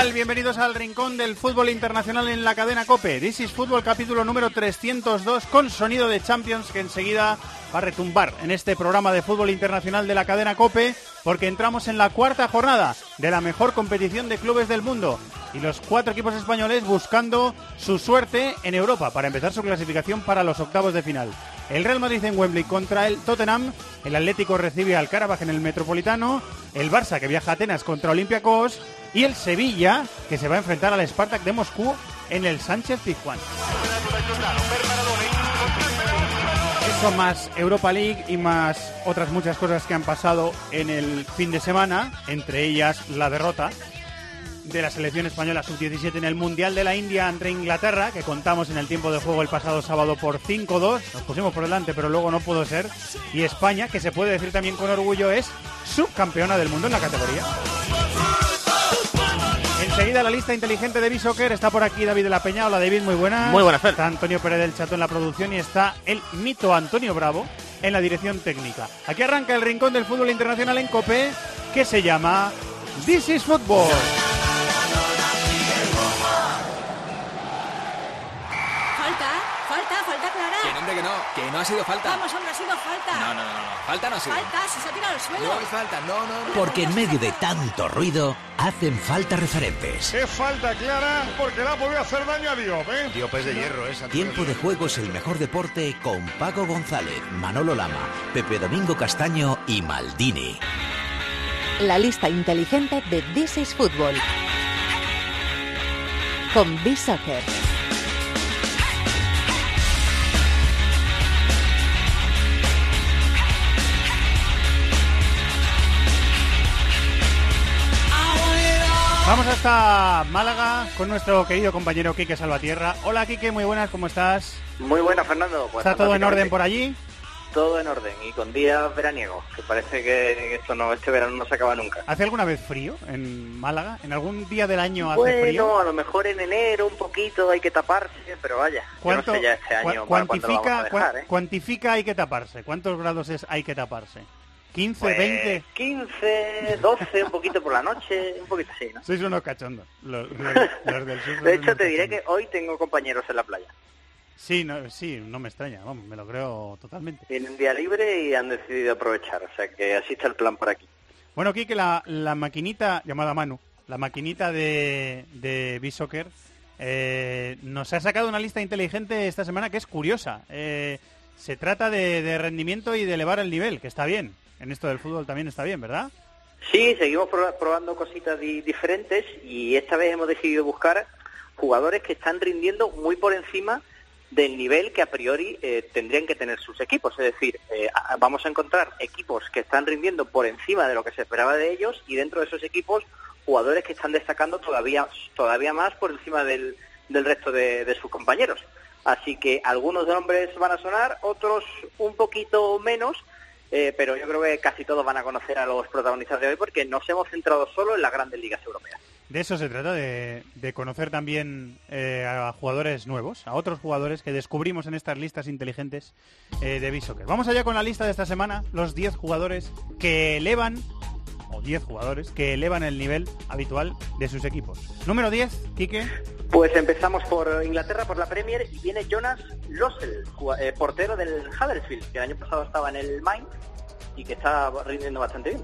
tal? Bienvenidos al rincón del fútbol internacional en la cadena Cope. This is Fútbol capítulo número 302 con sonido de Champions que enseguida va a retumbar en este programa de fútbol internacional de la cadena Cope porque entramos en la cuarta jornada de la mejor competición de clubes del mundo y los cuatro equipos españoles buscando su suerte en Europa para empezar su clasificación para los octavos de final. El Real Madrid en Wembley contra el Tottenham, el Atlético recibe al Karabakh en el Metropolitano, el Barça que viaja a Atenas contra Olympiacos y el Sevilla que se va a enfrentar al Spartak de Moscú en el Sánchez Pizjuán. Eso más Europa League y más otras muchas cosas que han pasado en el fin de semana, entre ellas la derrota de la selección española sub-17 en el Mundial de la India ante Inglaterra, que contamos en el tiempo de juego el pasado sábado por 5-2. Nos pusimos por delante, pero luego no pudo ser. Y España, que se puede decir también con orgullo, es subcampeona del mundo en la categoría. Enseguida la lista inteligente de Bisoccer. Está por aquí David de la Peña. Hola David, muy buenas. Muy buenas, Fer. Está Antonio Pérez del Chato en la producción y está el mito Antonio Bravo en la dirección técnica. Aquí arranca el rincón del fútbol internacional en COPE que se llama This is Football. Hombre, que no, que no ha sido falta. Vamos, hombre, ha sido falta. No, no, no, no, falta no ha sido. Falta, si se ha tirado al suelo. No es falta, no, no, no. Porque en medio de tanto ruido hacen falta referentes. Es falta clara porque le ha podido hacer daño a Diop, ¿eh? Diop es de hierro, esa. Tiempo de juego es el mejor deporte con Paco González, Manolo Lama, Pepe Domingo Castaño y Maldini. La lista inteligente de This is Football. Con B-Soccer. Vamos hasta Málaga con nuestro querido compañero Quique Salvatierra. Hola Quique, muy buenas, ¿cómo estás? Muy buena, Fernando. Pues ¿Está todo en orden por allí? Todo en orden y con días veraniegos, que parece que esto no, este verano no se acaba nunca. ¿Hace alguna vez frío en Málaga? ¿En algún día del año hace Bueno, frío? a lo mejor en enero un poquito hay que taparse, pero vaya, yo no ¿Cuánto, sé ya este año cua- para cuándo lo vamos cuantifica, a dejar, cua- ¿eh? cuantifica hay que taparse? ¿Cuántos grados es hay que taparse? ¿15, Pues 20? 15, 12, un poquito por la noche, un poquito así, ¿no? Sois unos cachondos. Los, los- los del sur De hecho, te diré que hoy tengo compañeros en la playa. Sí, no, sí, no me extraña, vamos, me lo creo totalmente. Tienen día libre y han decidido aprovechar, o sea que así está el plan por aquí. Bueno, Kike, la, la maquinita llamada Manu, la maquinita de, de B-Soccer, eh, nos ha sacado una lista inteligente esta semana que es curiosa. Eh, se trata de, de rendimiento y de elevar el nivel, que está bien. En esto del fútbol también está bien, ¿verdad? Sí, seguimos proba- probando cositas di- diferentes y esta vez hemos decidido buscar jugadores que están rindiendo muy por encima del nivel que a priori eh, tendrían que tener sus equipos. Es decir, eh, vamos a encontrar equipos que están rindiendo por encima de lo que se esperaba de ellos y dentro de esos equipos jugadores que están destacando todavía, todavía más por encima del, del resto de sus compañeros. Así que algunos nombres van a sonar, otros un poquito menos, eh, pero yo creo que casi todos van a conocer a los protagonistas de hoy porque nos hemos centrado solo en las grandes ligas europeas. De eso se trata, de, conocer también eh, a jugadores nuevos, a otros jugadores que descubrimos en estas listas inteligentes eh, de B-Soccer. Vamos allá con la lista de esta semana, los 10 jugadores que elevan, o 10 jugadores que elevan el nivel habitual de sus equipos. Número 10, Quique. Pues empezamos por Inglaterra, por la Premier, y viene Jonas Lossell, eh, portero del Huddersfield, que el año pasado estaba en el Mainz y que está rindiendo bastante bien.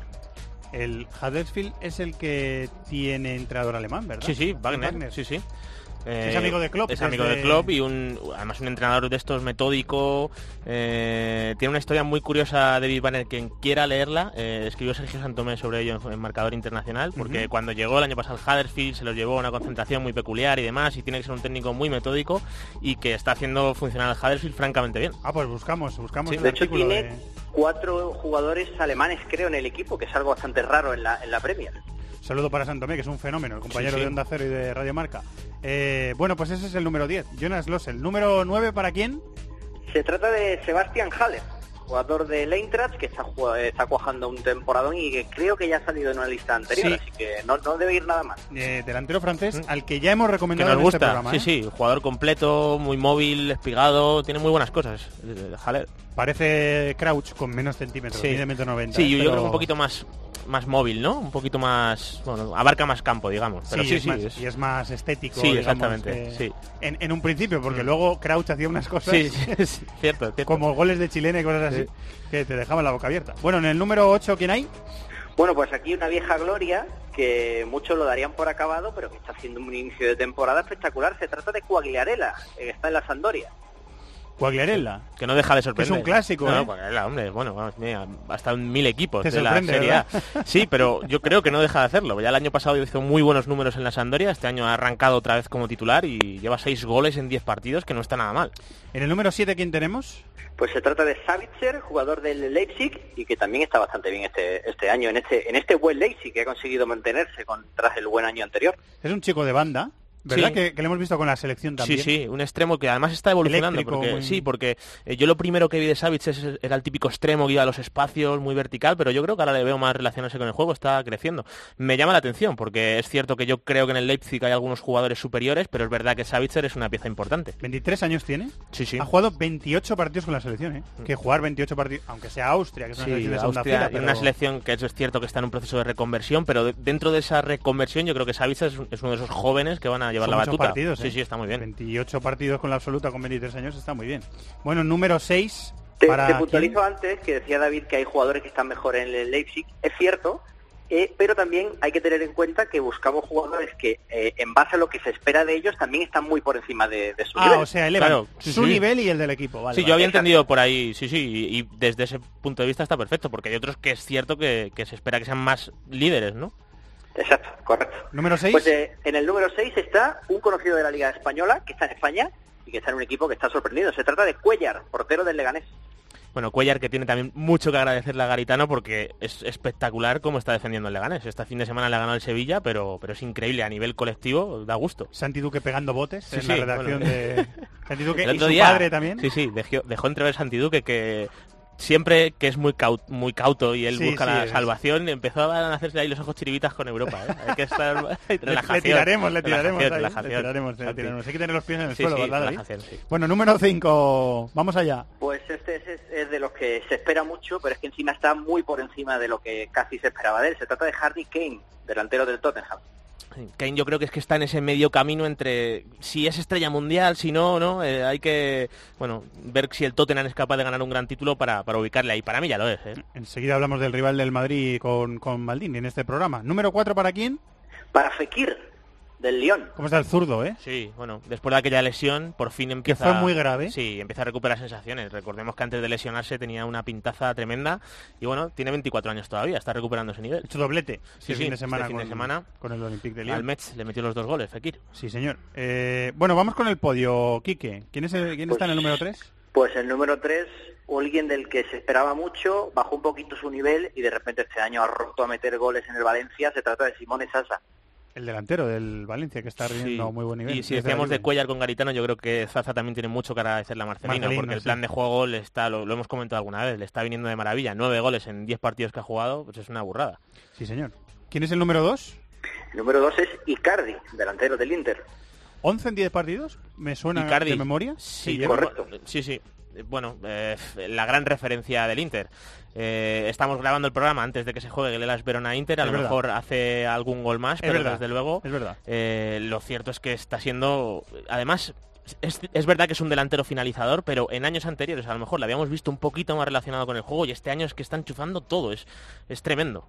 El Huddersfield es el que tiene entrenador alemán, ¿verdad? Sí, sí, Wagner, sí, sí. Es amigo de Klopp, Es amigo desde- de Klopp y un, además un entrenador de estos metódico. eh, tiene una historia muy curiosa David Banner. Quien quiera leerla, eh, escribió Sergio Santomé sobre ello en, en Marcador Internacional, porque cuando llegó el año pasado al Huddersfield se los llevó a una concentración muy peculiar y demás, y tiene que ser un técnico muy metódico y que está haciendo funcionar al Huddersfield francamente bien. Ah, pues buscamos, buscamos Sí, el De hecho, tiene de- cuatro jugadores alemanes, creo, en el equipo, que es algo bastante raro en la, en la Premier. Saludo para Santomé, que es un fenómeno, el compañero Sí, sí. de Onda Cero y de Radio Marca. Eh, bueno, pues ese es el número 10, Jonas Lossel. ¿Número 9 para quién? Se trata de Sebastian Haller, jugador del Eintracht, que está, cuajando un temporadón y que creo que ya ha salido en una lista anterior, Sí. así que no, no debe ir nada mal. Eh, delantero francés, al que ya hemos Que recomendado nos en este gusta, programa. sí, ¿eh? sí, jugador completo, muy móvil, espigado, tiene muy buenas cosas. eh, Haller. Parece Crouch con menos centímetros, Sí. mide metro noventa. Sí, yo, yo creo que un poquito más más móvil, ¿no? Un poquito más, bueno, abarca más campo, digamos. Pero sí, sí, es sí, más- es- y es más estético. Sí, digamos, exactamente, eh, sí. En, en un principio, porque Mm. luego Crouch hacía unas cosas sí, sí, sí, cierto, cierto. como goles de chilena y cosas así Sí. que te dejaban la boca abierta. Bueno, en el número 8, ¿quién hay? Bueno, pues aquí una vieja gloria que muchos lo darían por acabado, pero que está haciendo un inicio de temporada espectacular. Se trata de Quagliarella, eh, que está en la Sandoria. Cuagliarella. Que no deja de sorprender. Es un clásico, no, ¿eh? hombre, bueno, vamos, mira, hasta en mil equipos Te de la Serie A. Sí, pero yo creo que no deja de hacerlo. Ya el año pasado hizo muy buenos números en la Sandoria, este año ha arrancado otra vez como titular y lleva seis goles en 10 partidos, que no está nada mal. En el número 7, ¿quién tenemos? Pues se trata de Savitzer, jugador del Leipzig y que también está bastante bien este este año en este en este buen Leipzig que ha conseguido mantenerse con, tras el buen año anterior. Es un chico de banda, ¿verdad? Sí. Que, que le hemos visto con la selección también. Sí, sí, un extremo que además está evolucionando. Eléctrico, porque, muy- Sí, porque eh, yo lo primero que vi de Savic es- era el típico extremo que iba a los espacios, muy vertical, pero yo creo que ahora le veo más relacionarse con el juego, está creciendo. Me llama la atención, porque es cierto que yo creo que en el Leipzig hay algunos jugadores superiores, pero es verdad que Savitzer es una pieza importante. 23 años tiene. Sí, sí. Ha jugado 28 partidos con la selección, ¿eh? Que jugar 28 partidos, aunque sea Austria, que es una Sí, selección de segunda Austria fila, tiene pero- una selección que eso es cierto que está en un proceso de reconversión, pero de- dentro de esa reconversión yo creo que Savitzer es uno de esos jóvenes que van a llevar la batuta. partidos, sí, ¿eh? sí, está muy bien. 28 partidos con la absoluta con 23 años está muy bien. Bueno, número 6 Te, para te quién? antes que decía David que hay jugadores que están mejor en el Leipzig, es cierto, eh, pero también hay que tener en cuenta que buscamos jugadores que eh, en base a lo que se espera de ellos también están muy por encima de, de su Ah, nivel. o sea, elevan Claro, sí, su sí. nivel y el del equipo, vale. sí, vale. yo había entendido por ahí, sí, sí, y, y desde ese punto de vista está perfecto, porque hay otros que es cierto que, que se espera que sean más líderes, ¿no? Exacto, correcto. Número 6. Pues eh, en el número 6 está un conocido de la Liga Española que está en España y que está en un equipo que está sorprendido. Se trata de Cuellar, portero del Leganés. Bueno, Cuellar que tiene también mucho que agradecerle a Garitano porque es espectacular cómo está defendiendo el Leganés. Este fin de semana le ha ganado el Sevilla, pero, pero es increíble a nivel colectivo, da gusto. Santi Duque pegando botes Sí, en sí, la redacción bueno. de Santi Duque El y otro su día- padre también. Sí, sí, dejó, dejó entrever Santiduque que siempre que es muy cauto, muy cauto y él Sí, busca sí, la es. salvación, empezó a hacerse ahí los ojos chiribitas con Europa. ¿eh? Hay que estar Le- relajación. le tiraremos, le tiraremos, relajación, ahí, relajación. le tiraremos, le Santi. tiraremos. Hay que tener los pies en el Sí, suelo, sí, ¿verdad. Bueno, número 5, vamos allá. Pues este es, es- es de los que se espera mucho, pero es que encima está muy por encima de lo que casi se esperaba de él. Se trata de Harry Kane, delantero del Tottenham. Kane yo creo que es que está en ese medio camino entre si es estrella mundial, si no, no, Eh, hay que bueno ver si el Tottenham es capaz de ganar un gran título para, para ubicarle ahí. Para mí ya lo es. ¿eh? Enseguida hablamos del rival del Madrid con, con Maldini en este programa. Número 4 para quién? Para Fekir, del Lyon. ¿Cómo está el zurdo, eh? Sí, bueno, después de aquella lesión, por fin empieza... fue muy grave. Sí, empieza a recuperar sensaciones. Recordemos que antes de lesionarse tenía una pintaza tremenda y bueno, tiene 24 años todavía, está recuperando ese nivel. Hecho doblete Sí, este sí, fin de semana, este fin de con, semana. con el Olympique de Al Lyon. Metz le metió los dos goles, Fekir. Sí, señor. Eh, bueno, vamos con el podio, Quique. ¿Quién, es el- quién está en el número 3? Pues el número 3, alguien del que se esperaba mucho, bajó un poquito su nivel y de repente este año ha roto a meter goles en el Valencia. Se trata de Simone Sasa. El delantero del Valencia, que está rindiendo Sí. muy buen nivel. Y si decíamos la de. Cuellar con Garitano, yo creo que Zaza también tiene mucho que agradecerle a Marcelino, Marcelino, porque el sí. plan de juego le está, lo, lo hemos comentado alguna vez, le está viniendo de maravilla. Nueve goles en diez partidos que ha jugado, pues es una burrada. Sí, señor. ¿Quién es el número 2? El número 2 es Icardi, delantero del Inter. ¿11 en 10 partidos? ¿Me suena Icardi. de memoria? Sí, correcto. Sí, sí. Eh, Bueno, eh, la gran referencia del Inter. Eh, estamos grabando el programa antes de que se juegue el Elas Verona Inter. A Es lo verdad. mejor hace algún gol más, Es pero verdad, desde luego. es verdad. eh, lo cierto es que está siendo. Además. Es, es verdad que es un delantero finalizador, pero en años anteriores a lo mejor lo habíamos visto un poquito más relacionado con el juego y este año es que está enchufando todo, es, es tremendo.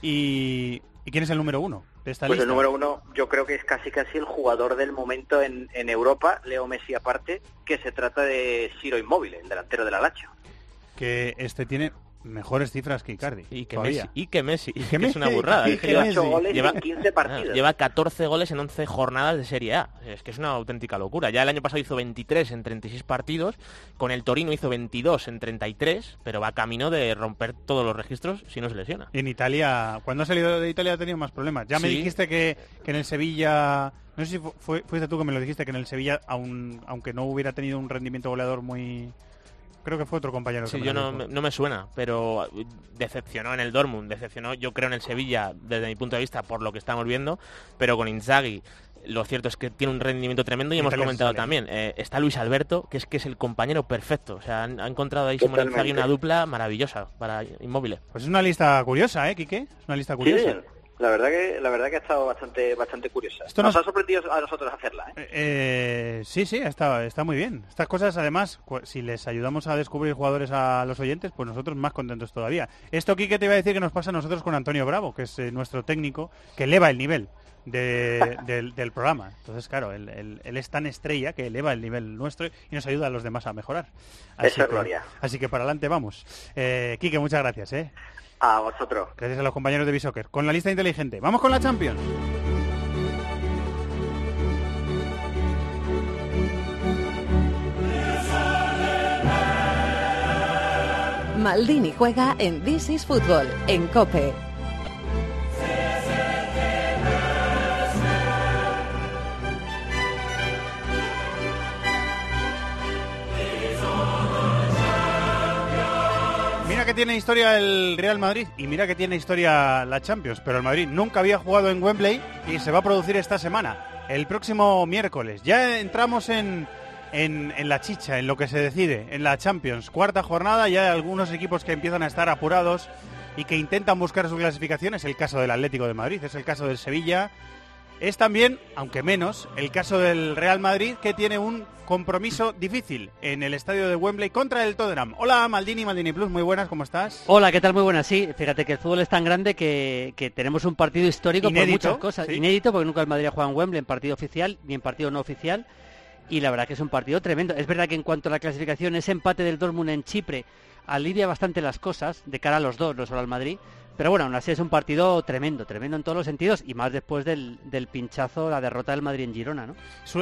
¿Y, ¿y quién es el número 1? De esta Pues lista. el número uno, yo creo que es casi casi el jugador del momento en, en Europa, Leo Messi aparte, que se trata de Ciro Inmóvil, el delantero del Alacho. Que este tiene mejores cifras que Icardi. Y que todavía. Messi, y que Messi, que que es una Messi, burrada. y es que que lleva- Messi. Ocho goles lleva- en 15 partidos. Lleva 14 goles en 11 jornadas de Serie A. Es que es una auténtica locura. Ya el año pasado hizo 23 en 36 partidos. Con el Torino hizo 22 en 33. Pero va camino de romper todos los registros si no se lesiona. Y en Italia, cuando ha salido de Italia ha tenido más problemas. Ya me Sí. dijiste que, que en el Sevilla, no sé si fu- fue, fuiste tú que me lo dijiste, que en el Sevilla, aun- aunque no hubiera tenido un rendimiento goleador muy... Creo que fue otro compañero. Sí, que me yo no, no me suena, pero uh, decepcionó en el Dortmund, decepcionó yo creo en el Sevilla desde mi punto de vista por lo que estamos viendo, pero con Inzaghi lo cierto es que tiene un rendimiento tremendo y hemos comentado sale. también, eh, está Luis Alberto, que es que es el compañero perfecto, o sea, han- ha encontrado ahí Simón. Inzaghi una dupla maravillosa para Inmóviles. Pues es una lista curiosa, ¿eh, Quique? Es una lista Sí, curiosa. La verdad que la verdad que ha estado bastante bastante curiosa. Esto nos nos- ha sorprendido a nosotros hacerla, ¿eh? Eh, sí, sí, está, está muy bien. Estas cosas, además, si les ayudamos a descubrir jugadores a los oyentes, pues nosotros más contentos todavía. Esto, Quique, te iba a decir que nos pasa a nosotros con Antonio Bravo, que es eh, nuestro técnico, que eleva el nivel de- del, del programa. Entonces, claro, él, él- él es tan estrella que eleva el nivel nuestro y nos ayuda a los demás a mejorar. Eso es que, gloria. así que para adelante vamos. Eh, Quique, muchas gracias. ¿eh? A vosotros. Gracias a los compañeros de Bisoccer. Con la lista inteligente. Vamos con la Champions. Maldini juega en This is Football en Cope. Que tiene historia el Real Madrid y mira que tiene historia la Champions, pero el Madrid nunca había jugado en Wembley y se va a producir esta semana, el próximo miércoles. Ya entramos en, en, la chicha, en lo que se decide, en la Champions. Cuarta jornada, ya hay algunos equipos que empiezan a estar apurados y que intentan buscar su clasificación. Es el caso del Atlético de Madrid, es el caso del Sevilla. Es también, aunque menos, el caso del Real Madrid que tiene un compromiso difícil en el estadio de Wembley contra el Tottenham. Hola Maldini, Maldini Plus, muy buenas, ¿cómo estás? Hola, ¿qué tal? Muy buenas. Sí, fíjate que el fútbol es tan grande que, que tenemos un partido histórico Inédito, por muchas cosas. sí. Inédito porque nunca el Madrid ha jugado en Wembley en partido oficial ni en partido no oficial. Y la verdad que es un partido tremendo. Es verdad que en cuanto a la clasificación, ese empate del Dortmund en Chipre alivia bastante las cosas de cara a los dos, no solo al Madrid. Pero bueno, aún así es un partido tremendo, tremendo en todos los sentidos y más después del, del pinchazo, la derrota del Madrid en Girona, ¿no?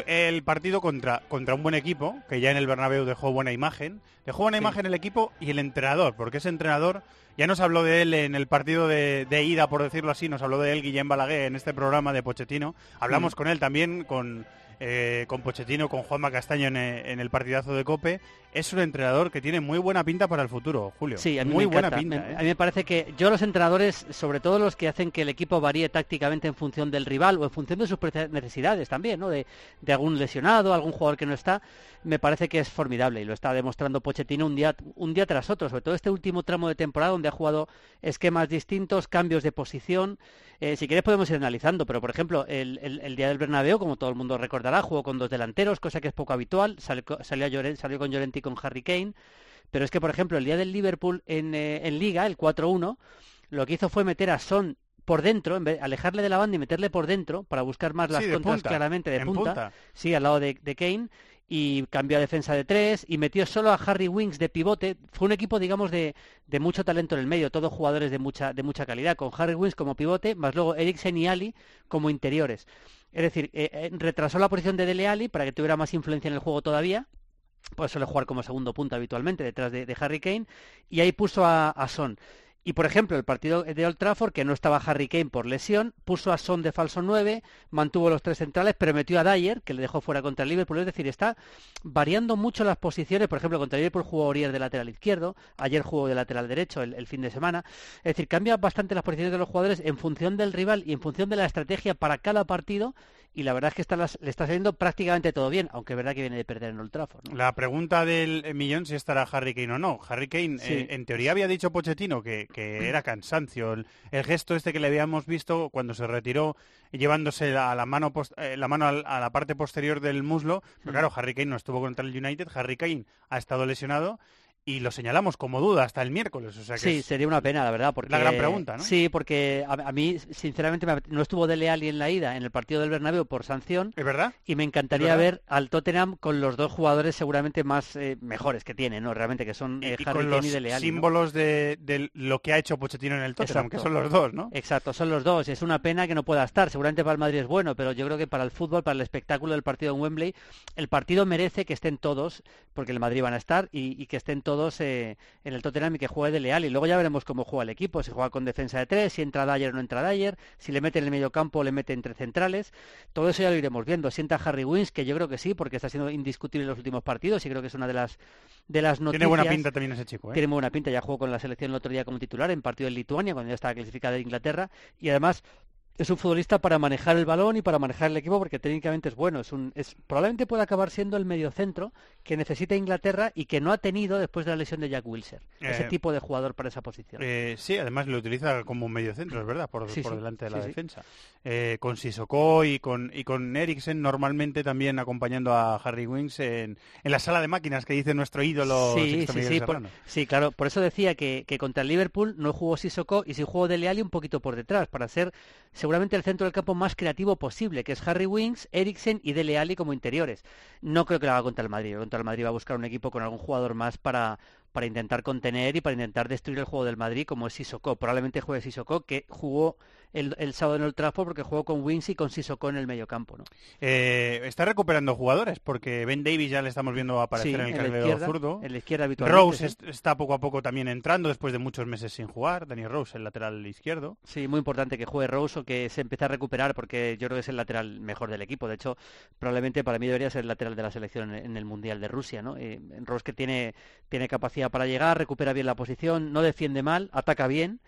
El partido contra, contra un buen equipo, que ya en el Bernabéu dejó buena imagen. Dejó buena Sí. imagen el equipo y el entrenador, porque ese entrenador, ya nos habló de él en el partido de, de ida, por decirlo así, nos habló de él Guillem Balaguer en este programa de Pochettino. Hablamos Mm. con él también, con, eh, con Pochettino, con Juanma Castaño en, eh, en el partidazo de Cope. Es un entrenador que tiene muy buena pinta para el futuro, Julio. Sí, a mí muy me buena pinta. Me- ¿eh? A mí me parece que yo los entrenadores, sobre todo los que hacen que el equipo varíe tácticamente en función del rival o en función de sus necesidades también, ¿no? De, de algún lesionado, algún jugador que no está, me parece que es formidable y lo está demostrando Pochettino un día, un día tras otro, sobre todo este último tramo de temporada donde ha jugado esquemas distintos, cambios de posición. Eh, si quieres podemos ir analizando, pero por ejemplo, el, el- el día del Bernabéu, como todo el mundo recordará, jugó con dos delanteros, cosa que es poco habitual, salió, con Llorente y con Harry Kane. Pero es que, por ejemplo, el día del Liverpool en, eh, en Liga, el 4-1, lo que hizo fue meter a Son por dentro, en vez, alejarle de la banda y meterle por dentro para buscar más las Sí, contras punta, claramente de punta. punta. Sí, al lado de, de Kane. Y cambió a defensa de tres y metió solo a Harry Winks de pivote. Fue un equipo, digamos, de, de mucho talento en el medio, todos jugadores de mucha, de mucha calidad, con Harry Winks como pivote, más luego Eriksen y Ali como interiores. Es decir, eh, eh, retrasó la posición de Dele Alli para que tuviera más influencia en el juego todavía, pues suele jugar como segundo punto habitualmente detrás de, Harry Kane y ahí puso a Son. Y por ejemplo, el partido de Old Trafford, que no estaba Harry Kane por lesión, puso a Son de falso 9, mantuvo los tres centrales, pero metió a Dyer, que le dejó fuera contra el Liverpool. Es decir, está variando mucho las posiciones. Por ejemplo, contra el Liverpool jugó Orier de lateral izquierdo, ayer jugó de lateral derecho el, el fin de semana. Es decir, cambia bastante las posiciones de los jugadores en función del rival y en función de la estrategia para cada partido. Y la verdad es que está las- le está saliendo prácticamente todo bien, aunque es verdad que viene de perder en Old Trafford. ¿no? La pregunta del millón si estará Harry Kane o no. Harry Kane, Sí. eh, en teoría había dicho Pochettino que, que era cansancio. El, el gesto este que le habíamos visto cuando se retiró llevándose la, la mano eh, la mano al- a la parte posterior del muslo. Pero claro, Harry Kane no estuvo contra el United. Harry Kane ha estado lesionado. Y lo señalamos como duda hasta el miércoles. O sea que Sí, es- sería una pena, la verdad. Porque, la gran pregunta, ¿no? Sí, porque a, a mí, sinceramente, me no estuvo Dele Alli en la ida en el partido del Bernabéu por sanción. ¿Es verdad? Y me encantaría ver al Tottenham con los dos jugadores seguramente más eh, mejores que tiene, ¿no? Realmente, que son eh, y Harry con los y Dele Alli. ¿no? símbolos de, de lo que ha hecho Pochettino en el Tottenham, que son los dos, ¿no? Exacto, son los dos. Es una pena que no pueda estar. Seguramente para el Madrid es bueno, pero yo creo que para el fútbol, para el espectáculo del partido en Wembley, el partido merece que estén todos, porque el Madrid van a estar, y, y que estén todos eh, en el Tottenham y que juegue de leal. Y luego ya veremos cómo juega el equipo, si juega con defensa de tres, si entra Dyer o no entra Dyer, si le mete en el medio campo o le mete entre centrales. Todo eso ya lo iremos viendo. Sienta Harry Wins, que yo creo que sí, porque está siendo indiscutible en los últimos partidos y creo que es una de las, de las noticias. Tiene buena pinta también ese chico, ¿eh? Tiene buena pinta, ya jugó con la selección el otro día como titular en partido en Lituania, cuando ya estaba clasificada de Inglaterra, y además es un futbolista para manejar el balón y para manejar el equipo porque técnicamente es bueno. Es un, es, probablemente puede acabar siendo el mediocentro que necesita Inglaterra y que no ha tenido después de la lesión de Jack Wilshere. Ese Eh, tipo de jugador para esa posición. Eh, sí, además lo utiliza como medio centro, es verdad, por, Sí, por sí, delante de sí, la defensa. Eh, con Sissoko y con, y con Eriksen normalmente también acompañando a Harry Wings en, en la sala de máquinas que dice nuestro ídolo Sí, sí, sí, por- Serrano. sí, claro. Por eso decía que, que contra el Liverpool no jugó Sissoko y sí jugó Dele Alli un poquito por detrás para ser seguramente el centro del campo más creativo posible, que es Harry Winks, Eriksen y Dele Alli como interiores. No creo que lo haga contra el Madrid. Contra el Madrid va a buscar un equipo con algún jugador más para para intentar contener y para intentar destruir el juego del Madrid como es Sissoko. Probablemente juegue Sissoko, que jugó el, el sábado en el Trafford porque jugó con Wings y con Sissoko en el medio campo. ¿no? Eh, está recuperando jugadores porque Ben Davis ya le estamos viendo aparecer Sí, en el carrilero zurdo. en la izquierda habitualmente, Rose sí. está poco a poco también entrando después de muchos meses sin jugar. Daniel Rose, el lateral izquierdo. Sí, muy importante que juegue Rose o que se empiece a recuperar porque yo creo que es el lateral mejor del equipo. De hecho, probablemente para mí debería ser el lateral de la selección en en el Mundial de Rusia. ¿no? Eh, Rose que tiene, tiene capacidad para llegar, recupera bien la posición, no defiende mal, ataca bien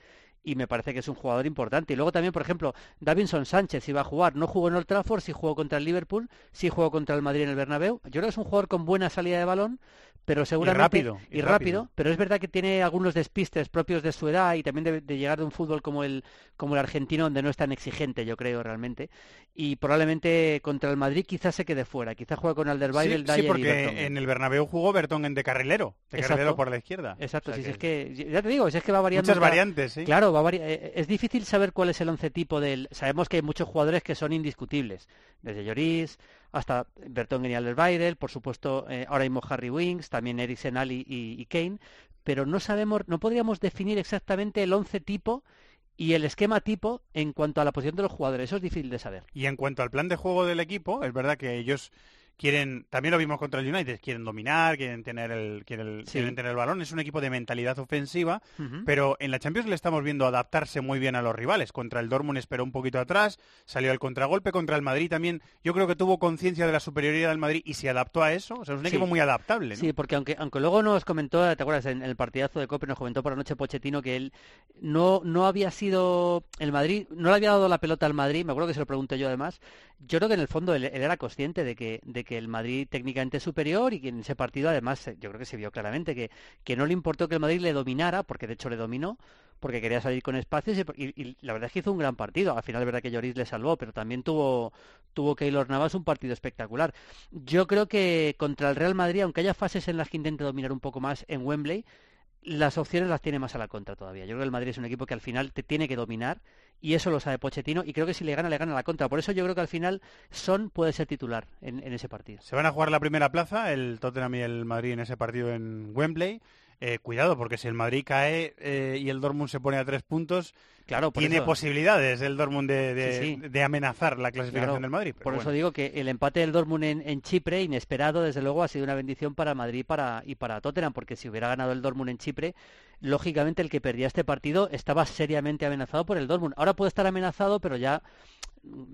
y me parece que es un jugador importante. Y luego también, por ejemplo, Davinson Sánchez iba a jugar, no jugó en Old Trafford, sí jugó contra el Liverpool, sí jugó contra el Madrid en el Bernabéu. Yo creo que es un jugador con buena salida de balón, pero seguramente rápido, y y rápido. rápido, pero es verdad que tiene algunos despistes propios de su edad y también de, de llegar de un fútbol como el como el argentino donde no es tan exigente, yo creo realmente. Y probablemente contra el Madrid quizás se quede fuera, quizás juegue con Alderweireld, sí, y porque Vertonghen. en el Bernabéu jugó Bertongen de carrilero, de Exacto. carrilero por la izquierda. Exacto, O sea que- es que ya te digo, si es que va variando Muchas variantes, sí. Claro, vari- eh, es difícil saber cuál es el once tipo del. Sabemos que hay muchos jugadores que son indiscutibles, desde Lloris hasta Bertongen y Alderweireld, por supuesto, eh, ahora mismo Harry Winks, también Eriksen, Ali y, y Kane, pero no sabemos, no podríamos definir exactamente el once tipo y el esquema tipo en cuanto a la posición de los jugadores. Eso es difícil de saber. Y en cuanto al plan de juego del equipo, es verdad que ellos quieren, también lo vimos contra el United, quieren dominar, quieren tener el, quieren, Sí. quieren tener el balón, es un equipo de mentalidad ofensiva, pero en la Champions le estamos viendo adaptarse muy bien a los rivales. Contra el Dortmund esperó un poquito atrás, salió al contragolpe, contra el Madrid también, yo creo que tuvo conciencia de la superioridad del Madrid y se adaptó a eso, o sea, es un Sí. equipo muy adaptable, ¿no? Sí, porque aunque, aunque luego nos comentó, ¿te acuerdas? En el partidazo de Cope nos comentó por la noche Pochettino que él no, no había sido el Madrid, no le había dado la pelota al Madrid, me acuerdo que se lo pregunté yo además. Yo creo que en el fondo él, él era consciente de que, de que el Madrid técnicamente es superior y que en ese partido además eh, yo creo que se vio claramente que, que no le importó que el Madrid le dominara, porque de hecho le dominó, porque quería salir con espacios y, y- la verdad es que hizo un gran partido. Al final es verdad que Lloris le salvó, pero también tuvo, tuvo Keylor Navas un partido espectacular. Yo creo que contra el Real Madrid, aunque haya fases en las que intente dominar un poco más en Wembley, las opciones las tiene más a la contra todavía. Yo creo que el Madrid es un equipo que al final te tiene que dominar y eso lo sabe Pochettino y creo que si le gana, le gana a la contra. Por eso yo creo que al final Son puede ser titular en, en ese partido. Se van a jugar la primera plaza, el Tottenham y el Madrid en ese partido en Wembley. Eh, cuidado, porque si el Madrid cae eh, y el Dortmund se pone a tres puntos, Claro, tiene eso- posibilidades el Dortmund de, de- Sí, sí. de amenazar la clasificación Claro, del Madrid. Por bueno. eso digo que el empate del Dortmund en, en Chipre, inesperado, desde luego, ha sido una bendición para Madrid para, y para Tottenham, porque si hubiera ganado el Dortmund en Chipre, lógicamente el que perdía este partido estaba seriamente amenazado por el Dortmund. Ahora puede estar amenazado, pero ya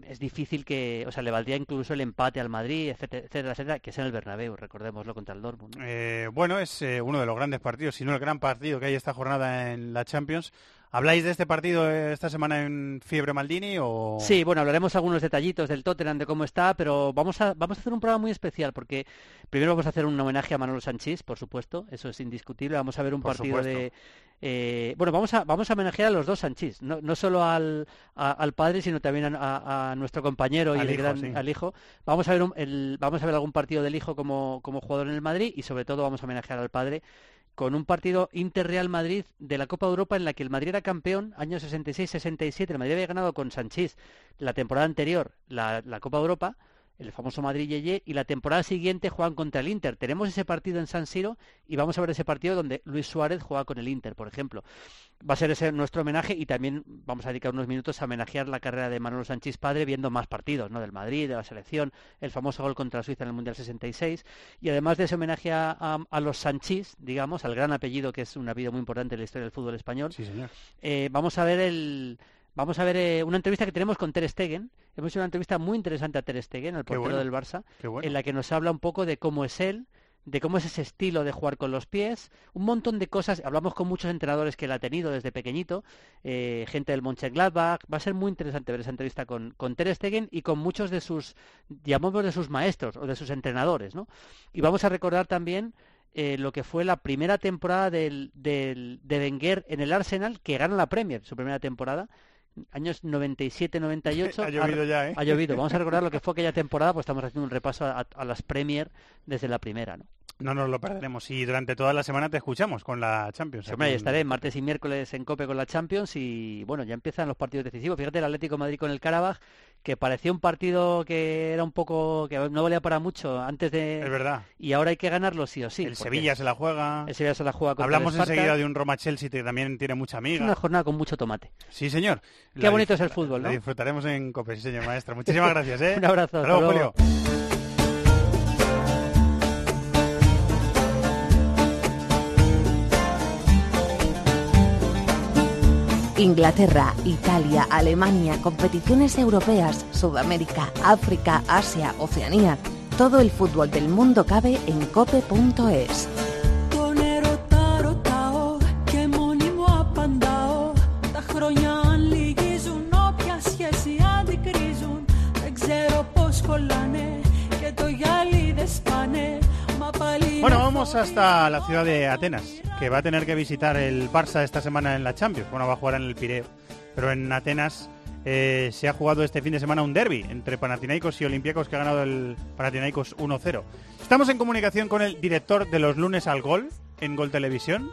es difícil que, o sea, le valdría incluso el empate al Madrid, etcétera, etcétera, que es en el Bernabéu, recordémoslo, contra el Dortmund. Eh, bueno, es eh, uno de los grandes partidos, si no el gran partido que hay esta jornada en la Champions. ¿Habláis de este partido esta semana en Fiebre Maldini o...? Sí, bueno, hablaremos algunos detallitos del Tottenham, de cómo está, pero vamos a, vamos a hacer un programa muy especial porque primero vamos a hacer un homenaje a Manolo Sanchís, por supuesto, eso es indiscutible. Vamos a ver un Por partido supuesto. de... eh, bueno, vamos a, vamos a homenajear a los dos Sanchís, no, no solo al, a- al padre, sino también a, a- a nuestro compañero y Al el hijo, gran, sí. al hijo. Vamos a ver un- el, vamos a ver algún partido del hijo como, como jugador en el Madrid y sobre todo vamos a homenajear al padre con un partido Inter-Real Madrid de la Copa Europa en la que el Madrid era campeón, año 66-67, el Madrid había ganado con Sanchís la temporada anterior la, la Copa Europa, el famoso Madrid Yeye, y la temporada siguiente juegan contra el Inter. Tenemos ese partido en San Siro y vamos a ver ese partido donde Luis Suárez juega con el Inter, por ejemplo. Va a ser ese nuestro homenaje y también vamos a dedicar unos minutos a homenajear la carrera de Manolo Sánchez padre viendo más partidos, ¿no? Del Madrid, de la selección, el famoso gol contra Suiza en el Mundial 66 y además de ese homenaje a, a- a los Sanchís, digamos, al gran apellido que es un apellido muy importante en la historia del fútbol español. Sí, señor. Eh, vamos a ver el vamos a ver eh, una entrevista que tenemos con Ter Stegen. Hemos hecho una entrevista muy interesante a Ter Stegen, el portero bueno, del Barça, bueno. en la que nos habla un poco de cómo es él, de cómo es ese estilo de jugar con los pies, un montón de cosas. Hablamos con muchos entrenadores que él ha tenido desde pequeñito, eh, gente del Mönchengladbach. Va a ser muy interesante ver esa entrevista con, con Ter Stegen y con muchos de sus, llamamos de sus maestros o de sus entrenadores, ¿no? Y vamos a recordar también eh, lo que fue la primera temporada del, del- de Wenger en el Arsenal, que gana la Premier, su primera temporada, años 97-98. Ha llovido ya, ¿eh? Ha llovido. Vamos a recordar lo que fue aquella temporada, pues estamos haciendo un repaso a, a las Premier desde la primera, ¿no? No nos lo perderemos y durante toda la semana te escuchamos con la Champions. Sí, hombre, ahí aquí en- estaré martes y miércoles en COPE con la Champions y bueno, ya empiezan los partidos decisivos. Fíjate el Atlético de Madrid con el Karabaj, que parecía un partido que era un poco, que no valía para mucho antes de... Es verdad. Y ahora hay que ganarlo sí o sí. El Sevilla se la juega. El Sevilla se la juega contra Hablamos el enseguida de un Roma Chelsea que también tiene mucha Es amiga. una jornada con mucho tomate. Sí, señor. Qué bonito es el fútbol, La ¿no? disfrutaremos en COPE, sí, señor maestro. Muchísimas gracias, ¿eh? Un abrazo, Hasta luego, hasta luego. Julio. Inglaterra, Italia, Alemania, competiciones europeas, Sudamérica, África, Asia, Oceanía. Todo el fútbol del mundo cabe en cope.es. Bueno, vamos hasta la ciudad de Atenas, que va a tener que visitar el Barça esta semana en la Champions. Bueno, va a jugar en el Pireo, pero en Atenas eh, se ha jugado este fin de semana un derby entre Panathinaikos y Olympiacos que ha ganado el Panathinaikos 1-0. Estamos en comunicación con el director de los lunes al gol en Gol Televisión,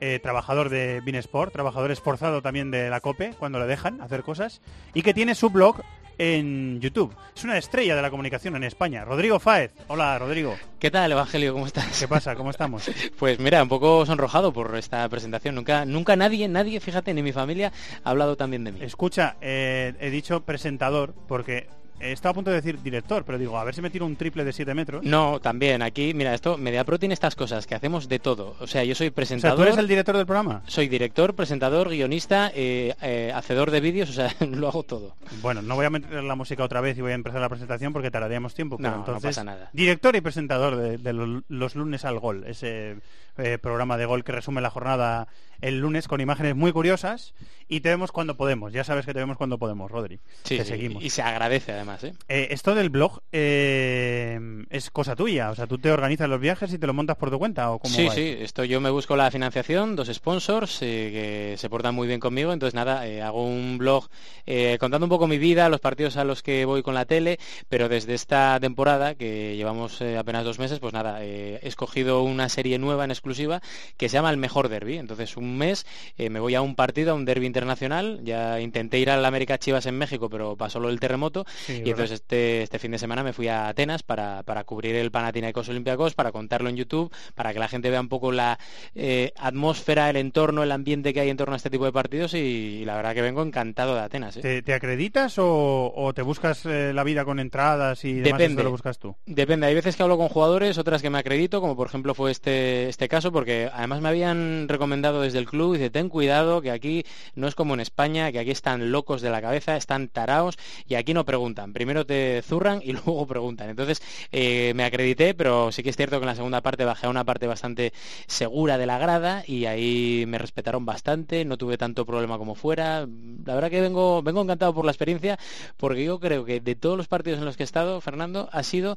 eh, trabajador de Binesport, trabajador esforzado también de la COPE cuando le dejan hacer cosas y que tiene su blog en YouTube. Es una estrella de la comunicación en España. Rodrigo Fáez. Hola, Rodrigo. ¿Qué tal, Evangelio? ¿Cómo estás? ¿Qué pasa? ¿Cómo estamos? Pues mira, un poco sonrojado por esta presentación. Nunca, nunca nadie, nadie, fíjate, ni mi familia ha hablado tan bien de mí. Escucha, eh, he dicho presentador porque estaba a punto de decir director, pero digo, a ver si me tiro un triple de 7 metros. No, también aquí, mira, esto, Mediapro tiene estas cosas que hacemos de todo. O sea, yo soy O sea, presentador. ¿tú eres el director del programa? Soy director, presentador, guionista, eh, eh, hacedor de vídeos, o sea, lo hago todo. Bueno, no voy a meter la música otra vez y voy a empezar la presentación porque tardaríamos tiempo. Pero No, pasa nada. Director y presentador de, de lo- los lunes al gol, ese eh, programa de gol que resume la jornada el lunes con imágenes muy curiosas y te vemos cuando podemos. Ya sabes que te vemos cuando podemos, Rodri. Sí, te sí, seguimos. Y se agradece además, ¿eh? Eh, esto del blog eh, es cosa tuya, o sea, tú te organizas los viajes y te lo montas por tu cuenta o cómo Sí, va sí, esto? esto yo me busco la financiación, dos sponsors eh, que se portan muy bien conmigo, entonces nada, eh, hago un blog eh, contando un poco mi vida, los partidos a los que voy con la tele, pero desde esta temporada, que llevamos apenas dos meses, pues nada, he escogido una serie nueva en exclusiva que se llama El Mejor Derby, entonces un mes eh, me voy a un partido, a un derby internacional, ya intenté ir al América Chivas en México, pero pasó lo del terremoto, Sí, y verdad. entonces este, este fin de semana me fui a Atenas para, para cubrir el Panathinaikos Olympiacos, para contarlo en YouTube, para que la gente vea un poco la eh, atmósfera, el entorno, el ambiente que hay en torno a este tipo de partidos y, y la verdad que vengo encantado de Atenas. ¿eh? ¿Te, te acreditas o, o te buscas la vida con entradas y demás? Depende. Lo buscas tú. Depende, hay veces que hablo con jugadores, otras que me acredito, como por ejemplo fue este, este caso, porque además me habían recomendado desde el club, dice, ten cuidado, que aquí no es como en España, que aquí están locos de la cabeza, están taraos, y aquí no preguntan, primero te zurran y luego preguntan. Entonces eh, me acredité, pero sí que es cierto que en la segunda parte bajé a una parte bastante segura de la grada y ahí me respetaron bastante, no tuve tanto problema como fuera. La verdad que vengo, vengo encantado por la experiencia, porque yo creo que de todos los partidos en los que he estado, Fernando, ha sido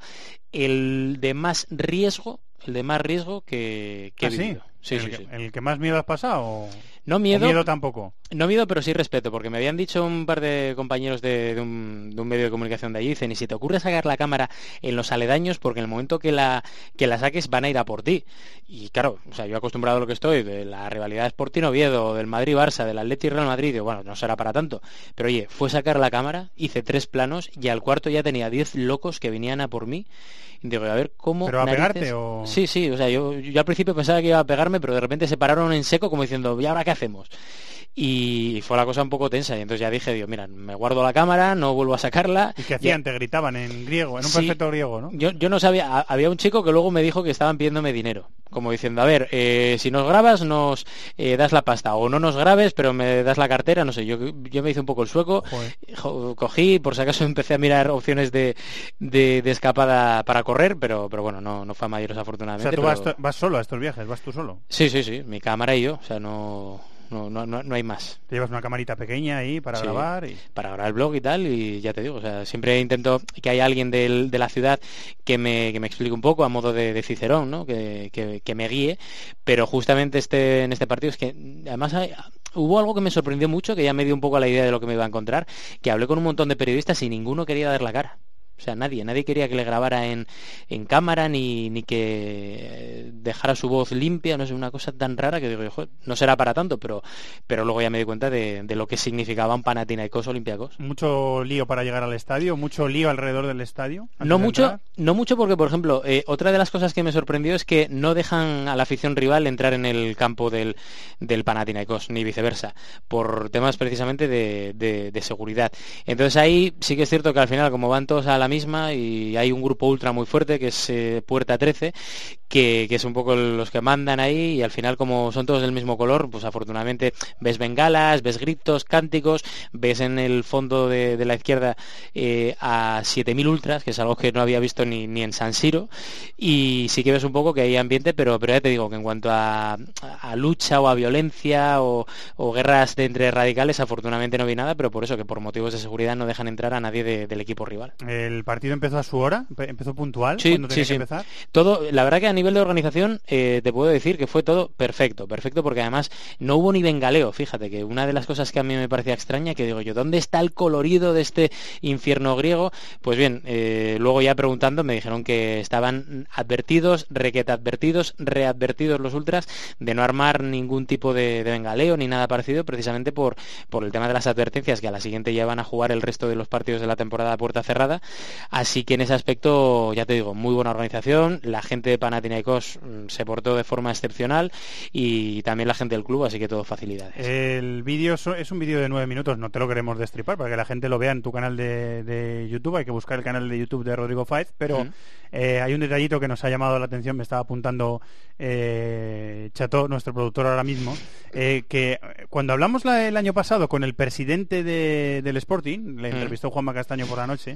el de más riesgo, el de más riesgo que, que ¿Ah, he vivido. Sí, ¿El, sí, que, sí. el que más miedo has pasado? No miedo, miedo tampoco. No miedo, pero sí respeto, porque me habían dicho un par de compañeros de, de un, de un medio de comunicación de allí, dicen, y si te ocurre sacar la cámara en los aledaños, porque en el momento que la, que la saques van a ir a por ti. Y claro, o sea, yo acostumbrado a lo que estoy, de la rivalidad Sporting-Oviedo, del Madrid-Barça, del Atleti-Real Madrid, digo, bueno, no será para tanto. Pero oye, fue sacar la cámara, hice tres planos, y al cuarto ya tenía diez locos que venían a por mí. Y digo, a ver, ¿cómo ¿Pero a pegarte o...? Sí, sí, o sea, yo, yo al principio pensaba que iba a pegarme, pero de repente se pararon en seco como diciendo, ¿y ahora qué hacemos? Y fue la cosa un poco tensa, y entonces ya dije, digo, mira, me guardo la cámara, no vuelvo a sacarla. ¿Y qué hacían? Te gritaban en griego, en un Sí. perfecto griego, ¿no? yo, yo no sabía, ha- había un chico que luego me dijo que estaban pidiéndome dinero, como diciendo, a ver, eh, si nos grabas nos eh, das la pasta, o no nos grabes, pero me das la cartera, no sé, yo, yo me hice un poco el sueco, cogí, por si acaso empecé a mirar opciones de, de, de escapada para correr, pero, pero bueno, no, no fue a mayores O afortunadamente. sea, tú pero- vas, vas solo a estos viajes, vas tú solo. Sí, sí, sí, mi cámara y yo, o sea, no, no, no, no, no hay más. Te llevas una camarita pequeña ahí para Sí, grabar y... para grabar el blog y tal y ya te digo o sea siempre intento que haya alguien del- de la ciudad que me, que me explique un poco a modo de, de cicerón ¿no? que, que- que me guíe pero justamente este en este partido es que además hay- hubo algo que me sorprendió mucho que ya me dio un poco la idea de lo que me iba a encontrar que hablé con un montón de periodistas y ninguno quería dar la cara o sea, nadie, nadie quería que le grabara en, en cámara ni, ni que dejara su voz limpia, no sé, una cosa tan rara que digo, "Joder, no será para tanto, pero, pero luego ya me di cuenta de, de lo que significaban Panathinaikos Olympiacos. Mucho lío para llegar al estadio, mucho lío alrededor del estadio. No mucho, no mucho porque, por ejemplo, eh, otra de las cosas que me sorprendió es que no dejan a la afición rival entrar en el campo del, del Panathinaikos, ni viceversa, por temas precisamente de, de- de seguridad. Entonces ahí sí que es cierto que al final, como van todos a la misma y hay un grupo ultra muy fuerte que es eh, Puerta 13, que, es un poco los que mandan ahí y al final como son todos del mismo color, pues afortunadamente ves bengalas, ves gritos, cánticos, ves en el fondo de, la izquierda eh, a 7.000 ultras, que es algo que no había visto ni, ni en San Siro, y sí que ves un poco que hay ambiente, pero, pero ya te digo que en cuanto a, a lucha o a violencia o, guerras de entre radicales, afortunadamente no vi nada, pero por eso que por motivos de seguridad no dejan entrar a nadie de- del equipo rival. El partido empezó a su hora, empe- empezó puntual Sí, cuando tenía sí, que sí. empezar. Todo, la verdad que a nivel de organización eh, te puedo decir que fue todo perfecto, perfecto porque además no hubo ni bengaleo, fíjate que una de las cosas que a mí me parecía extraña, que digo yo, ¿dónde está el colorido de este infierno griego? Pues bien, eh, luego ya preguntando me dijeron que estaban advertidos, requeta advertidos, readvertidos los ultras de no armar ningún tipo de, de bengaleo ni nada parecido, precisamente por, por el tema de las advertencias que a la siguiente ya van a jugar el resto de los partidos de la temporada a puerta cerrada. Así que en ese aspecto, ya te digo, muy buena organización. La gente de Panathinaikos mm, se portó de forma excepcional y también la gente del club, así que todo facilidades. El vídeo es un vídeo de nueve minutos, no te lo queremos destripar para que la gente lo vea en tu canal de, de YouTube. Hay que buscar el canal de YouTube de Rodrigo Faiz, pero eh, hay un detallito que nos ha llamado la atención, me estaba apuntando eh, Chato, nuestro productor ahora mismo, eh, que cuando hablamos la- el año pasado con el presidente de- del Sporting, le entrevistó Juanma Castaño por la noche.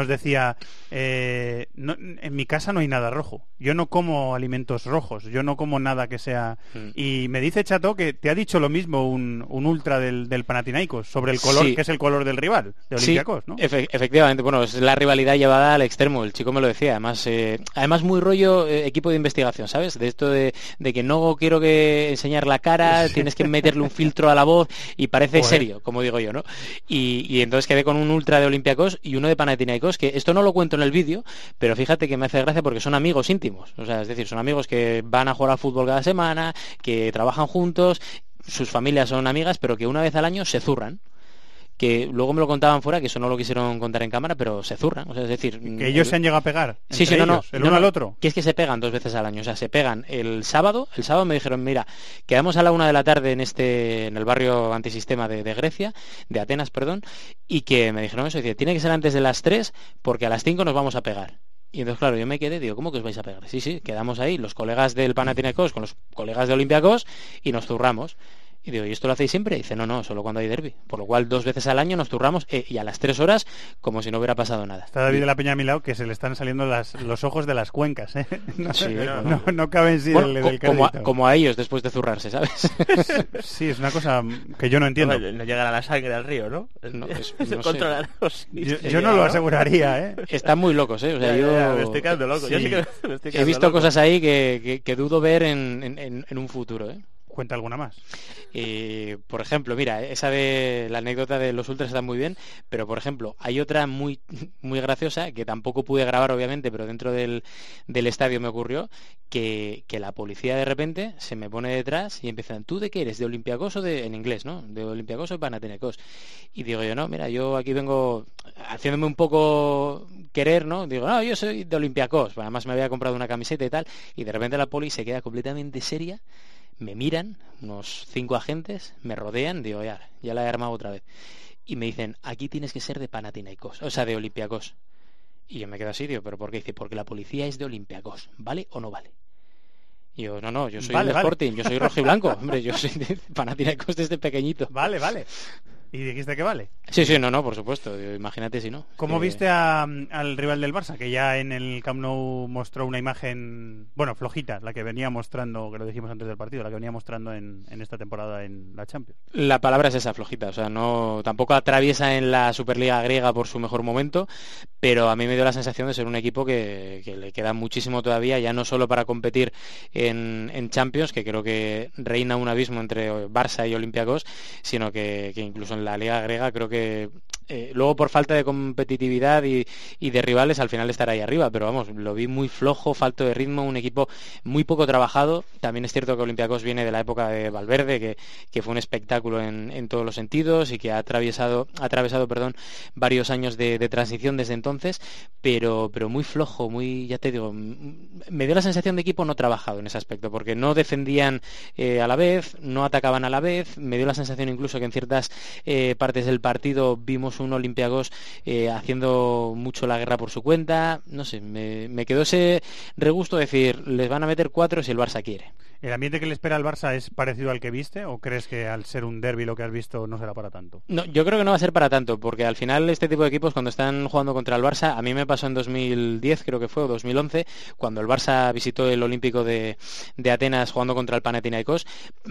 Nos decía, eh, no- en mi casa no hay nada rojo, yo no como alimentos rojos, yo no como nada que sea... Mm. Y me dice Chato que te ha dicho lo mismo un, un ultra del, del Panathinaikos sobre el color, Sí. que es el color del rival, de Sí, Olympiacos, ¿no? efe- efectivamente, bueno, es la rivalidad llevada al extremo, el chico me lo decía, además, eh, además muy rollo eh, equipo de investigación, ¿sabes? De esto de, de que no quiero que enseñar la cara, tienes que meterle un filtro a la voz y parece Joder. serio, como digo yo, ¿no? Y, y entonces quedé con un ultra de Olympiacos y uno de Panathinaikos, que esto no lo cuento en el vídeo, pero fíjate que me hace gracia porque son amigos íntimos, o sea, es decir, son amigos que van a jugar al fútbol cada semana, que trabajan juntos, sus familias son amigas, pero que una vez al año se zurran que luego me lo contaban fuera, que eso no lo quisieron contar en cámara, pero se zurran. O sea, es decir, Que ellos se han llegado a pegar. Sí, sí, no, no, ellos, el no, uno no, al otro. Que es que se pegan dos veces al año. O sea, se pegan el sábado. El sábado me dijeron, mira, quedamos a la una de la tarde en este, en el barrio antisistema de, de Grecia, de Atenas, perdón, y que me dijeron eso, dice, tiene que ser antes de las tres, porque a las cinco nos vamos a pegar. Y entonces, claro, yo me quedé, digo, ¿cómo que os vais a pegar? Sí, sí, quedamos ahí, los colegas del Panathinaikos con los colegas de Olympiacos y nos zurramos. Y digo, ¿y esto lo hacéis siempre? Y dice, no, no, solo cuando hay derby. Por lo cual, dos veces al año nos zurramos eh, y a las tres horas, como si no hubiera pasado nada. Está David de la Peña a mi lado que se le están saliendo las, los ojos de las cuencas, ¿eh? No, Sí, no, no, no caben sí Bueno, del, co- del como, a, como a ellos después de zurrarse, ¿sabes? Sí, es una cosa que yo no entiendo. Hombre, no llegará la sangre al río, ¿no? No, es- no los- Yo, no lo aseguraría, ¿eh? Están muy locos, ¿eh? O sea, Ya, ya, yo ya, me estoy quedando loco. Yo Sí. sí que me estoy he visto loco. cosas ahí que, que- que dudo ver en, en- en- en un futuro, ¿eh? Cuenta alguna más. Eh, por ejemplo, mira, esa de la anécdota de los ultras está muy bien, pero por ejemplo, hay otra muy, muy graciosa que tampoco pude grabar, obviamente, pero dentro del, del estadio me ocurrió que, que la policía de repente se me pone detrás y empiezan, ¿tú de qué eres? ¿De Olympiacos o de, en inglés, ¿no? ¿De Olympiacos o Panathinaikos? Y digo yo, no, mira, yo aquí vengo haciéndome un poco querer, ¿no? Digo, no, yo soy de Olympiacos. Además me había comprado una camiseta y tal, y de repente la poli se queda completamente seria me miran, unos cinco agentes, me rodean, digo, ya, ya la he armado otra vez. Y me dicen, aquí tienes que ser de Panathinaikos, o sea, de Olympiacos. Y yo me quedo así, digo, ¿pero por qué? Dice, porque la policía es de Olympiacos, ¿vale o no vale? Y yo, no, no, yo soy Vale, de vale. Sporting, yo soy rojo y blanco, hombre, yo soy de Panathinaikos desde pequeñito. Vale, vale. ¿Y dijiste que vale? Sí, sí, no, no, por supuesto, imagínate si no. ¿Cómo Que- viste a- al rival del Barça? Que ya en el Camp Nou mostró una imagen, bueno, flojita, la que venía mostrando, que lo dijimos antes del partido, la que venía mostrando en, en esta temporada en la Champions. La palabra es esa, flojita. O sea, no, tampoco atraviesa en la Superliga griega por su mejor momento, pero a mí me dio la sensación de ser un equipo que, que le queda muchísimo todavía, ya no solo para competir en, en Champions, que creo que reina un abismo entre Barça y Olympiacos, sino que, que incluso en la Liga griega creo que eh, luego por falta de competitividad y, y de rivales al final estará ahí arriba, pero vamos, lo vi muy flojo, falto de ritmo, un equipo muy poco trabajado. También es cierto que Olympiacos viene de la época de Valverde, que, que fue un espectáculo en, en todos los sentidos y que ha atravesado, ha atravesado perdón, varios años de, de transición desde entonces, pero, pero muy flojo, muy, ya te digo, me dio la sensación de equipo no trabajado en ese aspecto, porque no defendían eh, a la vez, no atacaban a la vez, me dio la sensación incluso que en ciertas eh, partes del partido vimos un Olympiacos eh, haciendo mucho la guerra por su cuenta, no sé, me, me quedó ese regusto de decir, les van a meter cuatro si el Barça quiere. ¿El ambiente que le espera al Barça es parecido al que viste o crees que al ser un derby lo que has visto no será para tanto? No, yo creo que no va a ser para tanto, porque al final este tipo de equipos cuando están jugando contra el Barça, a mí me pasó en 2010, creo que fue, o 2011, cuando el Barça visitó el Olímpico de, de Atenas jugando contra el Panathinaikos,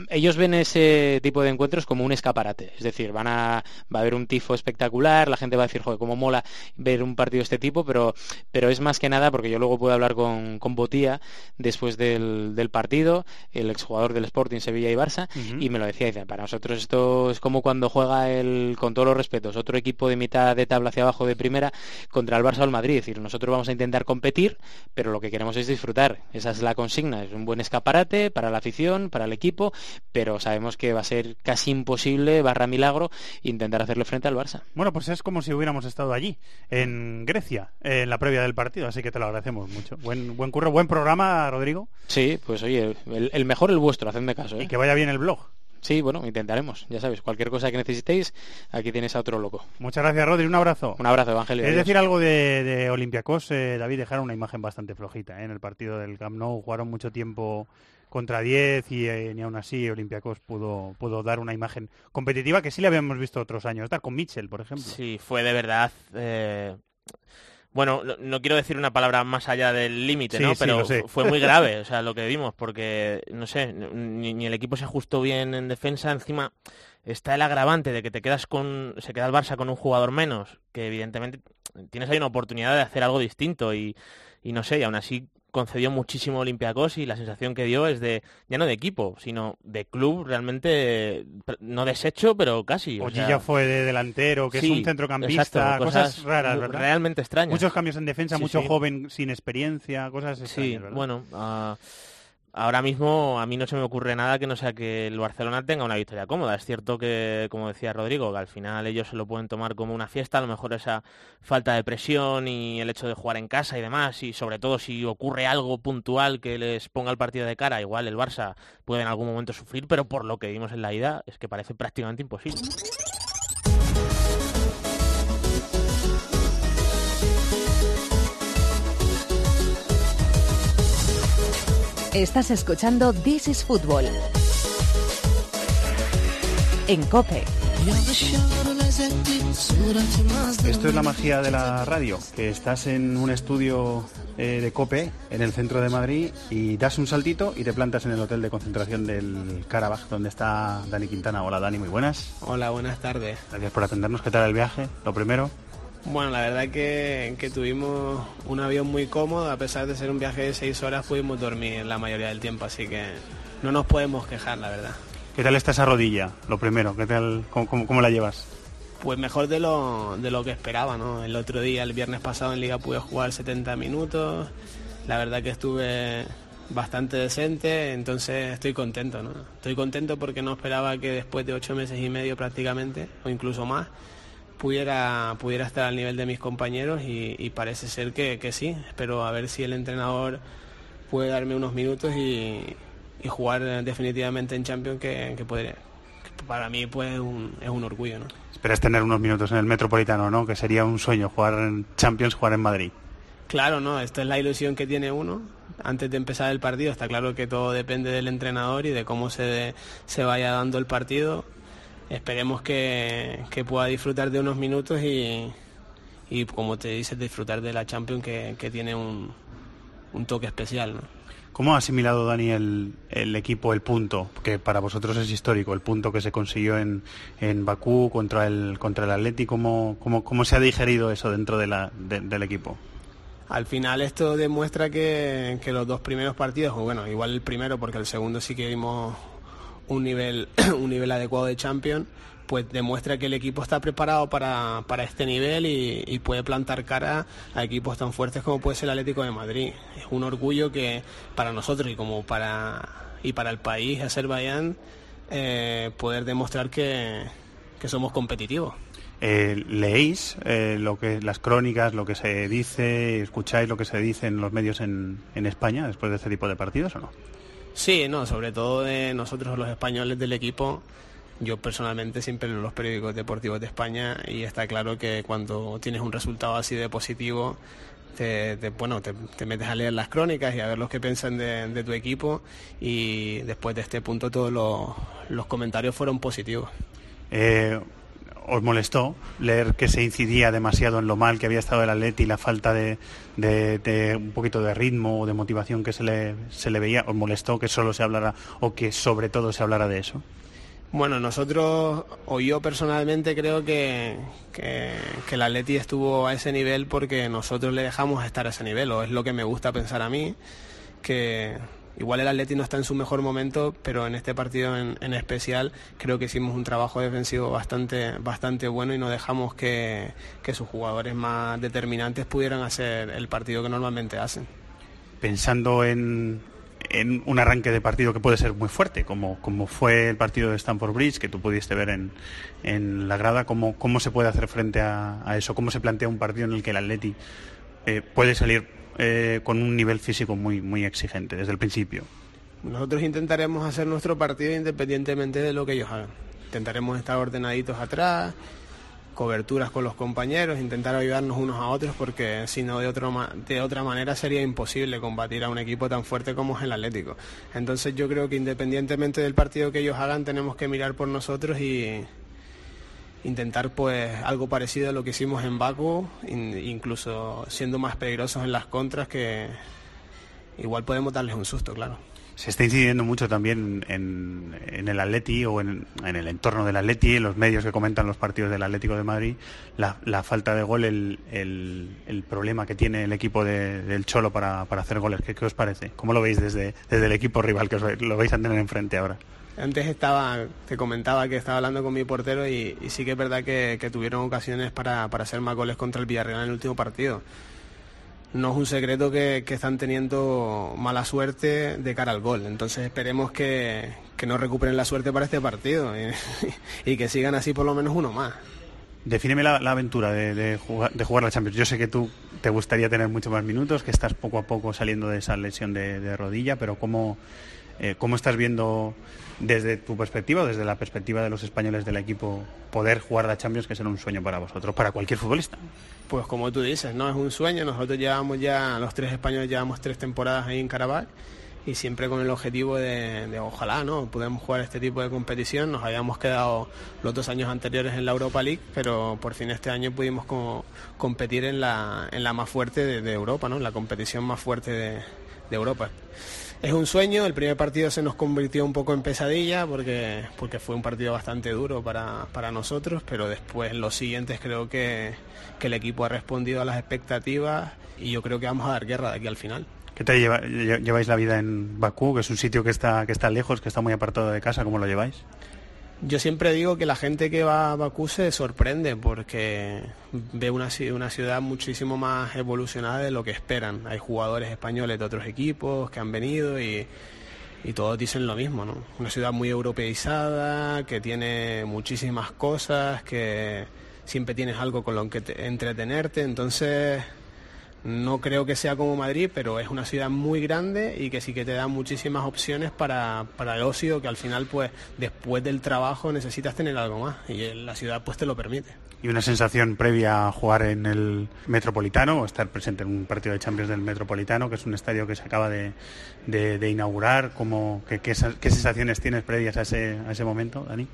ellos ven ese tipo de encuentros como un escaparate, es decir, van a, va a haber un tifo espectacular, la gente va a decir, joder, cómo mola ver un partido de este tipo, pero, pero es más que nada porque yo luego puedo hablar con, con Botía después del, del partido, el exjugador del Sporting, Sevilla y Barça, y me lo decía, dice, para nosotros esto es como cuando juega el, con todos los respetos, otro equipo de mitad de tabla hacia abajo de primera contra el Barça o el Madrid. Es decir, nosotros vamos a intentar competir, pero lo que queremos es disfrutar. Esa es la consigna. Es un buen escaparate para la afición, para el equipo, pero sabemos que va a ser casi imposible, barra milagro, intentar hacerle frente al Barça. Bueno, pues es como si hubiéramos estado allí, en Grecia, en la previa del partido, así que te lo agradecemos mucho. Buen, buen curro, buen programa, Rodrigo, Sí, pues oye, el, el mejor el vuestro, hacedme caso. ¿eh? y que vaya bien el blog. Sí, bueno, intentaremos. Ya sabes, cualquier cosa que necesitéis, aquí tienes a otro loco. Muchas gracias, Rodri, un abrazo. Un abrazo, Evangelio. Es decir algo de, de Olympiacos, eh, David, dejaron una imagen bastante flojita ¿eh? en el partido del Camp Nou. Jugaron mucho tiempo contra 10 y eh, ni aún así Olympiacos pudo, pudo dar una imagen competitiva que sí le habíamos visto otros años. Dar con Mitchell, por ejemplo. Sí, fue de verdad. Bueno, no, quiero decir una palabra más allá del límite, ¿no? sí, Pero fue muy grave, o sea, lo que vimos, porque, no sé, ni, ni el equipo se ajustó bien en defensa, encima está el agravante de que te quedas con, se queda el Barça con un jugador menos, que evidentemente tienes ahí una oportunidad de hacer algo distinto y, y no sé, y aún así concedió muchísimo Olympiacos y la sensación que dio es de, ya no de equipo, sino de club realmente, no deshecho, pero casi. O sea, ya fue de delantero, que sí, es un centrocampista, exacto, cosas, raras. Realmente extrañas. Muchos cambios en defensa, Sí, mucho sí. joven sin experiencia, cosas Sí, extrañas, ¿verdad? bueno, ah, ahora mismo a mí no se me ocurre nada que no sea que el Barcelona tenga una victoria cómoda. Es cierto que, como decía Rodrigo, que al final ellos se lo pueden tomar como una fiesta, a lo mejor esa falta de presión y el hecho de jugar en casa y demás, y sobre todo si ocurre algo puntual que les ponga el partido de cara, igual el Barça puede en algún momento sufrir, pero por lo que vimos en la ida es que parece prácticamente imposible. Estás escuchando This is Football. En Cope. Esto es la magia de la radio, que estás en un estudio eh, de COPE en el centro de Madrid y das un saltito y te plantas en el hotel de concentración del Karabaj, donde está Dani Quintana. Hola Dani, muy buenas. Hola, buenas tardes. Gracias por atendernos. ¿Qué tal el viaje? Lo primero. Bueno, la verdad que, que tuvimos un avión muy cómodo, a pesar de ser un viaje de seis horas pudimos dormir la mayoría del tiempo, así que no nos podemos quejar, la verdad. ¿Qué tal está esa rodilla? Lo primero, ¿qué tal, cómo, cómo- cómo la llevas? Pues mejor de lo, de lo que esperaba, ¿no? El otro día, el viernes pasado en Liga pude jugar 70 minutos. La verdad que estuve bastante decente, entonces estoy contento, ¿no? Estoy contento porque no esperaba que después de ocho meses y medio prácticamente, o incluso más, pudiera, pudiera estar al nivel de mis compañeros y, y parece ser que, que sí. Espero a ver si el entrenador puede darme unos minutos y, y jugar eh, definitivamente en Champions que, que podría- que para mí pues es un, es un orgullo, ¿no? Esperas tener unos minutos en el Metropolitano, ¿no? Que sería un sueño jugar en Champions, jugar en Madrid. Claro, no, esta es la ilusión que tiene uno antes de empezar el partido. Está claro que todo depende del entrenador y de cómo se, se vaya dando el partido. Esperemos que, que pueda disfrutar de unos minutos y, y como te dices, disfrutar de la Champions que, que tiene un, un toque especial. ¿no? ¿Cómo ha asimilado Dani el, el equipo el punto? Que para vosotros es histórico, el punto que se consiguió en, en Bakú contra el, contra el Atleti. ¿Cómo, cómo, cómo se ha digerido eso dentro de la, de- del equipo? Al final esto demuestra que, que los dos primeros partidos, o bueno, igual el primero porque el segundo sí que vimos un nivel, un nivel adecuado de Champions, pues demuestra que el equipo está preparado para, para este nivel y, y puede plantar cara a equipos tan fuertes como puede ser el Atlético de Madrid. Es un orgullo que para nosotros y como para y para el país, Azerbaiyán, eh, poder demostrar que, que somos competitivos. Eh, ¿Leéis eh, lo que, las crónicas, lo que se dice, escucháis lo que se dice en los medios en, en España después de este tipo de partidos o no? Sí, no, sobre todo de nosotros los españoles del equipo. Yo personalmente siempre leo los periódicos deportivos de España y está claro que cuando tienes un resultado así de positivo, te, bueno, te, te metes a leer las crónicas y a ver los que piensan de, tu equipo y después de este punto todos los, los comentarios fueron positivos. Eh, ¿Os molestó leer que se incidía demasiado en lo mal que había estado el Atleti y la falta de, un poquito de ritmo o de motivación que se le, se le veía? ¿Os molestó que solo se hablara o que sobre todo se hablara de eso? Bueno, nosotros, o yo personalmente creo que, que, que el Atleti estuvo a ese nivel porque nosotros le dejamos estar a ese nivel, o es lo que me gusta pensar a mí, que igual el Atleti no está en su mejor momento, pero en este partido en, especial creo que hicimos un trabajo defensivo bastante, bastante bueno y no dejamos que, que sus jugadores más determinantes pudieran hacer el partido que normalmente hacen. Pensando en, en un arranque de partido que puede ser muy fuerte, como, como fue el partido de Stamford Bridge, que tú pudiste ver en, en la grada, ¿cómo, ¿cómo se puede hacer frente a, a eso? ¿Cómo se plantea un partido en el que el Atleti eh, puede salir eh, con un nivel físico muy, muy exigente desde el principio? Nosotros intentaremos hacer nuestro partido independientemente de lo que ellos hagan. Intentaremos estar ordenaditos atrás, coberturas con los compañeros, intentar ayudarnos unos a otros porque si no de, de otra manera sería imposible combatir a un equipo tan fuerte como es el Atlético. Entonces yo creo que independientemente del partido que ellos hagan tenemos que mirar por nosotros y intentar pues algo parecido a lo que hicimos en Baku, in- incluso siendo más peligrosos en las contras que igual podemos darles un susto, claro. Se está incidiendo mucho también en, en el Atleti o en, en el entorno del Atleti, en los medios que comentan los partidos del Atlético de Madrid, la, falta de gol, el, el- problema que tiene el equipo de- del Cholo para, para hacer goles. ¿Qué, qué os parece? ¿Cómo lo veis desde, desde el equipo rival que os, lo vais a tener enfrente ahora? Antes estaba, te comentaba que estaba hablando con mi portero y, sí que es verdad que, tuvieron ocasiones para, para hacer más goles contra el Villarreal en el último partido. No es un secreto que, que están teniendo mala suerte de cara al gol, entonces esperemos que, que no recuperen la suerte para este partido y, que sigan así por lo menos uno más. Defíneme la, aventura de, jugar, la Champions. Yo sé que tú te gustaría tener muchos más minutos, que estás poco a poco saliendo de esa lesión de, de rodilla, pero ¿cómo, eh, ¿cómo estás viendo desde tu perspectiva, desde la perspectiva de los españoles del equipo, poder jugar la Champions, que será un sueño para vosotros, para cualquier futbolista? Pues como tú dices, no es un sueño. Nosotros llevamos ya, los tres españoles llevamos tres temporadas ahí en Carabao y siempre con el objetivo de, ojalá, ¿no? Podemos jugar este tipo de competición. Nos habíamos quedado los dos años anteriores en la Europa League, pero por fin este año pudimos competir en la, en la más fuerte de, Europa, ¿no? En la competición más fuerte de Europa. Es un sueño, el primer partido se nos convirtió un poco en pesadilla porque, porque fue un partido bastante duro para, para nosotros, pero después los siguientes creo que, que el equipo ha respondido a las expectativas y yo creo que vamos a dar guerra de aquí al final. ¿Qué te lleváis la vida en Bakú, que es un sitio que está, que está lejos, que está muy apartado de casa? ¿Cómo lo lleváis? Yo siempre digo que la gente que va a Bakú se sorprende porque ve una, una ciudad muchísimo más evolucionada de lo que esperan. Hay jugadores españoles de otros equipos que han venido y, y todos dicen lo mismo, ¿no? Una ciudad muy europeizada, que tiene muchísimas cosas, que siempre tienes algo con lo que te- entretenerte, entonces no creo que sea como Madrid, pero es una ciudad muy grande y que sí que te da muchísimas opciones para, para el ocio, que al final pues después del trabajo necesitas tener algo más y la ciudad pues te lo permite. ¿Y una sensación previa a jugar en el Metropolitano o estar presente en un partido de Champions del Metropolitano, que es un estadio que se acaba de, de- de inaugurar? ¿Cómo, qué, qué sensaciones tienes previas a ese, a ese momento, Dani?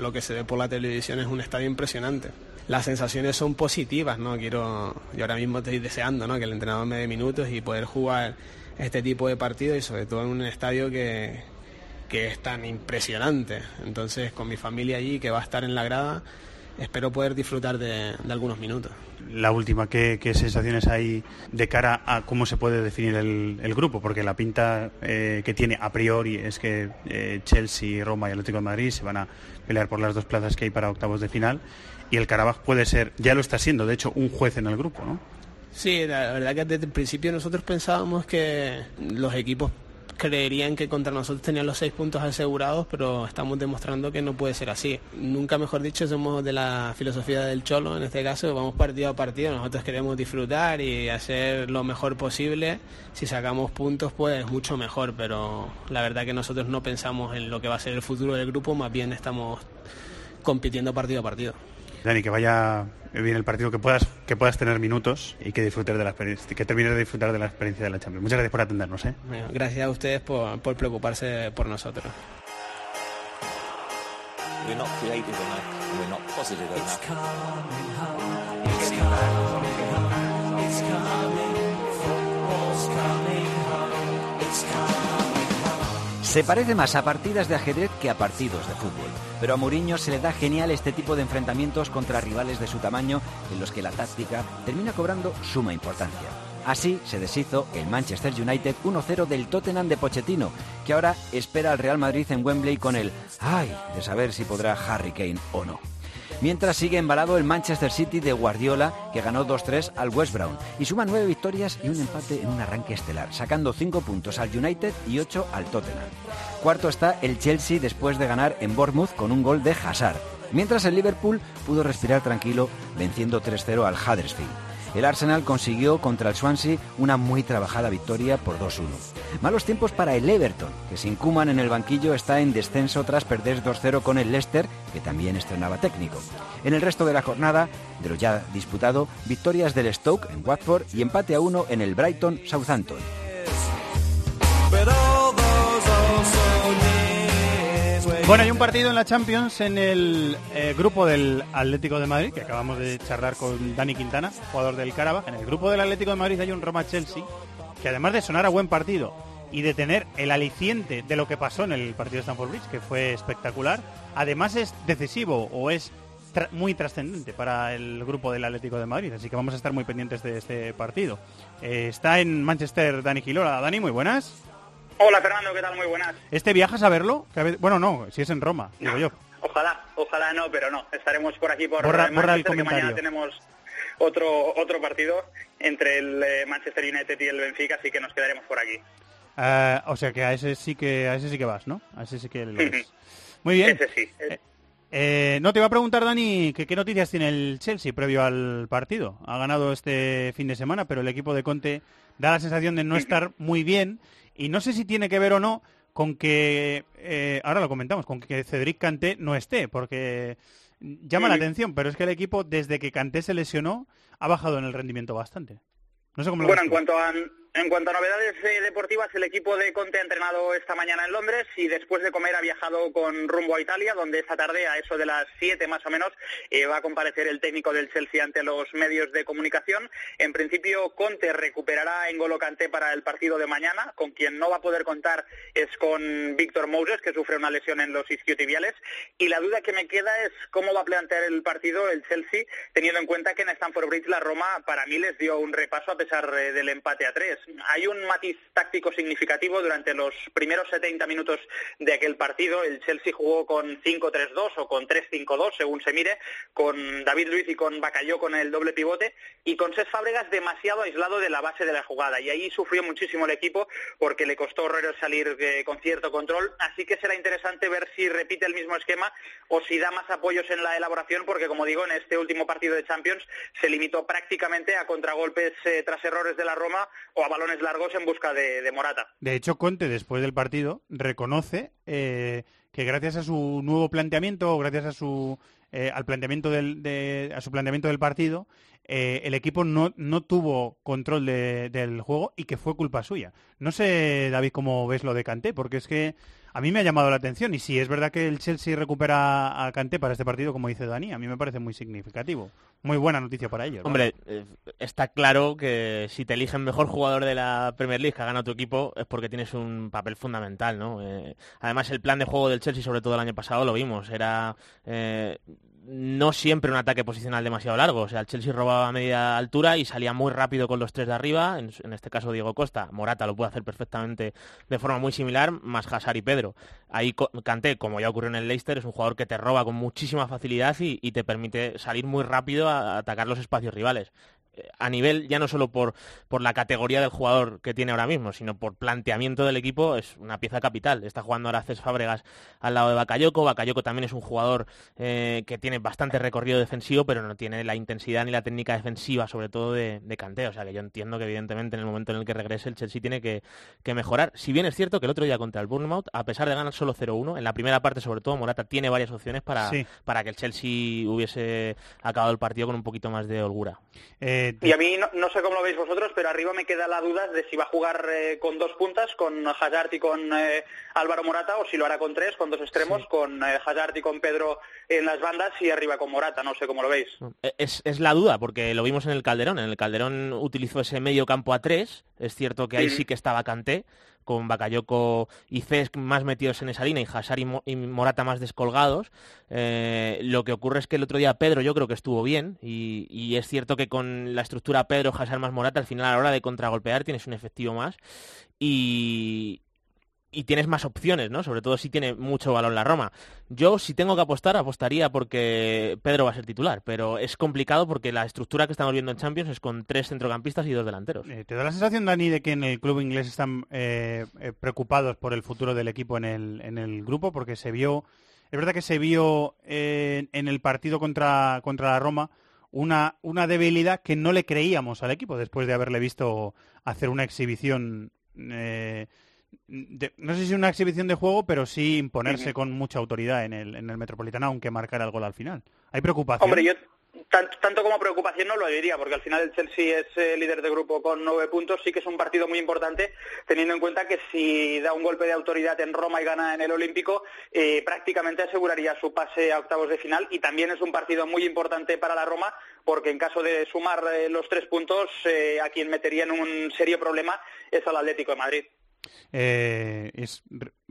Lo que se ve por la televisión es un estadio impresionante. Las sensaciones son positivas, ¿no? Quiero, yo ahora mismo estoy deseando, ¿no? Que el entrenador me dé minutos y poder jugar este tipo de partidos y sobre todo en un estadio que, que es tan impresionante. Entonces, con mi familia allí, que va a estar en la grada, espero poder disfrutar de, de algunos minutos. La última, ¿qué, qué sensaciones hay de cara a cómo se puede definir el, el grupo? Porque la pinta eh, que tiene a priori es que eh, Chelsea, Roma y Atlético de Madrid se van a pelear por las dos plazas que hay para octavos de final y el Karabaj puede ser, ya lo está siendo, de hecho, un juez en el grupo, ¿no? Sí, la verdad que desde el principio nosotros pensábamos que los equipos creerían que contra nosotros tenían los seis puntos asegurados, pero estamos demostrando que no puede ser así. Nunca mejor dicho, somos de la filosofía del cholo, en este caso, vamos partido a partido, nosotros queremos disfrutar y hacer lo mejor posible. Si sacamos puntos, pues mucho mejor, pero la verdad que nosotros no pensamos en lo que va a ser el futuro del grupo, más bien estamos compitiendo partido a partido. Dani, que vaya bien el partido, que puedas, que puedas tener minutos y que disfrutes de la experiencia, que termines de disfrutar de la experiencia de la Champions. Muchas gracias por atendernos, ¿eh? Bueno, gracias a ustedes por, por preocuparse por nosotros. We're not creative enough. We're not positive enough. Se parece más a partidas de ajedrez que a partidos de fútbol, pero a Mourinho se le da genial este tipo de enfrentamientos contra rivales de su tamaño en los que la táctica termina cobrando suma importancia. Así se deshizo el Manchester United 1-0 del Tottenham de Pochettino, que ahora espera al Real Madrid en Wembley con el ¡ay! de saber si podrá Harry Kane o no. Mientras sigue embalado el Manchester City de Guardiola, que ganó 2-3 al West Brown y suma nueve victorias y un empate en un arranque estelar, sacando 5 puntos al United y 8 al Tottenham. Cuarto está el Chelsea después de ganar en Bournemouth con un gol de Hazard, mientras el Liverpool pudo respirar tranquilo venciendo 3-0 al Huddersfield. El Arsenal consiguió contra el Swansea una muy trabajada victoria por 2-1. Malos tiempos para el Everton, que sin Kuman en el banquillo está en descenso tras perder 2-0 con el Leicester, que también estrenaba técnico. En el resto de la jornada, de lo ya disputado, victorias del Stoke en Watford y empate a 1 en el Brighton Southampton. Bueno, hay un partido en la Champions en el eh, grupo del Atlético de Madrid, que acabamos de charlar con Dani Quintana, jugador del Carabaj. En el grupo del Atlético de Madrid hay un Roma-Chelsea, que además de sonar a buen partido y de tener el aliciente de lo que pasó en el partido de Stamford Bridge, que fue espectacular, además es decisivo o es tra- muy trascendente para el grupo del Atlético de Madrid. Así que vamos a estar muy pendientes de este partido. Eh, está en Manchester Dani Quilora. Dani, muy buenas. Hola Fernando, ¿qué tal? Muy buenas. ¿Este viajas a verlo? Que a ve- Bueno, no, si es en Roma, digo yo. Ojalá, ojalá no, pero no. Estaremos por aquí por Borra- borra el que mañana comentario. tenemos otro otro partido entre el eh, Manchester United y el Benfica, así que nos quedaremos por aquí. Eh, o sea que a ese sí que a ese sí que vas, ¿no? A ese sí que lo ves. Muy bien. Ese sí. Eh, eh, no te iba a preguntar, Dani, que qué noticias tiene el Chelsea previo al partido. Ha ganado este fin de semana, pero el equipo de Conte da la sensación de no estar muy bien. Y no sé si tiene que ver o no con que, eh, ahora lo comentamos, con que Cedric Canté no esté, porque llama la atención, pero es que el equipo, desde que Canté se lesionó, ha bajado en el rendimiento bastante. No sé cómo lo Bueno, en cuanto a en cuanto a novedades eh, deportivas, el equipo de Conte ha entrenado esta mañana en Londres y después de comer ha viajado con rumbo a Italia, donde esta tarde, a eso de las 7 más o menos, eh, va a comparecer el técnico del Chelsea ante los medios de comunicación. En principio, Conte recuperará a N'Golo Kanté para el partido de mañana. Con quien no va a poder contar es con Víctor Moses, que sufre una lesión en los isquiotibiales. Y la duda que me queda es cómo va a plantear el partido el Chelsea, teniendo en cuenta que en Stamford Bridge la Roma, para mí, les dio un repaso a pesar eh, del empate a tres. Hay un matiz táctico significativo durante los primeros 70 minutos de aquel partido. El Chelsea jugó con 5-3-2 o con 3-5-2, según se mire, con David Luiz y con Bacalló con el doble pivote y con Cés Fábregas demasiado aislado de la base de la jugada. Y ahí sufrió muchísimo el equipo porque le costó horror salir eh, con cierto control. Así que será interesante ver si repite el mismo esquema o si da más apoyos en la elaboración, porque como digo, en este último partido de Champions se limitó prácticamente a contragolpes eh, tras errores de la Roma o a balones largos en busca de, Morata. De hecho, Conte, después del partido, reconoce eh, que gracias a su nuevo planteamiento, o gracias a su eh, al planteamiento del, de- a su planteamiento del partido, eh, el equipo no, no tuvo control de- del juego y que fue culpa suya. No sé, David, cómo ves lo de Kanté, porque es que a mí me ha llamado la atención y si es verdad que el Chelsea recupera a Kanté para este partido, como dice Dani, a mí me parece muy significativo. Muy buena noticia para ellos. Hombre, eh, está claro que si te eligen mejor jugador de la Premier League que ha tu equipo es porque tienes un papel fundamental, ¿no? Eh, además, el plan de juego del Chelsea, sobre todo el año pasado, lo vimos. Era eh, no siempre un ataque posicional demasiado largo. O sea, el Chelsea robaba a media altura y salía muy rápido con los tres de arriba. En, este caso, Diego Costa. Morata lo puede hacer perfectamente de forma muy similar, más Hazard y Pedro. Ahí Kanté, como ya ocurrió en el Leicester, es un jugador que te roba con muchísima facilidad y, te permite salir muy rápido a, atacar los espacios rivales a nivel ya no solo por, por la categoría del jugador que tiene ahora mismo, sino por planteamiento del equipo, es una pieza capital. Está jugando ahora Cés Fábregas al lado de Bakayoko. Bakayoko también es un jugador eh, que tiene bastante recorrido defensivo, pero no tiene la intensidad ni la técnica defensiva, sobre todo de, de Kanté. O sea que yo entiendo que evidentemente en el momento en el que regrese el Chelsea tiene que, que mejorar. Si bien es cierto que el otro día contra el Bournemouth, a pesar de ganar solo 0-1, en la primera parte sobre todo Morata tiene varias opciones para, Sí. para que el Chelsea hubiese acabado el partido con un poquito más de holgura. Eh, Y a mí no, no sé cómo lo veis vosotros, pero arriba me queda la duda de si va a jugar eh, con dos puntas, con Hazard y con eh, Álvaro Morata, o si lo hará con tres, con dos extremos, con eh, Hazard y con Pedro en las bandas y arriba con Morata. No sé cómo lo veis. Eh, Es, es la duda, porque lo vimos en el Calderón. En el Calderón utilizó ese medio campo a tres. Es cierto que ahí Sí. sí que estaba Kanté, con Bakayoko y Cesc más metidos en esa línea y Hazard y, Mo- y Morata más descolgados. Eh, lo que ocurre es que el otro día Pedro yo creo que estuvo bien y, y es cierto que con la estructura Pedro, Hazard más Morata, al final a la hora de contragolpear tienes un efectivo más y, y tienes más opciones, ¿no? Sobre todo si tiene mucho balón la Roma. Yo, si tengo que apostar, apostaría porque Pedro va a ser titular, pero es complicado porque la estructura que estamos viendo en Champions es con tres centrocampistas y dos delanteros. Eh, ¿Te da la sensación, Dani, de que en el club inglés están eh, eh, preocupados por el futuro del equipo en el, en el grupo? Porque se vio, es verdad que se vio en el partido contra, contra la Roma una, una debilidad que no le creíamos al equipo después de haberle visto hacer una exhibición, de- no sé si una exhibición de juego, pero sí imponerse con mucha autoridad en el, en el Metropolitano, aunque marcara el gol al final. ¿Hay preocupación? Hombre, yo tan- tanto como preocupación no lo diría, porque al final el Chelsea es eh, líder de grupo con nueve puntos. Sí que es un partido muy importante, teniendo en cuenta que si da un golpe de autoridad en Roma y gana en el Olímpico, eh, prácticamente aseguraría su pase a octavos de final. Y también es un partido muy importante para la Roma, porque en caso de sumar eh, los tres puntos, eh, a quien metería en un serio problema es al Atlético de Madrid. Eh, es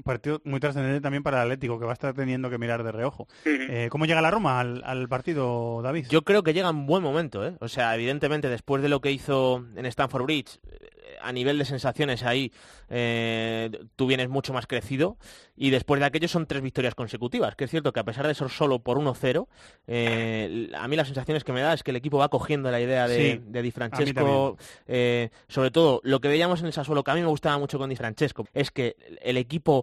partido muy trascendente también para el Atlético, que va a estar teniendo que mirar de reojo. Eh, ¿Cómo llega la Roma al, al partido, David? Yo creo que llega en buen momento, ¿eh? O sea, evidentemente después de lo que hizo en Stanford Bridge, eh, a nivel de sensaciones ahí, eh, tú vienes mucho más crecido y después de aquello son tres victorias consecutivas, que es cierto que a pesar de ser solo por 1-0, eh, a mí las sensaciones que me da es que el equipo va cogiendo la idea de, Sí, de Di Francesco, eh, sobre todo lo que veíamos en el Sassuolo, que a mí me gustaba mucho con Di Francesco, es que el equipo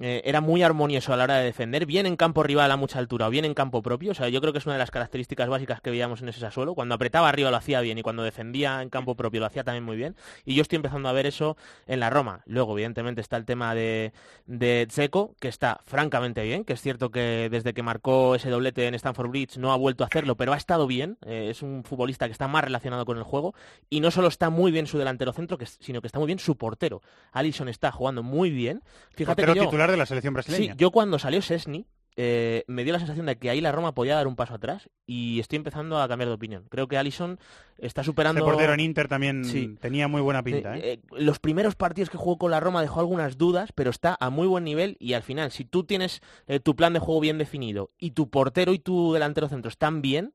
eh, era muy armonioso a la hora de defender, bien en campo rival a mucha altura o bien en campo propio. O sea, yo creo que es una de las características básicas que veíamos en ese Sassuolo. Cuando apretaba arriba lo hacía bien y cuando defendía en campo propio lo hacía también muy bien. Y yo estoy empezando a ver eso en la Roma. Luego, evidentemente, está el tema de, de Dzeko, que está francamente bien, que es cierto que desde que marcó ese doblete en Stanford Bridge no ha vuelto a hacerlo, pero ha estado bien. Eh, es un futbolista que está más relacionado con el juego y no solo está muy bien su delantero centro, que, sino que está muy bien su portero. Alisson está jugando muy bien. Fíjate que yo- titular de la selección brasileña. Sí, yo cuando salió Sesni eh, me dio la sensación de que ahí la Roma podía dar un paso atrás y estoy empezando a cambiar de opinión. Creo que Alisson está superando... Este portero en Inter también Sí. tenía muy buena pinta. ¿eh? Eh, los primeros partidos que jugó con la Roma dejó algunas dudas, pero está a muy buen nivel y al final, si tú tienes tu plan de juego bien definido y tu portero y tu delantero centro están bien,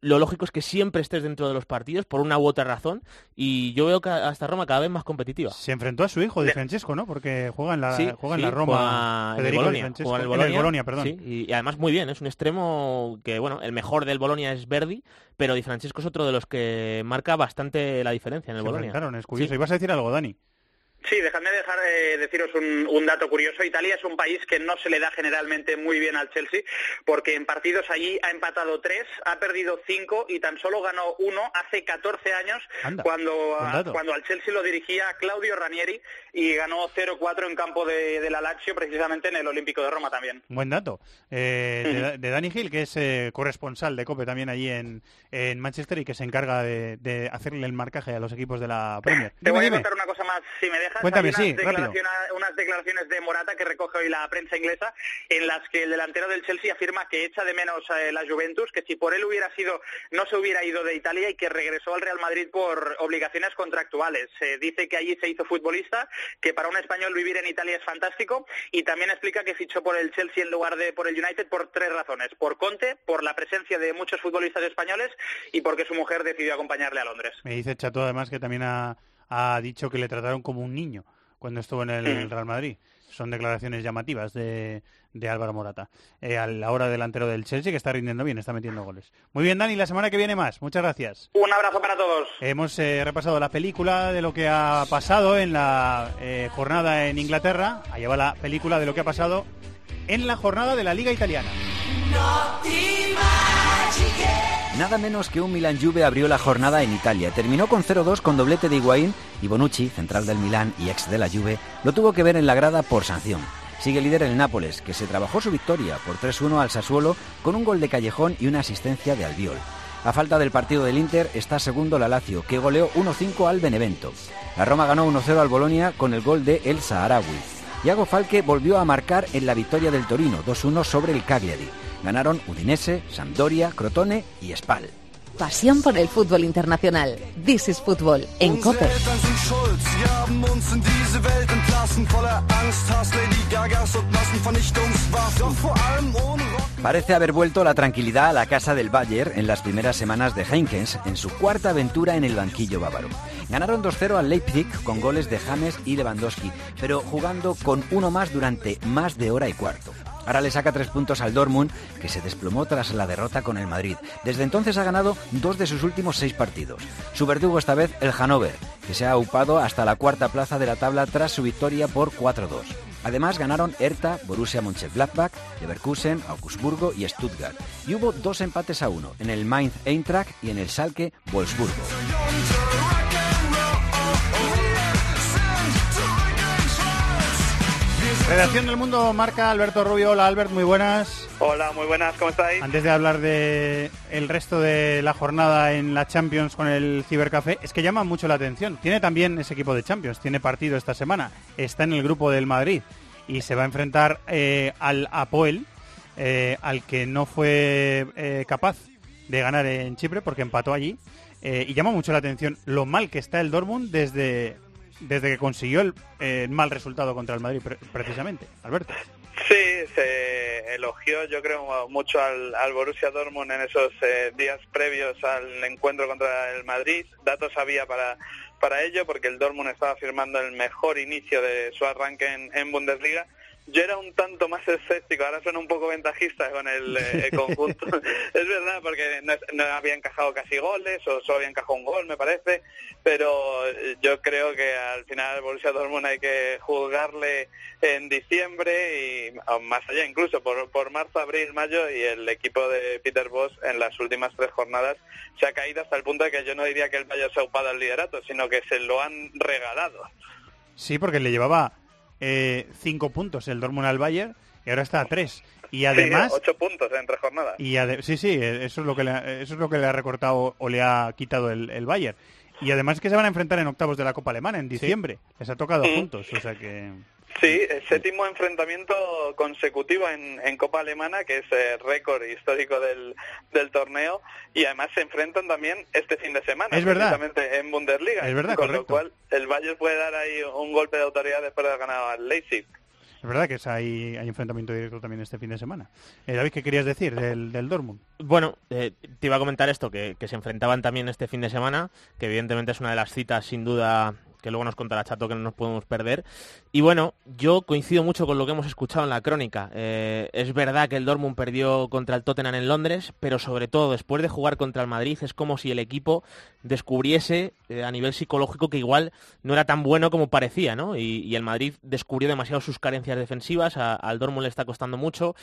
lo lógico es que siempre estés dentro de los partidos por una u otra razón y yo veo que hasta Roma cada vez más competitiva. Se enfrentó a su hijo Di Francesco, ¿no? Porque juega en la, Sí, juega en sí, la Roma. el Di juega en el En Bolonia, Bolonia, perdón. sí, y, y además muy bien, es un extremo que, bueno, el mejor del Bolonia es Verdi, pero Di Francesco es otro de los que marca bastante la diferencia en el Se Bolonia. es curioso. ¿Ibas a decir algo, Dani? Sí, dejadme dejar eh, deciros un, un dato curioso. Italia es un país que no se le da generalmente muy bien al Chelsea, porque en partidos allí ha empatado tres, ha perdido cinco y tan solo ganó uno hace 14 años, Anda, cuando, cuando al Chelsea lo dirigía Claudio Ranieri y ganó 0-4 en campo de, de la Lazio, precisamente en el Olímpico de Roma también. Buen dato. Eh, de, de Dani Gil, que es eh, corresponsal de COPE también allí en, en Manchester y que se encarga de, de hacerle el marcaje a los equipos de la Premier. Te Dime, voy a dime. contar una cosa más, si me dejas. Cuéntame, Hay sí, unas, rápido. declaraciones, unas declaraciones de Morata que recoge hoy la prensa inglesa, en las que el delantero del Chelsea afirma que echa de menos a la Juventus, que si por él hubiera sido, no se hubiera ido de Italia y que regresó al Real Madrid por obligaciones contractuales. Se dice que allí se hizo futbolista, que para un español vivir en Italia es fantástico y también explica que fichó por el Chelsea en lugar de por el United por tres razones. Por Conte, por la presencia de muchos futbolistas españoles y porque su mujer decidió acompañarle a Londres. Me dice Chato además que también ha, ha dicho que le trataron como un niño cuando estuvo en el. Real Madrid. Son declaraciones llamativas de, de Álvaro Morata. Eh, a la hora delantero del Chelsea que está rindiendo bien, está metiendo goles. Muy bien, Dani, la semana que viene más. Muchas gracias. Un abrazo para todos. Hemos eh, repasado la película de lo que ha pasado en la eh, jornada en Inglaterra. Ahí va la película de lo que ha pasado en la jornada de la Liga Italiana. Nada menos que un Milan Juve abrió la jornada en Italia. Terminó con 0-2 con doblete de Higuaín y Bonucci, central del Milán y ex de la Juve, lo tuvo que ver en la grada por sanción. Sigue líder el Nápoles, que se trabajó su victoria por 3-1 al Sassuolo con un gol de Callejón y una asistencia de Albiol. A falta del partido del Inter está segundo la Lazio, que goleó 1-5 al Benevento. La Roma ganó 1-0 al Bolonia con el gol de El Saharaui. Iago Falque volvió a marcar en la victoria del Torino, 2-1 sobre el Cagliari. Ganaron Udinese, Sampdoria, Crotone y Spal. Pasión por el fútbol internacional. This is Fútbol en COPE. Parece haber vuelto la tranquilidad a la casa del Bayern en las primeras semanas de Heinkens en su cuarta aventura en el banquillo bávaro. Ganaron 2-0 al Leipzig con goles de James y Lewandowski, pero jugando con uno más durante más de hora y cuarto. Ahora le saca tres puntos al Dortmund, que se desplomó tras la derrota con el Madrid. Desde entonces ha ganado dos de sus últimos seis partidos. Su verdugo esta vez el Hannover, que se ha upado hasta la cuarta plaza de la tabla tras su victoria por 4-2. Además ganaron Hertha, Borussia Mönchengladbach, Leverkusen, Augsburgo y Stuttgart. Y hubo dos empates a uno, en el Mainz Eintracht y en el Schalke Wolfsburgo. Redacción del Mundo marca Alberto Rubio. Hola Albert, muy buenas. Hola, muy buenas, ¿cómo estáis? Antes de hablar de el resto de la jornada en la Champions con el Cibercafé, es que llama mucho la atención. Tiene también ese equipo de Champions, tiene partido esta semana, está en el grupo del Madrid y se va a enfrentar eh, al Apoel, eh, al que no fue eh, capaz de ganar en Chipre porque empató allí. Y llama mucho la atención lo mal que está el Dortmund desde, desde que consiguió el, mal resultado contra el Madrid, pre- precisamente. Alberto. Sí, se elogió yo creo mucho al, al Borussia Dortmund en esos eh, días previos al encuentro contra el Madrid. Datos había para, para ello porque el Dortmund estaba firmando el mejor inicio de su arranque en, en Bundesliga. Yo era un tanto más escéptico, ahora suena un poco ventajista con el eh, conjunto. es verdad, porque no, no había encajado casi goles, o solo había encajado un gol, me parece, pero eh, yo creo que al final al Borussia Dortmund hay que juzgarle en diciembre y más allá incluso por, por marzo, abril, mayo y el equipo de Peter Boss en las últimas tres jornadas se ha caído hasta el punto de que yo no diría que el Valle se ha upado al liderato, sino que se lo han regalado. Sí, porque le llevaba eh, cinco puntos el Dortmund al Bayern y ahora está a tres. Y además, Sí, ocho puntos en tres jornadas. y sí, sí, eh, eso es lo que le, ha- eso es lo que le ha recortado o le ha quitado el, el Bayern. Y además es que se van a enfrentar en octavos de la Copa Alemana en diciembre. Les ha tocado Mm. juntos, o sea que Sí, el séptimo enfrentamiento consecutivo en, en Copa Alemana, que es eh, récord histórico del, del torneo, y además se enfrentan también este fin de semana, Es verdad. en Bundesliga. Es verdad, con correcto. lo cual el Bayern puede dar ahí un golpe de autoridad después de haber ganado al Leipzig. Es verdad que es- hay, hay enfrentamiento directo también este fin de semana. Eh, David, ¿qué querías decir del, del Dortmund? Bueno, eh, te iba a comentar esto, que, que se enfrentaban también este fin de semana, que evidentemente es una de las citas sin duda que luego nos contará Chato que no nos podemos perder. Y bueno, yo coincido mucho con lo que hemos escuchado en la crónica. Eh, es verdad que el Dortmund perdió contra el Tottenham en Londres, pero sobre todo después de jugar contra el Madrid es como si el equipo descubriese eh, a nivel psicológico que igual no era tan bueno como parecía, ¿no? Y, el Madrid descubrió demasiado sus carencias defensivas, al Dortmund le está costando mucho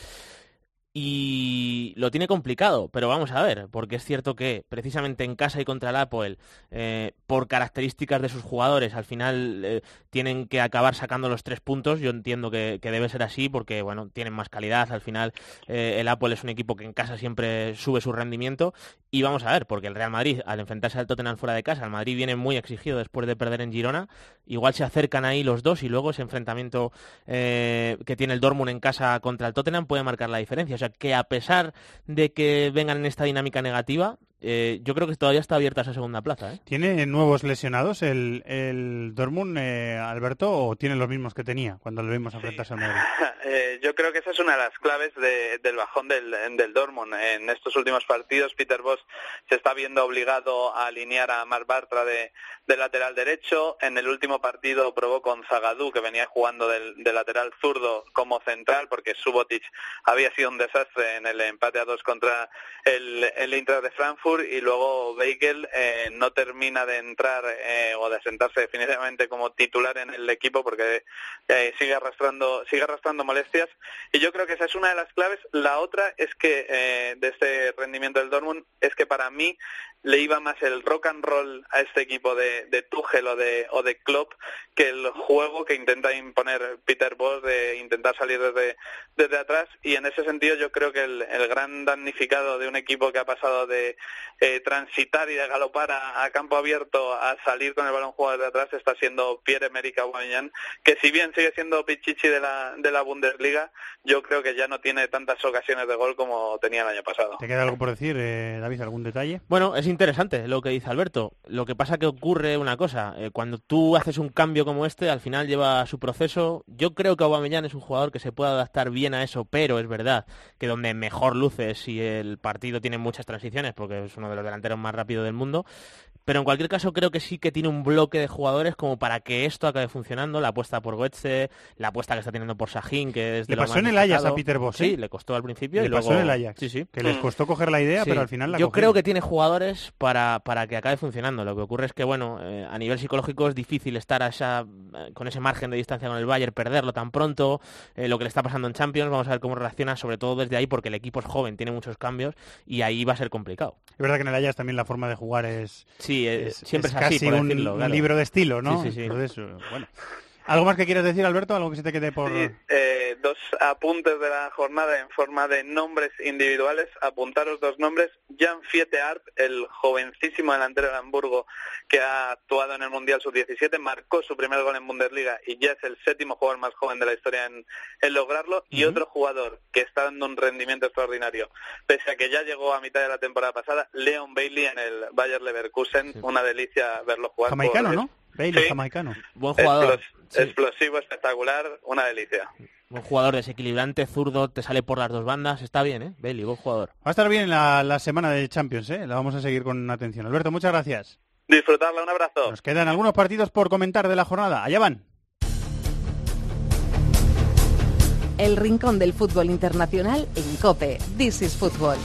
y lo tiene complicado, pero vamos a ver, porque es cierto que precisamente en casa y contra el Apoel, eh, por características de sus jugadores, al final eh, tienen que acabar sacando los tres puntos. Yo entiendo que, debe ser así porque bueno, tienen más calidad. Al final eh, el Apoel es un equipo que en casa siempre sube su rendimiento. Y vamos a ver, porque el Real Madrid, al enfrentarse al Tottenham fuera de casa, el Madrid viene muy exigido después de perder en Girona. Igual se acercan ahí los dos y luego ese enfrentamiento eh, que tiene el Dortmund en casa contra el Tottenham puede marcar la diferencia. Que a pesar de que vengan en esta dinámica negativa, eh, yo creo que todavía está abierta esa segunda plaza. ¿eh? ¿Tiene nuevos lesionados el, el Dortmund, eh, Alberto, o tiene los mismos que tenía cuando lo vimos enfrentarse al Madrid? Eh, yo creo que esa es una de las claves de- del bajón del, del Dortmund. En estos últimos partidos, Peter Bosz se está viendo obligado a alinear a Marc Bartra de, de lateral derecho. En el último partido probó con Zagadou, que venía jugando del, de lateral zurdo como central, porque Subotic había sido un desastre en el empate a dos contra el, el Eintracht de Frankfurt y luego Weigel eh, no termina de entrar eh, o de sentarse definitivamente como titular en el equipo porque eh, sigue arrastrando sigue arrastrando molestias. Y yo creo que esa es una de las claves. La otra es que eh, de este rendimiento del Dortmund es que para mí le iba más el rock and roll a este equipo de, de Tuchel o de, o de Klopp que el juego que intenta imponer Peter Bosz de intentar salir desde, desde atrás y en ese sentido yo creo que el, el gran damnificado de un equipo que ha pasado de eh, transitar y de galopar a, campo abierto a salir con el balón jugado desde atrás está siendo Pierre-Emerick Aubameyang que si bien sigue siendo Pichichi de la, de la Bundesliga yo creo que ya no tiene tantas ocasiones de gol como tenía el año pasado. ¿Te queda algo por decir, eh, David? ¿Algún detalle? Bueno, interesante lo que dice Alberto. Lo que pasa que ocurre una cosa. eh, cuando tú haces un cambio como este, al final lleva su proceso. Yo creo que Aubameyang es un jugador que se puede adaptar bien a eso, pero es verdad que donde mejor luce si el partido tiene muchas transiciones, porque es uno de los delanteros más rápidos del mundo. Pero en cualquier caso creo que sí que tiene un bloque de jugadores como para que esto acabe funcionando. La apuesta por Goetze, la apuesta que está teniendo por Sahin, que es de Le lo pasó más en el Ajax a Peter Bosz, Sí, ¿eh? le costó al principio Le y luego... pasó en el Ajax, Sí, sí. que les costó coger la idea, Sí. pero al final la Yo cogieron. creo que tiene jugadores para, para que acabe funcionando. Lo que ocurre es que, bueno, eh, a nivel psicológico es difícil estar a esa, eh, con ese margen de distancia con el Bayern, perderlo tan pronto. eh, lo que le está pasando en Champions, vamos a ver cómo reacciona, sobre todo desde ahí, porque el equipo es joven, tiene muchos cambios y ahí va a ser complicado. Es verdad que en el Ajax también la forma de jugar es... Sí, eh, siempre es, así, casi por un, decirlo, un claro. libro de estilo, ¿no? Sí, sí, sí. Entonces, bueno. ¿Algo más que quieras decir, Alberto? ¿Algo que se te quede por...? Eh, dos apuntes de la jornada en forma de nombres individuales. Apuntaros dos nombres. Jan Fieteart, el jovencísimo delantero de Hamburgo que ha actuado en el Mundial Sub-17, marcó su primer gol en Bundesliga y ya es el séptimo jugador más joven de la historia en, en lograrlo. Y otro jugador que está dando un rendimiento extraordinario, pese a que ya llegó a mitad de la temporada pasada, Leon Bailey en el Bayer Leverkusen. Una delicia verlo jugar. por- Jamaicano, ¿no? Bailey, Sí. jamaicano. Buen jugador. Explos- Explosivo, espectacular, una delicia. Buen jugador desequilibrante, zurdo, te sale por las dos bandas. Está bien, ¿eh? Bailey, buen jugador. Va a estar bien la, la semana de Champions, ¿eh? La vamos a seguir con atención. Alberto, muchas gracias. Disfrutarla, un abrazo. Nos quedan algunos partidos por comentar de la jornada. Allá van. El rincón del fútbol internacional en Cope. This is Football.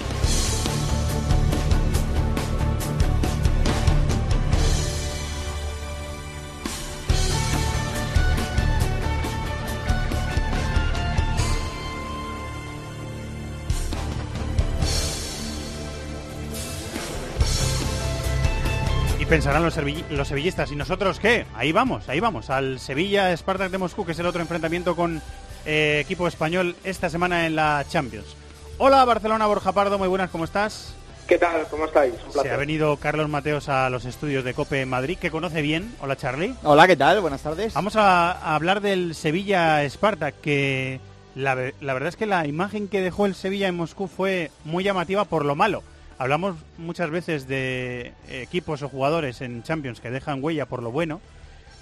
Pensarán los, los sevillistas, ¿y nosotros qué? Ahí vamos, ahí vamos, al Sevilla Spartak de Moscú, que es el otro enfrentamiento con eh, equipo español esta semana en la Champions. Hola Barcelona, Borja Pardo, muy buenas, ¿cómo estás? ¿Qué tal? ¿Cómo estáis? Un Se ha placer. venido Carlos Mateos a los estudios de Cope en Madrid, que conoce bien. Hola Charlie. Hola, ¿qué tal? Buenas tardes. Vamos a, a hablar del Sevilla Spartak, que la verdad es que la imagen que dejó el Sevilla en Moscú fue muy llamativa por lo malo. Hablamos muchas veces de equipos o jugadores en Champions que dejan huella por lo bueno,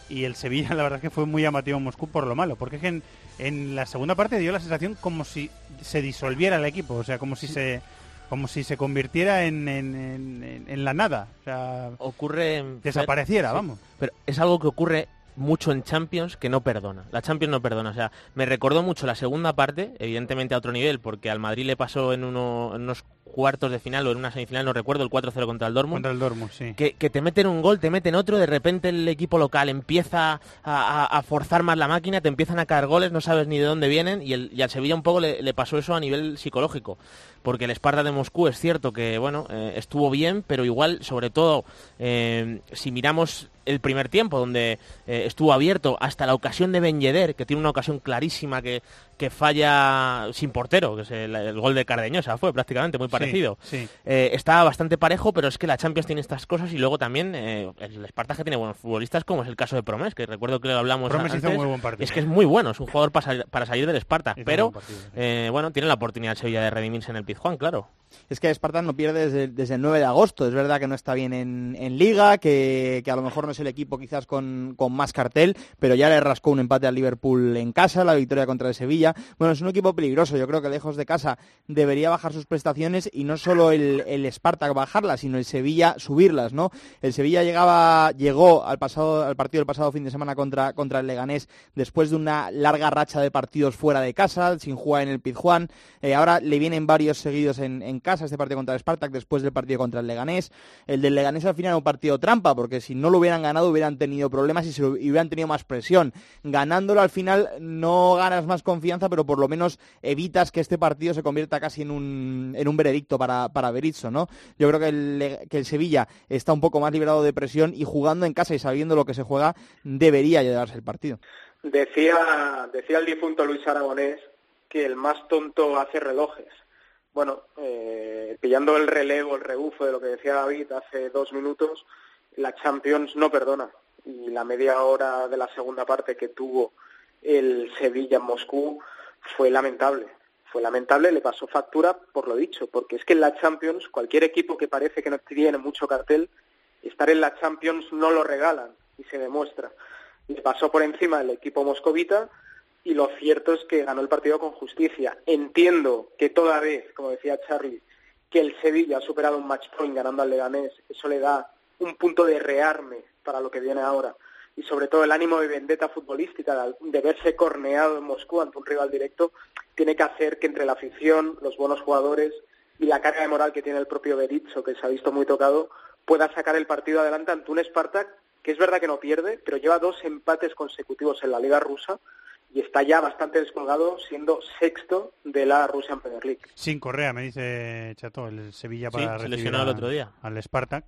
y el Sevilla la verdad es que fue muy llamativo en Moscú por lo malo, porque es que en, en la segunda parte dio la sensación como si se disolviera el equipo, o sea, como si se como si se convirtiera en, en- en- en la nada, o sea, ocurre desapareciera, Sí. vamos. Pero es algo que ocurre mucho en Champions que no perdona. La Champions no perdona. O sea, me recordó mucho la segunda parte, evidentemente a otro nivel, porque al Madrid le pasó en, uno- en unos cuartos de final o en una semifinal, no recuerdo, el 4-0 contra el Dortmund. Contra el Dortmund, sí. Que, que te meten un gol, te meten otro, de repente el equipo local empieza a, a- a forzar más la máquina, te empiezan a caer goles, no sabes ni de dónde vienen, y, el, y al Sevilla un poco le, le pasó eso a nivel psicológico. Porque el Sparta de Moscú es cierto que, bueno, eh, estuvo bien, pero igual, sobre todo, eh, si miramos el primer tiempo, donde eh, estuvo abierto hasta la ocasión de Ben Yedder, que tiene una ocasión clarísima que, que falla sin portero, que es el, el gol de Cardeñosa, fue prácticamente muy parecido. sí. Eh, está bastante parejo, pero es que la Champions tiene estas cosas y luego también eh, el Sparta que tiene buenos futbolistas, como es el caso de Promes, que recuerdo que lo hablamos Promes hizo antes. muy buen partido. Es que es muy bueno, es un jugador para, salir- para salir del Sparta, Hizo pero eh, bueno, tiene la oportunidad el Sevilla de redimirse en el Pizjuán, claro. Es que Spartak no pierde desde, desde el 9 de agosto. Es verdad que no está bien en, en Liga, que, que a lo mejor no es el equipo quizás con, con más cartel, pero ya le rascó un empate al Liverpool en casa, la victoria contra el Sevilla. Bueno, es un equipo peligroso. Yo creo que lejos de casa debería bajar sus prestaciones y no solo el, el Spartak bajarlas, sino el Sevilla subirlas, ¿no? El Sevilla llegaba, llegó al, pasado, al partido del pasado fin de semana contra, contra el Leganés después de una larga racha de partidos fuera de casa, sin jugar en el Pizjuán. Eh, ahora le vienen varios seguidos en, casa, este partido contra el Spartak, después del partido contra el Leganés. El del Leganés al final era un partido trampa, porque si no lo hubieran ganado hubieran tenido problemas y, y hubieran tenido más presión. Ganándolo al final no ganas más confianza, pero por lo menos evitas que este partido se convierta casi en un, en un veredicto para, para Berizzo, ¿no? Yo creo que el, que el Sevilla está un poco más liberado de presión y jugando en casa y sabiendo lo que se juega, debería llevarse el partido. Decía, decía el difunto Luis Aragonés que el más tonto hace relojes. Bueno, eh, pillando el relevo, el rebufo de lo que decía David hace dos minutos, la Champions no perdona. Y la media hora de la segunda parte que tuvo el Sevilla en Moscú fue lamentable. Fue lamentable, le pasó factura por lo dicho, porque es que en la Champions cualquier equipo que parece que no tiene mucho cartel, estar en la Champions no lo regalan y se demuestra. Le pasó por encima el equipo moscovita y lo cierto es que ganó el partido con justicia. Entiendo que toda vez, como decía Charlie, que el Sevilla ha superado un match point ganando al Leganés, eso le da un punto de rearme para lo que viene ahora. Y sobre todo el ánimo de vendetta futbolística, de- verse corneado en Moscú ante un rival directo, tiene que hacer que entre la afición, los buenos jugadores y la carga de moral que tiene el propio Berizzo, que se ha visto muy tocado, pueda sacar el partido adelante ante un Spartak que es verdad que no pierde, pero lleva dos empates consecutivos en la Liga Rusa y está ya bastante descolgado, siendo sexto de la Russian Premier League. Sin Correa, me dice Chato, el Sevilla Sí, para se recibir lesionó a- el otro día. al Spartak.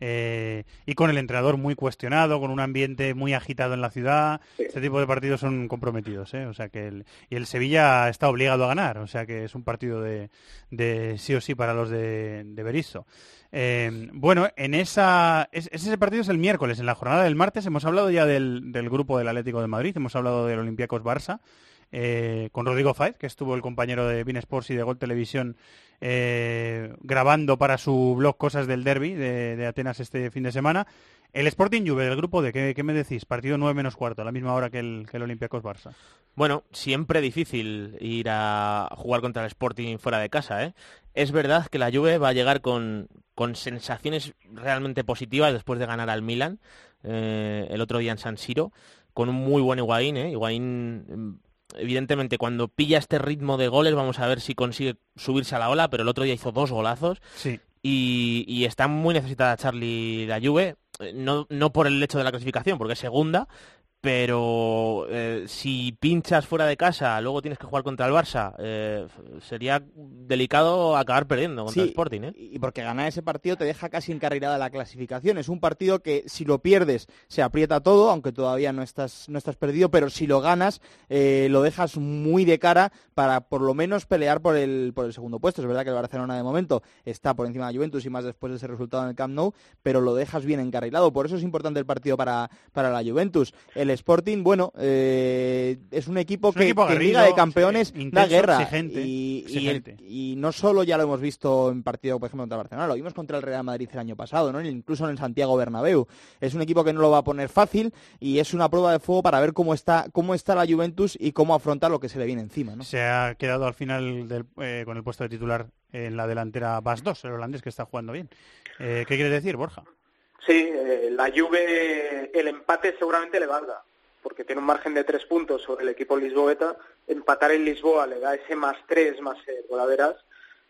Eh, y con el entrenador muy cuestionado, con un ambiente muy agitado en la ciudad. Este tipo de partidos son comprometidos, ¿eh? O sea que el, y el Sevilla está obligado a ganar, o sea que es un partido de, de sí o sí para los de, de Berizzo. Eh, bueno, en esa es- ese partido es el miércoles, en la jornada del martes hemos hablado ya del, del grupo del Atlético de Madrid, hemos hablado del Olympiacos Barça. Eh, con Rodrigo Faiz, que estuvo el compañero de Bein Sports y de Gol Televisión eh, grabando para su blog cosas del derby de, Atenas este fin de semana. El Sporting Juve del grupo de, ¿qué, me decís? Partido 9 menos cuarto, a la misma hora que el, que el Olympiacos Barça. Bueno, siempre difícil ir a jugar contra el Sporting fuera de casa, ¿eh? Es verdad que la Juve va a llegar con, con sensaciones realmente positivas después de ganar al Milan eh, el otro día en San Siro, con un muy buen Higuaín, ¿eh? Higuaín, evidentemente, cuando pilla este ritmo de goles, vamos a ver si consigue subirse a la ola, pero el otro día hizo dos golazos. Sí. Y, y está muy necesitada Charlie la Juve, eh, no, no por el hecho de la clasificación, porque es segunda, pero eh, si pinchas fuera de casa, luego tienes que jugar contra el Barça, eh, sería delicado acabar perdiendo contra el Sporting. ¿eh? y porque ganar ese partido te deja casi encarrilada la clasificación. Es un partido que si lo pierdes se aprieta todo, aunque todavía no estás, no estás perdido, pero si lo ganas eh, lo dejas muy de cara para por lo menos pelear por el, por el segundo puesto. Es verdad que el Barcelona de momento está por encima de la Juventus y más después de ese resultado en el Camp Nou, pero lo dejas bien encarrilado. Por eso es importante el partido para, para la Juventus. El el Sporting, bueno, eh, es un equipo Es un que, equipo que en Liga de Campeones sí, da guerra. exigente, y, y el- exigente. y no solo ya lo hemos visto en partido, por ejemplo, contra Barcelona, lo vimos contra el Real Madrid el año pasado, ¿no? incluso en el Santiago Bernabéu. Es un equipo que no lo va a poner fácil y es una prueba de fuego para ver cómo está, cómo está la Juventus y cómo afronta lo que se le viene encima. ¿no? Se ha quedado al final del- eh, con el puesto de titular en la delantera Bas 2, el holandés que está jugando bien. Eh, ¿Qué quieres decir, Borja? Sí, eh, la Juve, el empate seguramente le valga, porque tiene un margen de tres puntos sobre el equipo lisboeta. Empatar en Lisboa le da ese más tres, más el golaveras.